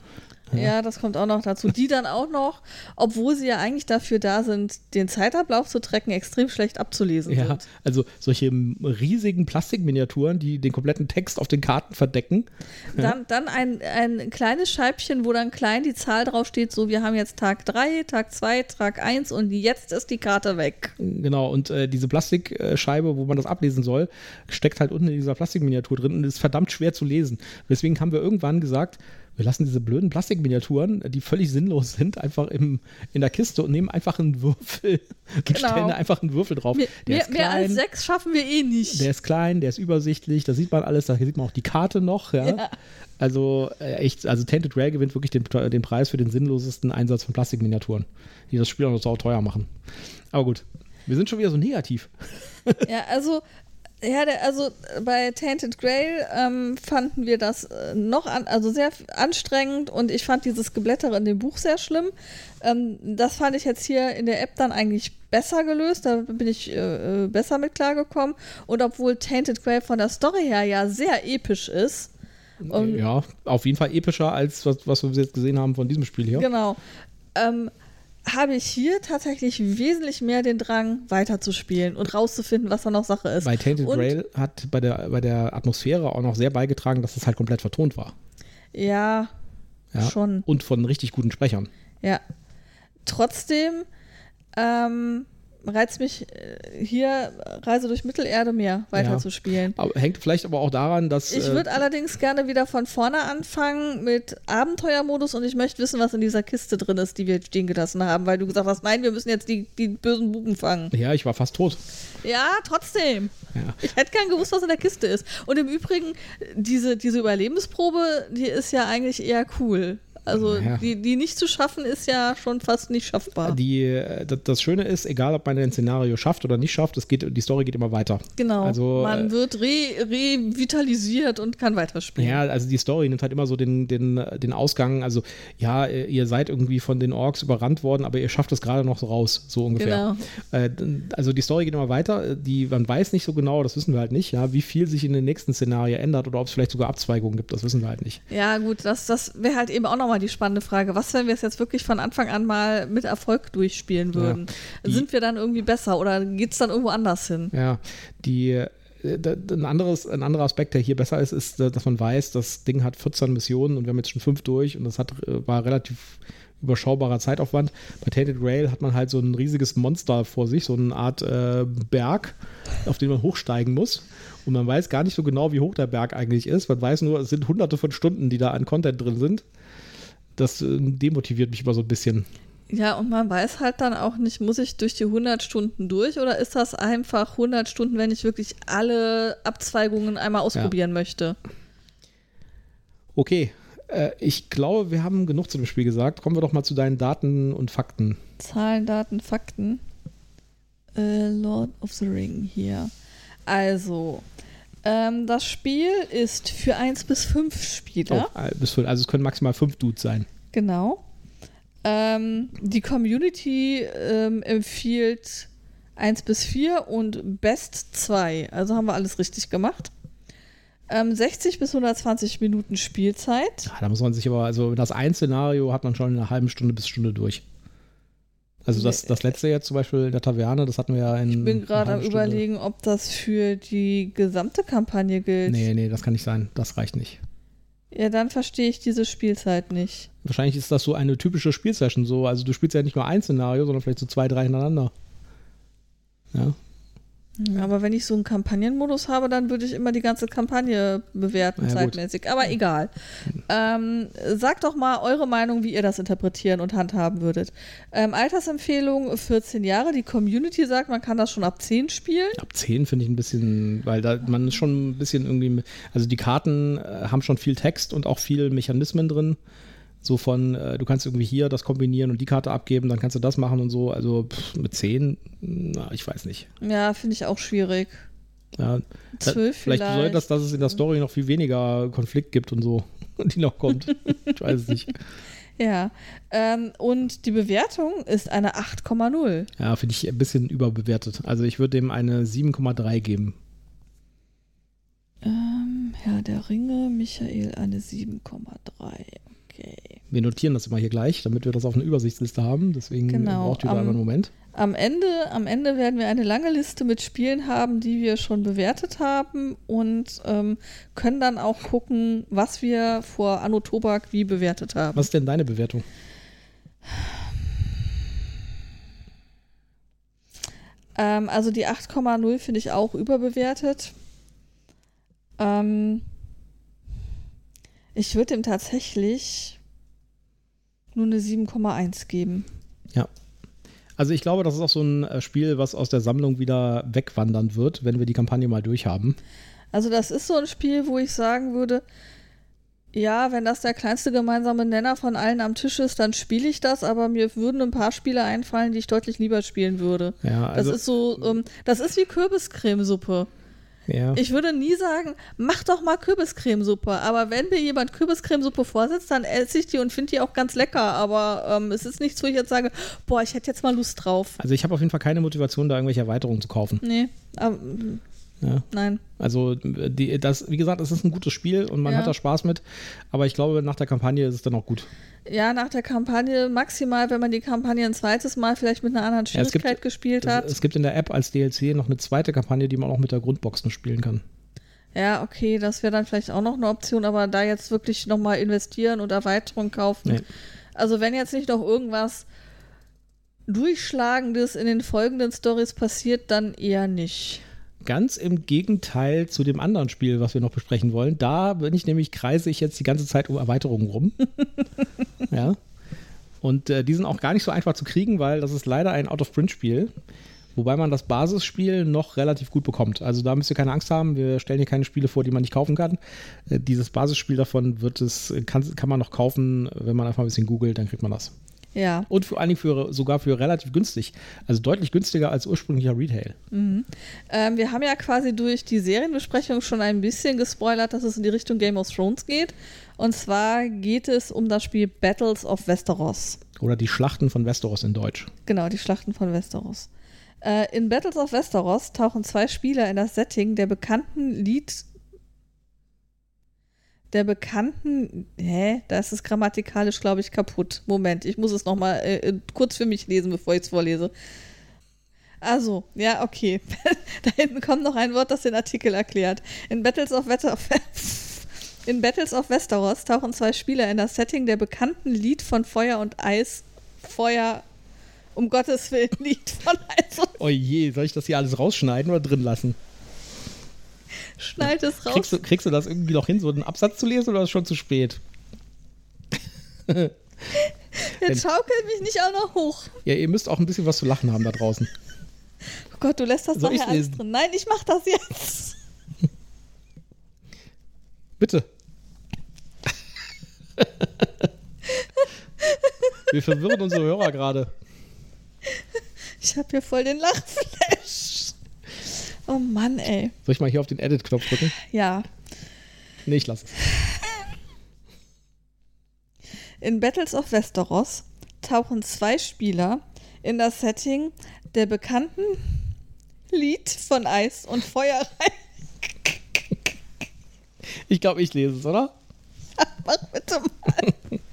Ja. das kommt auch noch dazu. Die dann auch noch, obwohl sie ja eigentlich dafür da sind, den Zeitablauf zu trecken, extrem schlecht abzulesen ja, sind. Also solche riesigen Plastikminiaturen, die den kompletten Text auf den Karten verdecken. Dann, ja. dann ein, ein kleines Scheibchen, wo dann klein die Zahl draufsteht, so wir haben jetzt Tag 3, Tag 2, Tag 1 und jetzt ist die Karte weg. Genau, und äh, diese Plastikscheibe, wo man das ablesen soll, steckt halt unten in dieser Plastikminiatur drin und ist verdammt schwer zu lesen. Deswegen haben wir irgendwann gesagt, wir lassen diese blöden Plastikminiaturen, die völlig sinnlos sind, einfach im, in der Kiste und nehmen einfach einen Würfel genau. und stellen da einfach einen Würfel drauf. Mehr, mehr, mehr, als sechs schaffen wir eh nicht. Der ist klein, der ist übersichtlich, da sieht man alles, da sieht man auch die Karte noch. Ja? ja. Also äh, echt, also Tainted Grail gewinnt wirklich den, den Preis für den sinnlosesten Einsatz von Plastikminiaturen, die das Spiel auch noch so teuer machen. Aber gut, wir sind schon wieder so negativ. Ja, also Ja, der, also bei Tainted Grail ähm, fanden wir das äh, noch an, also sehr anstrengend und ich fand dieses Geblättere in dem Buch sehr schlimm. Ähm, das fand ich jetzt hier in der App dann eigentlich besser gelöst, da bin ich äh, äh besser mit klargekommen. Und obwohl Tainted Grail von der Story her ja sehr episch ist. ja, auf jeden Fall epischer als was, was wir jetzt gesehen haben von diesem Spiel hier. Genau. Ähm, habe ich hier tatsächlich wesentlich mehr den Drang, weiterzuspielen und rauszufinden, was da noch Sache ist. Bei Tainted und, Grail hat bei der, bei der Atmosphäre auch noch sehr beigetragen, dass es halt komplett vertont war. Ja, ja, schon. Und von richtig guten Sprechern. Ja. Trotzdem ähm, reizt mich äh, hier Reise durch Mittelerde mehr weiterzuspielen. Ja. Hängt vielleicht aber auch daran, dass. Ich würde äh, allerdings gerne wieder von vorne anfangen mit Abenteuermodus und ich möchte wissen, was in dieser Kiste drin ist, die wir stehen gelassen haben, weil du gesagt hast, nein, wir müssen jetzt die, die bösen Buben fangen. Ja, ich war fast tot. Ja, trotzdem. Ja. Ich hätte gern gewusst, was in der Kiste ist. Und im Übrigen, diese, diese Überlebensprobe, die ist ja eigentlich eher cool. Also ja. die, die nicht zu schaffen ist ja schon fast nicht schaffbar. Die, äh, das Schöne ist, egal ob man ein Szenario schafft oder nicht schafft, es geht, die Story geht immer weiter. Genau. Also, man äh, wird re, revitalisiert und kann weiterspielen. Ja, also die Story nimmt halt immer so den, den, den Ausgang. Also ja, ihr seid irgendwie von den Orks überrannt worden, aber ihr schafft es gerade noch so raus, so ungefähr. Genau. Äh, also die Story geht immer weiter. Die, man weiß nicht so genau, das wissen wir halt nicht, ja, wie viel sich in den nächsten Szenarien ändert oder ob es vielleicht sogar Abzweigungen gibt, das wissen wir halt nicht. Ja, gut, das, das wäre halt eben auch nochmal mal die spannende Frage. Was, wenn wir es jetzt wirklich von Anfang an mal mit Erfolg durchspielen würden? Ja, Sind wir dann irgendwie besser oder geht es dann irgendwo anders hin? Ja, die äh, ein, anderes, ein anderer Aspekt, der hier besser ist, ist, dass man weiß, das Ding hat 14 Missionen und wir haben jetzt schon fünf durch und das hat, äh, war relativ überschaubarer Zeitaufwand. Bei Tainted Rail hat man halt so ein riesiges Monster vor sich, so eine Art äh, Berg, auf den man hochsteigen muss. Und man weiß gar nicht so genau, wie hoch der Berg eigentlich ist. Man weiß nur, es sind hunderte von Stunden, die da an Content drin sind das äh, demotiviert mich immer so ein bisschen. Ja, und man weiß halt dann auch nicht, muss ich durch die 100 Stunden durch oder ist das einfach 100 Stunden, wenn ich wirklich alle Abzweigungen einmal ausprobieren ja. möchte? Okay, äh, ich glaube, wir haben genug zu dem Spiel gesagt. Kommen wir doch mal zu deinen Daten und Fakten. Zahlen, Daten, Fakten. Äh, Lord of the Ring hier. Also, ähm, das Spiel ist für 1 bis 5 Spieler. Oh, bis 5, also es können maximal 5 Dudes sein. Genau. Ähm, die Community ähm, empfiehlt 1 bis 4 und Best 2. Also haben wir alles richtig gemacht. 60 ähm, bis 120 Minuten Spielzeit. Ja, da muss man sich aber, also das ein Szenario hat man schon in einer halben Stunde bis Stunde durch. Also das, das letzte jetzt zum Beispiel in der Taverne, das hatten wir ja in. Ich bin gerade am überlegen, ob das für die gesamte Kampagne gilt. Nee, nee, das kann nicht sein. Das reicht nicht. Ja, dann verstehe ich diese Spielzeit nicht. Wahrscheinlich ist das so eine typische Spielsession so. Also du spielst ja nicht nur ein Szenario, sondern vielleicht so zwei, drei hintereinander. Ja. Aber wenn ich so einen Kampagnenmodus habe, dann würde ich immer die ganze Kampagne bewerten, ja, zeitmäßig. Gut. Aber egal. Ähm, sagt doch mal eure Meinung, wie ihr das interpretieren und handhaben würdet. Ähm, Altersempfehlung 14 Jahre. Die Community sagt, man kann das schon ab 10 spielen. Ab 10 finde ich ein bisschen, weil da man ist schon ein bisschen irgendwie, also die Karten äh, haben schon viel Text und auch viel Mechanismen drin. So von, äh, du kannst irgendwie hier das kombinieren und die Karte abgeben, dann kannst du das machen und so. Also pff, mit 10, na, ich weiß nicht. Ja, finde ich auch schwierig. Ja, 12 vielleicht, vielleicht bedeutet das, dass es in der Story noch viel weniger Konflikt gibt und so, die noch kommt. ich weiß es nicht. Ja, ähm, und die Bewertung ist eine 8,0. Ja, finde ich ein bisschen überbewertet. Also ich würde dem eine 7,3 geben. Ähm, Herr der Ringe, Michael eine 7,3. Okay. Wir notieren das immer hier gleich, damit wir das auf einer Übersichtsliste haben. Deswegen genau. braucht ihr da einen Moment. Am Ende, am Ende werden wir eine lange Liste mit Spielen haben, die wir schon bewertet haben und ähm, können dann auch gucken, was wir vor Anno Tobak wie bewertet haben. Was ist denn deine Bewertung? Ähm, also die 8,0 finde ich auch überbewertet. Ähm, ich würde ihm tatsächlich nur eine 7,1 geben. Ja. Also ich glaube, das ist auch so ein äh, Spiel, was aus der Sammlung wieder wegwandern wird, wenn wir die Kampagne mal durchhaben. Also das ist so ein Spiel, wo ich sagen würde, ja, wenn das der kleinste gemeinsame Nenner von allen am Tisch ist, dann spiele ich das, aber mir würden ein paar Spiele einfallen, die ich deutlich lieber spielen würde. Ja, also das ist so, ähm, das ist wie Kürbiscremesuppe. Ja. Ich würde nie sagen, mach doch mal Kürbiscremesuppe. Aber wenn mir jemand Kürbiscremesuppe vorsetzt, dann esse ich die und finde die auch ganz lecker. Aber ähm, es ist nichts, wo ich jetzt sage, boah, ich hätte jetzt mal Lust drauf. Also ich habe auf jeden Fall keine Motivation, da irgendwelche Erweiterungen zu kaufen. Nee, aber, ja. Nein. Also, die, das, wie gesagt, es ist ein gutes Spiel und man ja. hat da Spaß mit. Aber ich glaube, nach der Kampagne ist es dann auch gut. Ja, nach der Kampagne maximal, wenn man die Kampagne ein zweites Mal vielleicht mit einer anderen Schwierigkeit ja, gibt, gespielt hat. Es, es, gibt in der App als DLC noch eine zweite Kampagne, die man auch mit der Grundbox noch spielen kann. Ja, okay, das wäre dann vielleicht auch noch eine Option, aber da jetzt wirklich nochmal investieren und Erweiterung kaufen. Nee. Also wenn jetzt nicht noch irgendwas Durchschlagendes in den folgenden Stories passiert, dann eher nicht. Ganz im Gegenteil zu dem anderen Spiel, was wir noch besprechen wollen. Da bin ich nämlich, kreise ich jetzt die ganze Zeit um Erweiterungen rum. ja. Und äh, die sind auch gar nicht so einfach zu kriegen, weil das ist leider ein Out-of-Print-Spiel. Wobei man das Basisspiel noch relativ gut bekommt. Also da müsst ihr keine Angst haben. Wir stellen hier keine Spiele vor, die man nicht kaufen kann. Äh, dieses Basisspiel davon wird es, kann, kann man noch kaufen, wenn man einfach ein bisschen googelt, dann kriegt man das. Ja. Und vor allen Dingen für, sogar für relativ günstig. Also deutlich günstiger als ursprünglicher Retail. Mhm. Ähm, wir haben ja quasi durch die Serienbesprechung schon ein bisschen gespoilert, dass es in die Richtung Game of Thrones geht. Und zwar geht es um das Spiel Battles of Westeros. Oder die Schlachten von Westeros in Deutsch. Genau, die Schlachten von Westeros. Äh, in Battles of Westeros tauchen zwei Spieler in das Setting der bekannten Lied der bekannten, hä, da ist es grammatikalisch, glaube ich, kaputt. Moment, ich muss es nochmal äh, äh, kurz für mich lesen, bevor ich es vorlese. Also, ja, okay. da hinten kommt noch ein Wort, das den Artikel erklärt. In Battles of Wetter In Battles of Westeros tauchen zwei Spieler in das Setting der bekannten Lied von Feuer und Eis, Feuer, um Gottes Willen, Lied von Eis und Oh je, soll ich das hier alles rausschneiden oder drin lassen? Schneid es raus. Kriegst du, kriegst du das irgendwie noch hin, so einen Absatz zu lesen oder ist es schon zu spät? Jetzt schaukelt mich nicht auch noch hoch. Ja, ihr müsst auch ein bisschen was zu lachen haben da draußen. Oh Gott, du lässt das Soll nachher alles drin. Nein, ich mach das jetzt. Bitte. Wir verwirren unsere Hörer gerade. Ich hab hier voll den Lachflash. Oh Mann, ey. Soll ich mal hier auf den Edit-Knopf drücken? Ja. Nee, ich lasse es. In Battles of Westeros tauchen zwei Spieler in das Setting der bekannten Lied von Eis und Feuer rein. Ich glaube, ich lese es, oder? Mach bitte mal.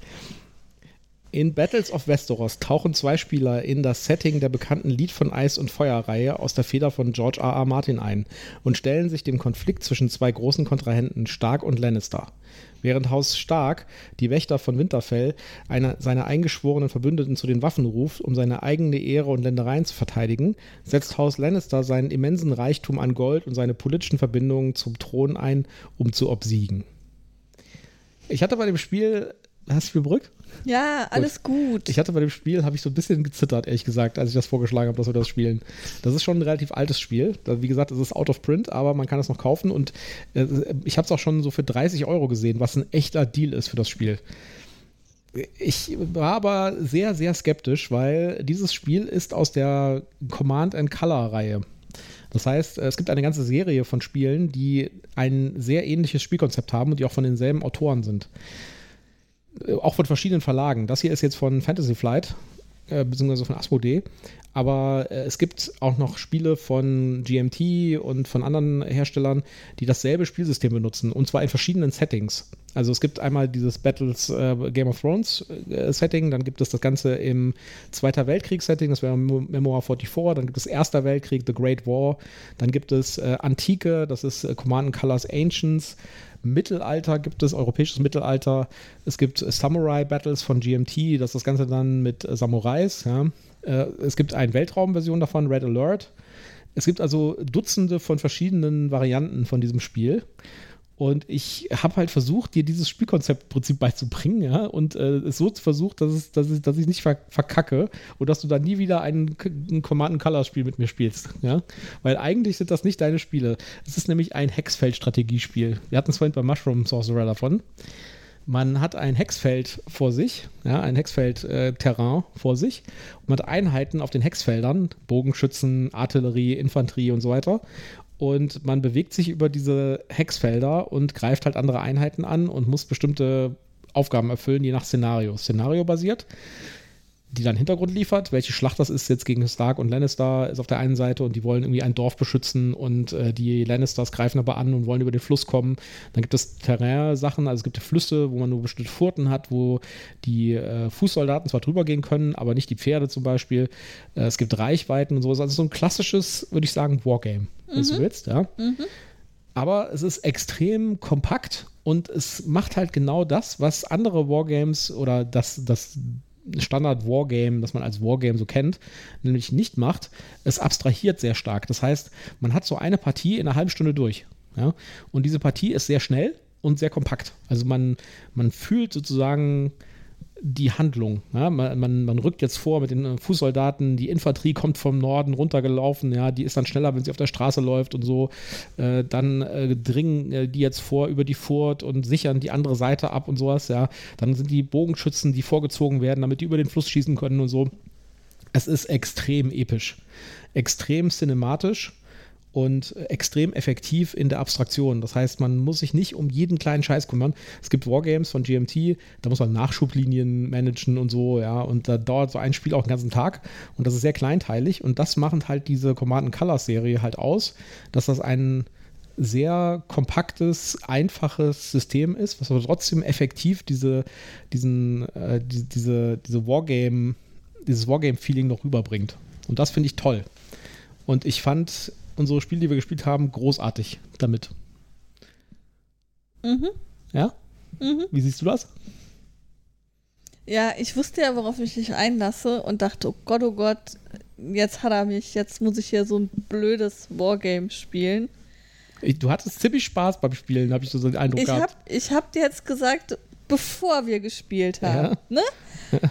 In Battles of Westeros tauchen zwei Spieler in das Setting der bekannten Lied von Eis und Feuer-Reihe aus der Feder von George R. R. Martin ein und stellen sich dem Konflikt zwischen zwei großen Kontrahenten Stark und Lannister. Während Haus Stark, die Wächter von Winterfell, eine, seine eingeschworenen Verbündeten zu den Waffen ruft, um seine eigene Ehre und Ländereien zu verteidigen, setzt Haus Lannister seinen immensen Reichtum an Gold und seine politischen Verbindungen zum Thron ein, um zu obsiegen. Ich hatte bei dem Spiel Hast du Brück? Ja, alles gut. gut. Ich hatte bei dem Spiel, habe ich so ein bisschen gezittert, ehrlich gesagt, als ich das vorgeschlagen habe, dass wir das spielen. Das ist schon ein relativ altes Spiel. Wie gesagt, es ist out of print, aber man kann es noch kaufen und äh, ich habe es auch schon so für 30 Euro gesehen, was ein echter Deal ist für das Spiel. Ich war aber sehr, sehr skeptisch, weil dieses Spiel ist aus der Command and Color Reihe. Das heißt, es gibt eine ganze Serie von Spielen, die ein sehr ähnliches Spielkonzept haben und die auch von denselben Autoren sind. Äh, auch von verschiedenen Verlagen. Das hier ist jetzt von Fantasy Flight, äh, beziehungsweise von Asmodee. Aber äh, es gibt auch noch Spiele von GMT und von anderen Herstellern, die dasselbe Spielsystem benutzen. Und zwar in verschiedenen Settings. Also es gibt einmal dieses Battles äh, Game of Thrones äh, Setting, dann gibt es das Ganze im Zweiter Weltkrieg Setting, das wäre Memoir 44, dann gibt es Erster Weltkrieg, The Great War, dann gibt es äh, Antike, das ist Command Colors Ancients, Mittelalter gibt es, europäisches Mittelalter. Es gibt Samurai-Battles von GMT, das ist das Ganze dann mit äh, Samurais. Ja. Äh, es gibt eine Weltraumversion davon, Red Alert. Es gibt also Dutzende von verschiedenen Varianten von diesem Spiel. Und ich habe halt versucht, dir dieses Spielkonzept im Prinzip beizubringen, ja, und äh, es so versucht, dass, es, dass, ich, dass ich nicht verkacke und dass du dann nie wieder ein, ein Command-Color-Spiel mit mir spielst, ja. Weil eigentlich sind das nicht deine Spiele. Es ist nämlich ein Hexfeld-Strategiespiel. Wir hatten es vorhin bei Mushroom Sorcerer davon. Man hat ein Hexfeld vor sich, ja, ein Hexfeld-Terrain äh, vor sich und man hat Einheiten auf den Hexfeldern, Bogenschützen, Artillerie, Infanterie und so weiter. Und man bewegt sich über diese Hexfelder und greift halt andere Einheiten an und muss bestimmte Aufgaben erfüllen, je nach Szenario. Szenario basiert die dann Hintergrund liefert, welche Schlacht das ist jetzt gegen Stark und Lannister ist auf der einen Seite und die wollen irgendwie ein Dorf beschützen und äh, die Lannisters greifen aber an und wollen über den Fluss kommen. Dann gibt es Terrain-Sachen, also es gibt Flüsse, wo man nur bestimmte Furten hat, wo die äh, Fußsoldaten zwar drüber gehen können, aber nicht die Pferde zum Beispiel. Äh, es gibt Reichweiten und sowas. Also so ein klassisches, würde ich sagen, Wargame, wenn mhm. du willst, ja. Mhm. Aber es ist extrem kompakt und es macht halt genau das, was andere Wargames oder das, das Standard-Wargame, das man als Wargame so kennt, nämlich nicht macht. Es abstrahiert sehr stark. Das heißt, man hat so eine Partie in einer halben Stunde durch. Ja? Und diese Partie ist sehr schnell und sehr kompakt. Also man, man fühlt sozusagen die Handlung. Ja, man, man, man, rückt jetzt vor mit den äh, Fußsoldaten, die Infanterie kommt vom Norden runtergelaufen, ja, die ist dann schneller, wenn sie auf der Straße läuft und so. Äh, dann äh, dringen äh, die jetzt vor über die Furt und sichern die andere Seite ab und sowas, ja. Dann sind die Bogenschützen, die vorgezogen werden, damit die über den Fluss schießen können und so. Es ist extrem episch, extrem cinematisch und extrem effektiv in der Abstraktion. Das heißt, man muss sich nicht um jeden kleinen Scheiß kümmern. Es gibt Wargames von GMT, da muss man Nachschublinien managen und so, ja, und da dauert so ein Spiel auch einen ganzen Tag und das ist sehr kleinteilig und das machen halt diese Command Colors Serie halt aus, dass das ein sehr kompaktes, einfaches System ist, was aber trotzdem effektiv diese, diesen, äh, die, diese, diese Wargame, dieses Wargame-Feeling noch rüberbringt. Und das finde ich toll. Und ich fand unsere Spiele, die wir gespielt haben, großartig damit. Mhm. Ja? Mhm. Wie siehst du das? Ja, ich wusste ja, worauf ich mich einlasse und dachte, oh Gott, oh Gott, jetzt hat er mich, jetzt muss ich hier so ein blödes Wargame spielen. Ich, du hattest ziemlich Spaß beim Spielen, habe ich so den Eindruck ich gehabt. Hab, ich habe dir jetzt gesagt, bevor wir gespielt haben. Ja. Ne?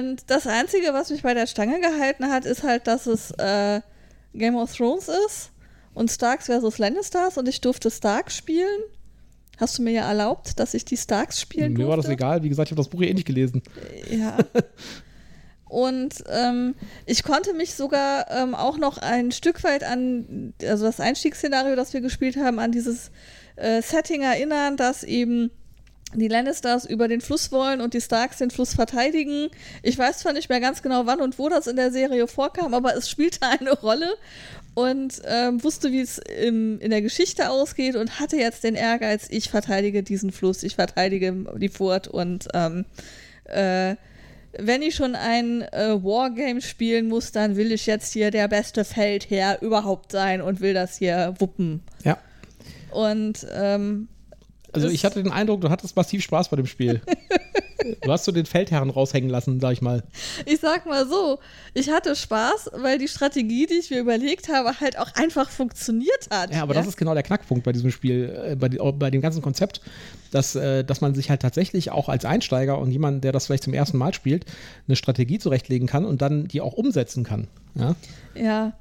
Und das Einzige, was mich bei der Stange gehalten hat, ist halt, dass es äh, Game of Thrones ist und Starks versus Lannisters und ich durfte Starks spielen. Hast du mir ja erlaubt, dass ich die Starks spielen Mir durfte? war das egal. Wie gesagt, ich habe das Buch eh nicht gelesen. Ja. Und ähm, ich konnte mich sogar ähm, auch noch ein Stück weit an, also das Einstiegsszenario, das wir gespielt haben, an dieses äh, Setting erinnern, dass eben die Lannisters über den Fluss wollen und die Starks den Fluss verteidigen. Ich weiß zwar nicht mehr ganz genau, wann und wo das in der Serie vorkam, aber es spielte eine Rolle und ähm, wusste, wie es in der Geschichte ausgeht und hatte jetzt den Ehrgeiz, ich verteidige diesen Fluss, ich verteidige die Furt und ähm, äh, wenn ich schon ein äh, Wargame spielen muss, dann will ich jetzt hier der beste Feldherr überhaupt sein und will das hier wuppen. Ja. Und ähm, also ich hatte den Eindruck, du hattest massiv Spaß bei dem Spiel. du hast so den Feldherren raushängen lassen, sag ich mal. Ich sag mal so, ich hatte Spaß, weil die Strategie, die ich mir überlegt habe, halt auch einfach funktioniert hat. Ja, aber ja? das ist genau der Knackpunkt bei diesem Spiel, äh, bei, bei, dem ganzen Konzept, dass, äh, dass man sich halt tatsächlich auch als Einsteiger und jemand, der das vielleicht zum ersten Mal spielt, eine Strategie zurechtlegen kann und dann die auch umsetzen kann. Ja. ja.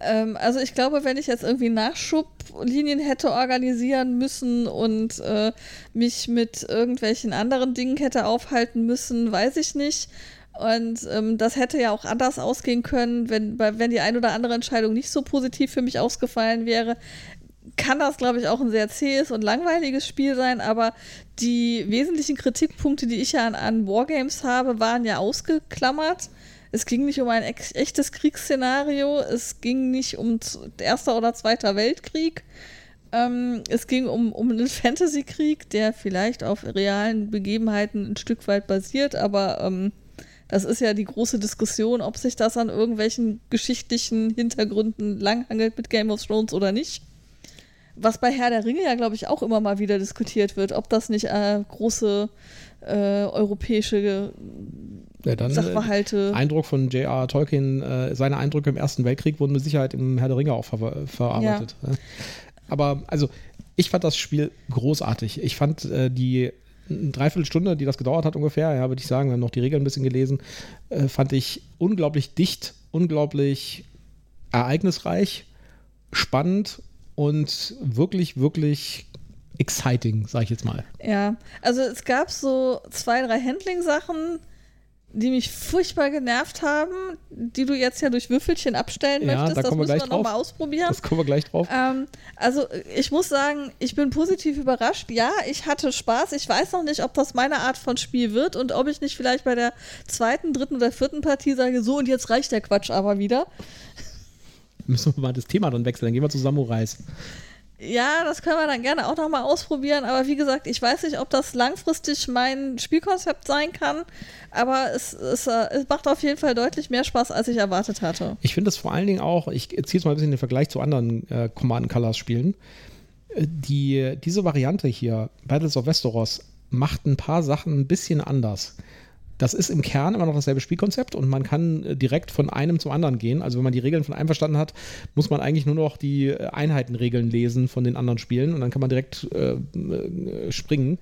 Ähm, also ich glaube, wenn ich jetzt irgendwie Nachschublinien hätte organisieren müssen und äh, mich mit irgendwelchen anderen Dingen hätte aufhalten müssen, weiß ich nicht. Und ähm, das hätte ja auch anders ausgehen können, wenn, wenn die ein oder andere Entscheidung nicht so positiv für mich ausgefallen wäre. Kann das, glaube ich, auch ein sehr zähes und langweiliges Spiel sein, aber die wesentlichen Kritikpunkte, die ich ja an, an Wargames habe, waren ja ausgeklammert. Es ging nicht um ein echtes Kriegsszenario, es ging nicht um Erster oder Zweiter Weltkrieg. Ähm, es ging um, um einen Fantasy-Krieg, der vielleicht auf realen Begebenheiten ein Stück weit basiert, aber ähm, das ist ja die große Diskussion, ob sich das an irgendwelchen geschichtlichen Hintergründen langhangelt mit Game of Thrones oder nicht. Was bei Herr der Ringe ja, glaube ich, auch immer mal wieder diskutiert wird, ob das nicht äh, große äh, europäische ja, dann, Sachverhalte. Äh, Eindruck von J.R. Tolkien, äh, seine Eindrücke im Ersten Weltkrieg wurden mit Sicherheit im Herr der Ringe auch ver verarbeitet. Ja. Aber also, ich fand das Spiel großartig. Ich fand äh, die Dreiviertelstunde, die das gedauert hat ungefähr, ja, würde ich sagen, wir haben noch die Regeln ein bisschen gelesen, äh, fand ich unglaublich dicht, unglaublich ereignisreich, spannend und wirklich, wirklich exciting, sag ich jetzt mal. Ja, also es gab so zwei, drei Handling-Sachen, die mich furchtbar genervt haben, die du jetzt ja durch Würfelchen abstellen Ja, möchtest. da das wir müssen gleich wir nochmal ausprobieren. Das kommen wir gleich drauf. Ähm, also ich muss sagen, ich bin positiv überrascht. Ja, ich hatte Spaß. Ich weiß noch nicht, ob das meine Art von Spiel wird und ob ich nicht vielleicht bei der zweiten, dritten oder vierten Partie sage, so und jetzt reicht der Quatsch aber wieder. Müssen wir mal das Thema dann wechseln. Dann gehen wir zu Samurais. Ja, das können wir dann gerne auch nochmal ausprobieren. Aber wie gesagt, ich weiß nicht, ob das langfristig mein Spielkonzept sein kann. Aber es, es, äh, es macht auf jeden Fall deutlich mehr Spaß, als ich erwartet hatte. Ich finde es vor allen Dingen auch, ich ziehe jetzt mal ein bisschen den Vergleich zu anderen äh, Command Colors Spielen. Äh, Die, diese Variante hier, Battles of Westeros, macht ein paar Sachen ein bisschen anders. Das ist im Kern immer noch dasselbe Spielkonzept und man kann äh, direkt von einem zum anderen gehen. Also wenn man die Regeln von einem verstanden hat, muss man eigentlich nur noch die äh, Einheitenregeln lesen von den anderen Spielen und dann kann man direkt äh, äh, springen.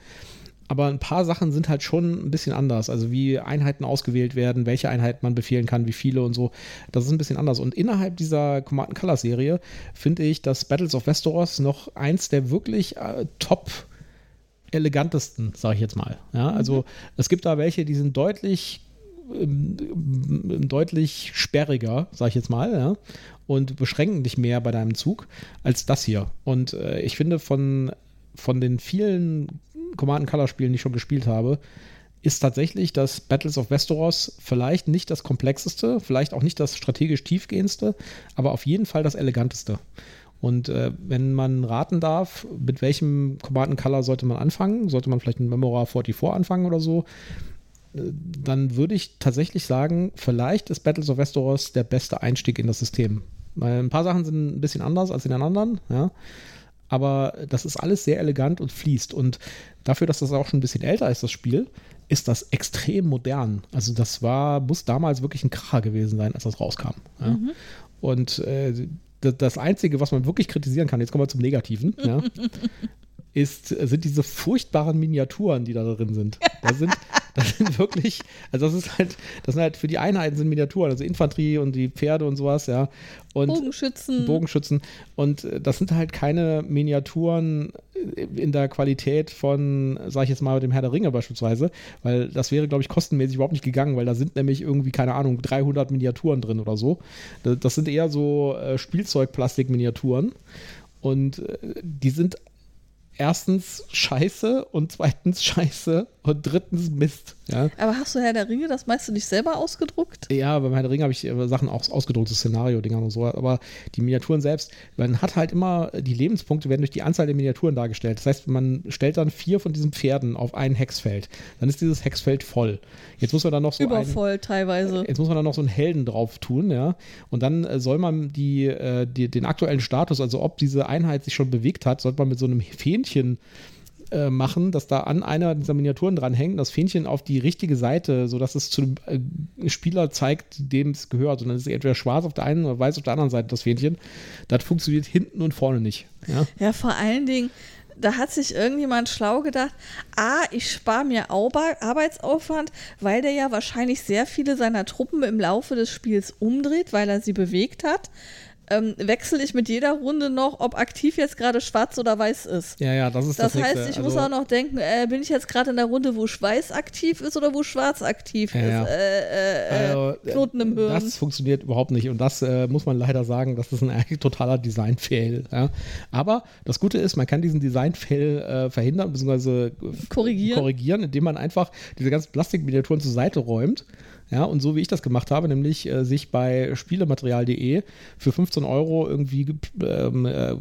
Aber ein paar Sachen sind halt schon ein bisschen anders. Also wie Einheiten ausgewählt werden, welche Einheiten man befehlen kann, wie viele und so. Das ist ein bisschen anders. Und innerhalb dieser Command Color Serie finde ich, dass Battles of Westeros noch eins der wirklich äh, top elegantesten, sage ich jetzt mal. Ja, also es gibt da welche, die sind deutlich ähm, ähm, deutlich sperriger, sage ich jetzt mal, ja, und beschränken dich mehr bei deinem Zug als das hier. Und äh, ich finde von von den vielen Command Color Spielen, die ich schon gespielt habe, ist tatsächlich das Battles of Westeros vielleicht nicht das komplexeste, vielleicht auch nicht das strategisch tiefgehendste, aber auf jeden Fall das eleganteste. Und äh, wenn man raten darf, mit welchem Command Color sollte man anfangen, sollte man vielleicht mit Memora 44 anfangen oder so, äh, dann würde ich tatsächlich sagen, vielleicht ist Battles of Westeros der beste Einstieg in das System. Weil ein paar Sachen sind ein bisschen anders als in den anderen, ja. Aber das ist alles sehr elegant und fließt. Und dafür, dass das auch schon ein bisschen älter ist, das Spiel, ist das extrem modern. Also das war, muss damals wirklich ein Kracher gewesen sein, als das rauskam. Ja. Und äh, das, Einzige, was man wirklich kritisieren kann, jetzt kommen wir zum Negativen, ja, ist, sind diese furchtbaren Miniaturen, die da drin sind. Das sind, das sind wirklich, also das ist halt, das sind halt für die Einheiten sind Miniaturen, also Infanterie und die Pferde und sowas, ja. Und Bogenschützen. Bogenschützen. Und äh, das sind halt keine Miniaturen in der Qualität von, sag ich jetzt mal, dem Herr der Ringe beispielsweise, weil das wäre, glaube ich, kostenmäßig überhaupt nicht gegangen, weil da sind nämlich irgendwie, keine Ahnung, 300 Miniaturen drin oder so. Das sind eher so äh, Spielzeug-Plastik-Miniaturen. Und äh, die sind erstens scheiße und zweitens scheiße und drittens Mist. Ja, Aber hast du Herr der Ringe das meiste nicht selber ausgedruckt? ja beim Herr der Ringe habe ich äh, Sachen auch ausgedruckte Szenario-Dinger und so, aber die Miniaturen selbst, man hat halt immer, die Lebenspunkte werden durch die Anzahl der Miniaturen dargestellt. Das heißt, man stellt dann vier von diesen Pferden auf ein Hexfeld. Dann ist dieses Hexfeld voll. Jetzt muss man dann noch so einen, Übervoll teilweise. Jetzt muss man dann noch so einen Helden drauf tun, ja. Und dann äh, soll man die, äh, die, den aktuellen Status, also ob diese Einheit sich schon bewegt hat, sollte man mit so einem Fähnchen äh, machen, dass da an einer dieser Miniaturen dranhängt, das Fähnchen auf die richtige Seite, sodass es zu dem äh, Spieler zeigt, dem es gehört. Und dann ist es entweder schwarz auf der einen oder weiß auf der anderen Seite das Fähnchen. Das funktioniert hinten und vorne nicht. Ja? Ja, vor allen Dingen, da hat sich irgendjemand schlau gedacht, ah, ich spare mir Arbeitsaufwand, weil der ja wahrscheinlich sehr viele seiner Truppen im Laufe des Spiels umdreht, weil er sie bewegt hat. Ähm, wechsle ich mit jeder Runde noch, ob aktiv jetzt gerade schwarz oder weiß ist. Ja, ja, das ist das, Das heißt, Nächste. ich muss Also- auch noch denken, äh, bin ich jetzt gerade in der Runde, wo Weiß aktiv ist oder wo Schwarz aktiv Ja, ja. ist? Äh, äh, äh, Also, äh, Knoten im Hirn. Das funktioniert überhaupt nicht. Und das äh, muss man leider sagen, das ist ein totaler Design-Fail. Ja. Aber das Gute ist, man kann diesen Design-Fail verhindern bzw. Korrigieren. korrigieren, indem man einfach diese ganzen Plastikminiaturen zur Seite räumt. Ja, und so wie ich das gemacht habe, nämlich äh, sich bei spielematerial.de für 15 Euro irgendwie ähm, äh,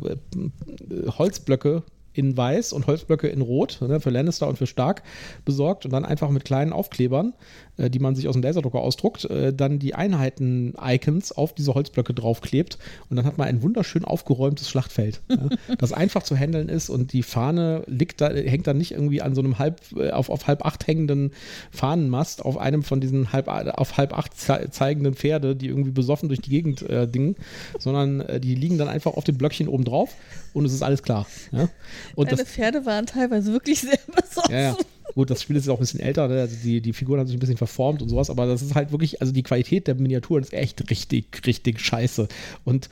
Holzblöcke in weiß und Holzblöcke in rot, ne, für Lannister und für Stark besorgt und dann einfach mit kleinen Aufklebern, äh, die man sich aus dem Laserdrucker ausdruckt, äh, dann die Einheiten-Icons auf diese Holzblöcke draufklebt und dann hat man ein wunderschön aufgeräumtes Schlachtfeld, das einfach zu handeln ist und die Fahne liegt da, hängt dann nicht irgendwie an so einem halb, äh, auf, auf halb acht hängenden Fahnenmast auf einem von diesen halb, auf halb acht ze zeigenden Pferde, die irgendwie besoffen durch die Gegend äh, dingen, sondern äh, die liegen dann einfach auf dem Blöckchen oben drauf und es ist alles klar. Ja? Und Deine das, Pferde waren teilweise wirklich sehr besoffen. ja, ja. Gut, das Spiel ist auch ein bisschen älter, ne? also die, die Figuren haben sich ein bisschen verformt und sowas, aber das ist halt wirklich, also die Qualität der Miniaturen ist echt richtig, richtig scheiße. Und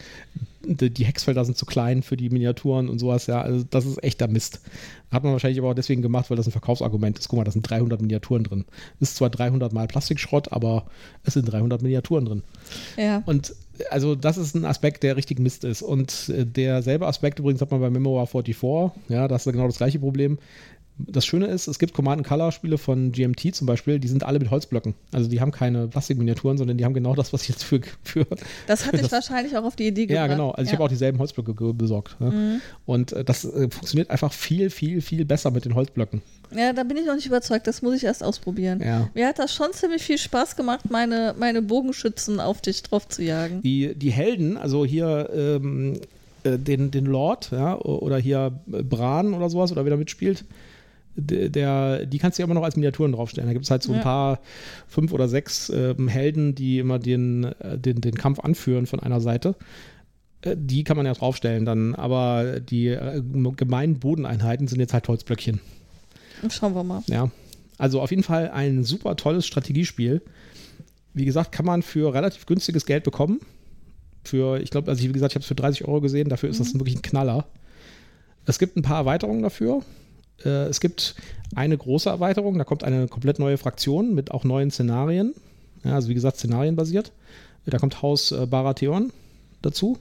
die Hexfelder sind zu klein für die Miniaturen und sowas, ja, also das ist echter Mist. Hat man wahrscheinlich aber auch deswegen gemacht, weil das ein Verkaufsargument ist. Guck mal, da sind 300 Miniaturen drin. Ist zwar 300 mal Plastikschrott, aber es sind 300 Miniaturen drin. Ja. Und also das ist ein Aspekt, der richtig Mist ist. Und äh, derselbe Aspekt übrigens hat man bei Memoir 44, ja, das ist genau das gleiche Problem das Schöne ist, es gibt Command Color Spiele von GMT zum Beispiel, die sind alle mit Holzblöcken. Also die haben keine Plastikminiaturen, sondern die haben genau das, was ich jetzt für. für das hatte ich wahrscheinlich auch auf die Idee gebracht. Ja, genau. Also ich habe auch dieselben Holzblöcke besorgt. Ja. Mhm. Und äh, das äh, funktioniert einfach viel, viel, viel besser mit den Holzblöcken. Ja, da bin ich noch nicht überzeugt. Das muss ich erst ausprobieren. Ja. Mir hat das schon ziemlich viel Spaß gemacht, meine, meine Bogenschützen auf dich drauf zu jagen. Die, die Helden, also hier ähm, äh, den, den Lord, ja, oder hier Bran oder sowas, oder wer da mitspielt, der, die kannst du ja immer noch als Miniaturen draufstellen. Da gibt es halt so ein ja. paar, fünf oder sechs äh, Helden, die immer den, äh, den, den Kampf anführen von einer Seite. Äh, die kann man ja draufstellen dann, aber die äh, gemeinen Bodeneinheiten sind jetzt halt Holzblöckchen. Schauen wir mal. Ja. Also auf jeden Fall ein super tolles Strategiespiel. Wie gesagt, kann man für relativ günstiges Geld bekommen. Für, ich glaube, also wie gesagt, ich habe es für 30 Euro gesehen, dafür ist mhm. das wirklich ein Knaller. Es gibt ein paar Erweiterungen dafür. Äh, es gibt eine große Erweiterung, da kommt eine komplett neue Fraktion mit auch neuen Szenarien. Ja, also wie gesagt, szenarienbasiert. Da kommt Haus äh, Baratheon dazu.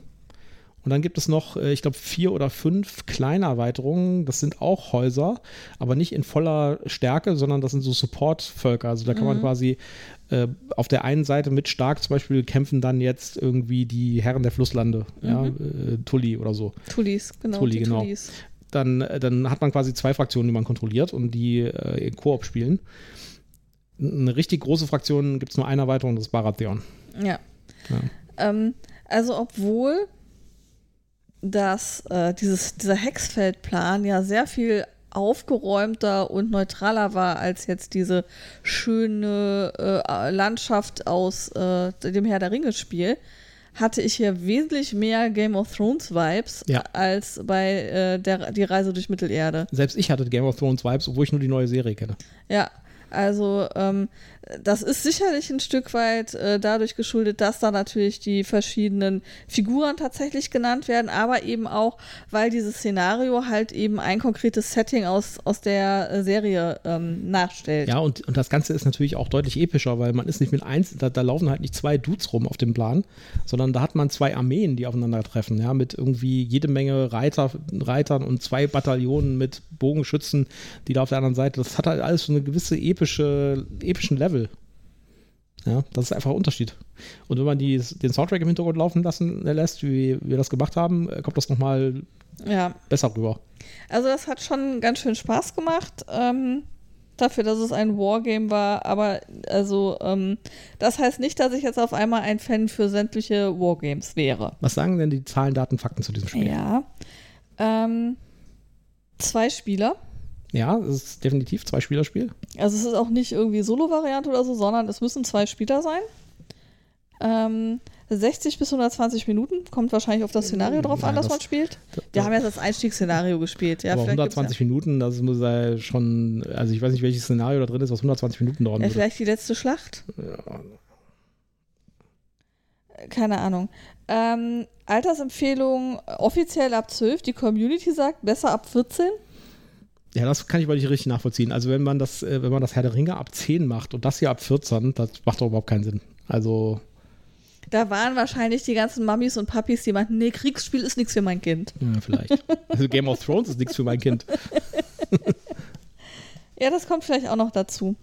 Und dann gibt es noch, äh, ich glaube, vier oder fünf kleine Erweiterungen. Das sind auch Häuser, aber nicht in voller Stärke, sondern das sind so Supportvölker. Also da kann mhm. man quasi äh, auf der einen Seite mit Stark zum Beispiel kämpfen dann jetzt irgendwie die Herren der Flusslande, mhm. ja, äh, Tulli oder so. Tullis, genau. Tulli, genau. Tullis dann, dann hat man quasi zwei Fraktionen, die man kontrolliert und die äh, in Koop spielen. Eine richtig große Fraktion gibt es nur eine Erweiterung, das ist Baratheon. Ja. ja. Ähm, also obwohl dass äh, dieses, dieser Hexfeldplan ja sehr viel aufgeräumter und neutraler war als jetzt diese schöne äh, Landschaft aus äh, dem Herr der Ringe-Spiel, hatte ich hier wesentlich mehr Game of Thrones Vibes ja. als bei äh, der, die Reise durch Mittelerde. Selbst ich hatte Game of Thrones Vibes, obwohl ich nur die neue Serie kenne. Ja, also ähm, das ist sicherlich ein Stück weit äh, dadurch geschuldet, dass da natürlich die verschiedenen Figuren tatsächlich genannt werden, aber eben auch, weil dieses Szenario halt eben ein konkretes Setting aus, aus der äh, Serie ähm, nachstellt. Ja, und, und das Ganze ist natürlich auch deutlich epischer, weil man ist nicht mit eins, da, da laufen halt nicht zwei Dudes rum auf dem Plan, sondern da hat man zwei Armeen, die aufeinandertreffen, ja, mit irgendwie jede Menge Reiter, Reitern und zwei Bataillonen mit Bogenschützen, die da auf der anderen Seite, das hat halt alles so eine gewisse epische, epischen Level. Ja, das ist einfach ein Unterschied. Und wenn man die, den Soundtrack im Hintergrund laufen lassen äh, lässt, wie wir das gemacht haben, äh, kommt das nochmal ja. besser rüber. Also das hat schon ganz schön Spaß gemacht. Ähm, dafür, dass es ein Wargame war, aber also ähm, das heißt nicht, dass ich jetzt auf einmal ein Fan für sämtliche Wargames wäre. Was sagen denn die Zahlen, Daten, Fakten zu diesem Spiel? Ja. Ähm, zwei Spieler. Ja, es ist definitiv zwei Spielerspiel. Also es ist auch nicht irgendwie Solo-Variante oder so, sondern es müssen zwei Spieler sein. Ähm, 60 bis 120 Minuten, kommt wahrscheinlich auf das Szenario drauf Nein, an, das, das man spielt. Wir das, haben jetzt das Einstiegsszenario gespielt. Ja, aber 120 ja. Minuten, das muss ja schon, also ich weiß nicht, welches Szenario da drin ist, was 120 Minuten dauern ja, würde. Vielleicht die letzte Schlacht? Ja. Keine Ahnung. Ähm, Altersempfehlung offiziell ab 12, die Community sagt besser ab 14. Ja, das kann ich mal nicht richtig nachvollziehen. Also wenn man das, äh, wenn man das Herr der Ringe ab 10 macht und das hier ab 14, das macht doch überhaupt keinen Sinn. Also. Da waren wahrscheinlich die ganzen Mummies und Papis, die meinten, nee, Kriegsspiel ist nichts für mein Kind. Ja, vielleicht. Also Game of Thrones ist nichts für mein Kind. ja, das kommt vielleicht auch noch dazu.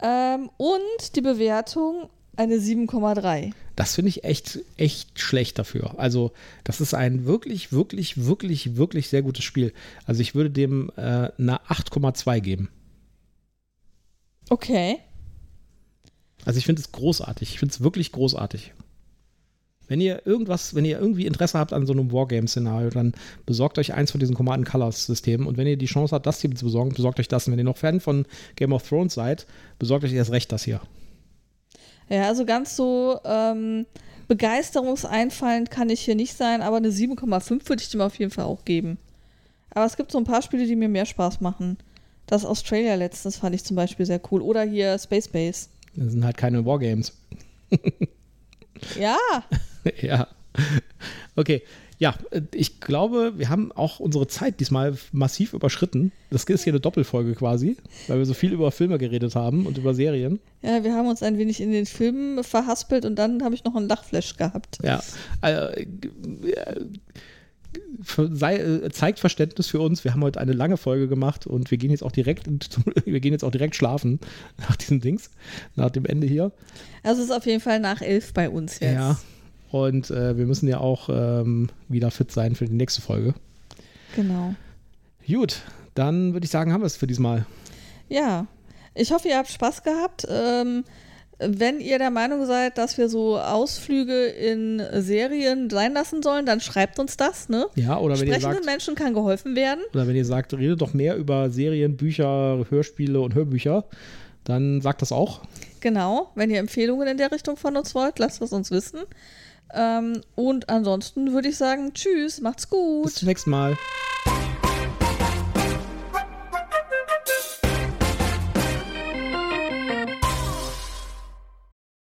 Ähm, und die Bewertung eine 7,3. Das finde ich echt, echt schlecht dafür. Also, das ist ein wirklich, wirklich, wirklich, wirklich sehr gutes Spiel. Also, ich würde dem äh, eine 8,2 geben. Okay. Also, ich finde es großartig. Ich finde es wirklich großartig. Wenn ihr irgendwas, wenn ihr irgendwie Interesse habt an so einem Wargame-Szenario, dann besorgt euch eins von diesen Command Colors Systemen. Und wenn ihr die Chance habt, das hier zu besorgen, besorgt euch das. Und wenn ihr noch Fan von Game of Thrones seid, besorgt euch erst recht das hier. Ja, also ganz so ähm, begeisterungseinfallend kann ich hier nicht sein, aber eine 7,5 würde ich dem auf jeden Fall auch geben. Aber es gibt so ein paar Spiele, die mir mehr Spaß machen. Das Australia letztens fand ich zum Beispiel sehr cool. Oder hier Space Base. Das sind halt keine Wargames. ja. ja. Okay. Ja, ich glaube, wir haben auch unsere Zeit diesmal massiv überschritten. Das ist hier eine Doppelfolge quasi, weil wir so viel über Filme geredet haben und über Serien. Ja, wir haben uns ein wenig in den Filmen verhaspelt und dann habe ich noch einen Lachflash gehabt. Ja, äh, sei, äh, zeigt Verständnis für uns. Wir haben heute eine lange Folge gemacht und wir gehen jetzt auch direkt, wir gehen jetzt auch direkt schlafen nach diesem Dings, nach dem Ende hier. Also es ist auf jeden Fall nach elf bei uns jetzt. Ja. Und äh, wir müssen ja auch ähm, wieder fit sein für die nächste Folge. Genau. Gut, dann würde ich sagen, haben wir es für diesmal. Ja, ich hoffe, ihr habt Spaß gehabt. Ähm, wenn ihr der Meinung seid, dass wir so Ausflüge in Serien sein lassen sollen, dann schreibt uns das, ne? Ja, oder wenn Sprechenden ihr sagt, Menschen kann geholfen werden. Oder wenn ihr sagt, redet doch mehr über Serien, Bücher, Hörspiele und Hörbücher, dann sagt das auch. Genau, wenn ihr Empfehlungen in der Richtung von uns wollt, lasst es uns wissen. Ähm, und ansonsten würde ich sagen, tschüss, macht's gut. Bis zum nächsten Mal.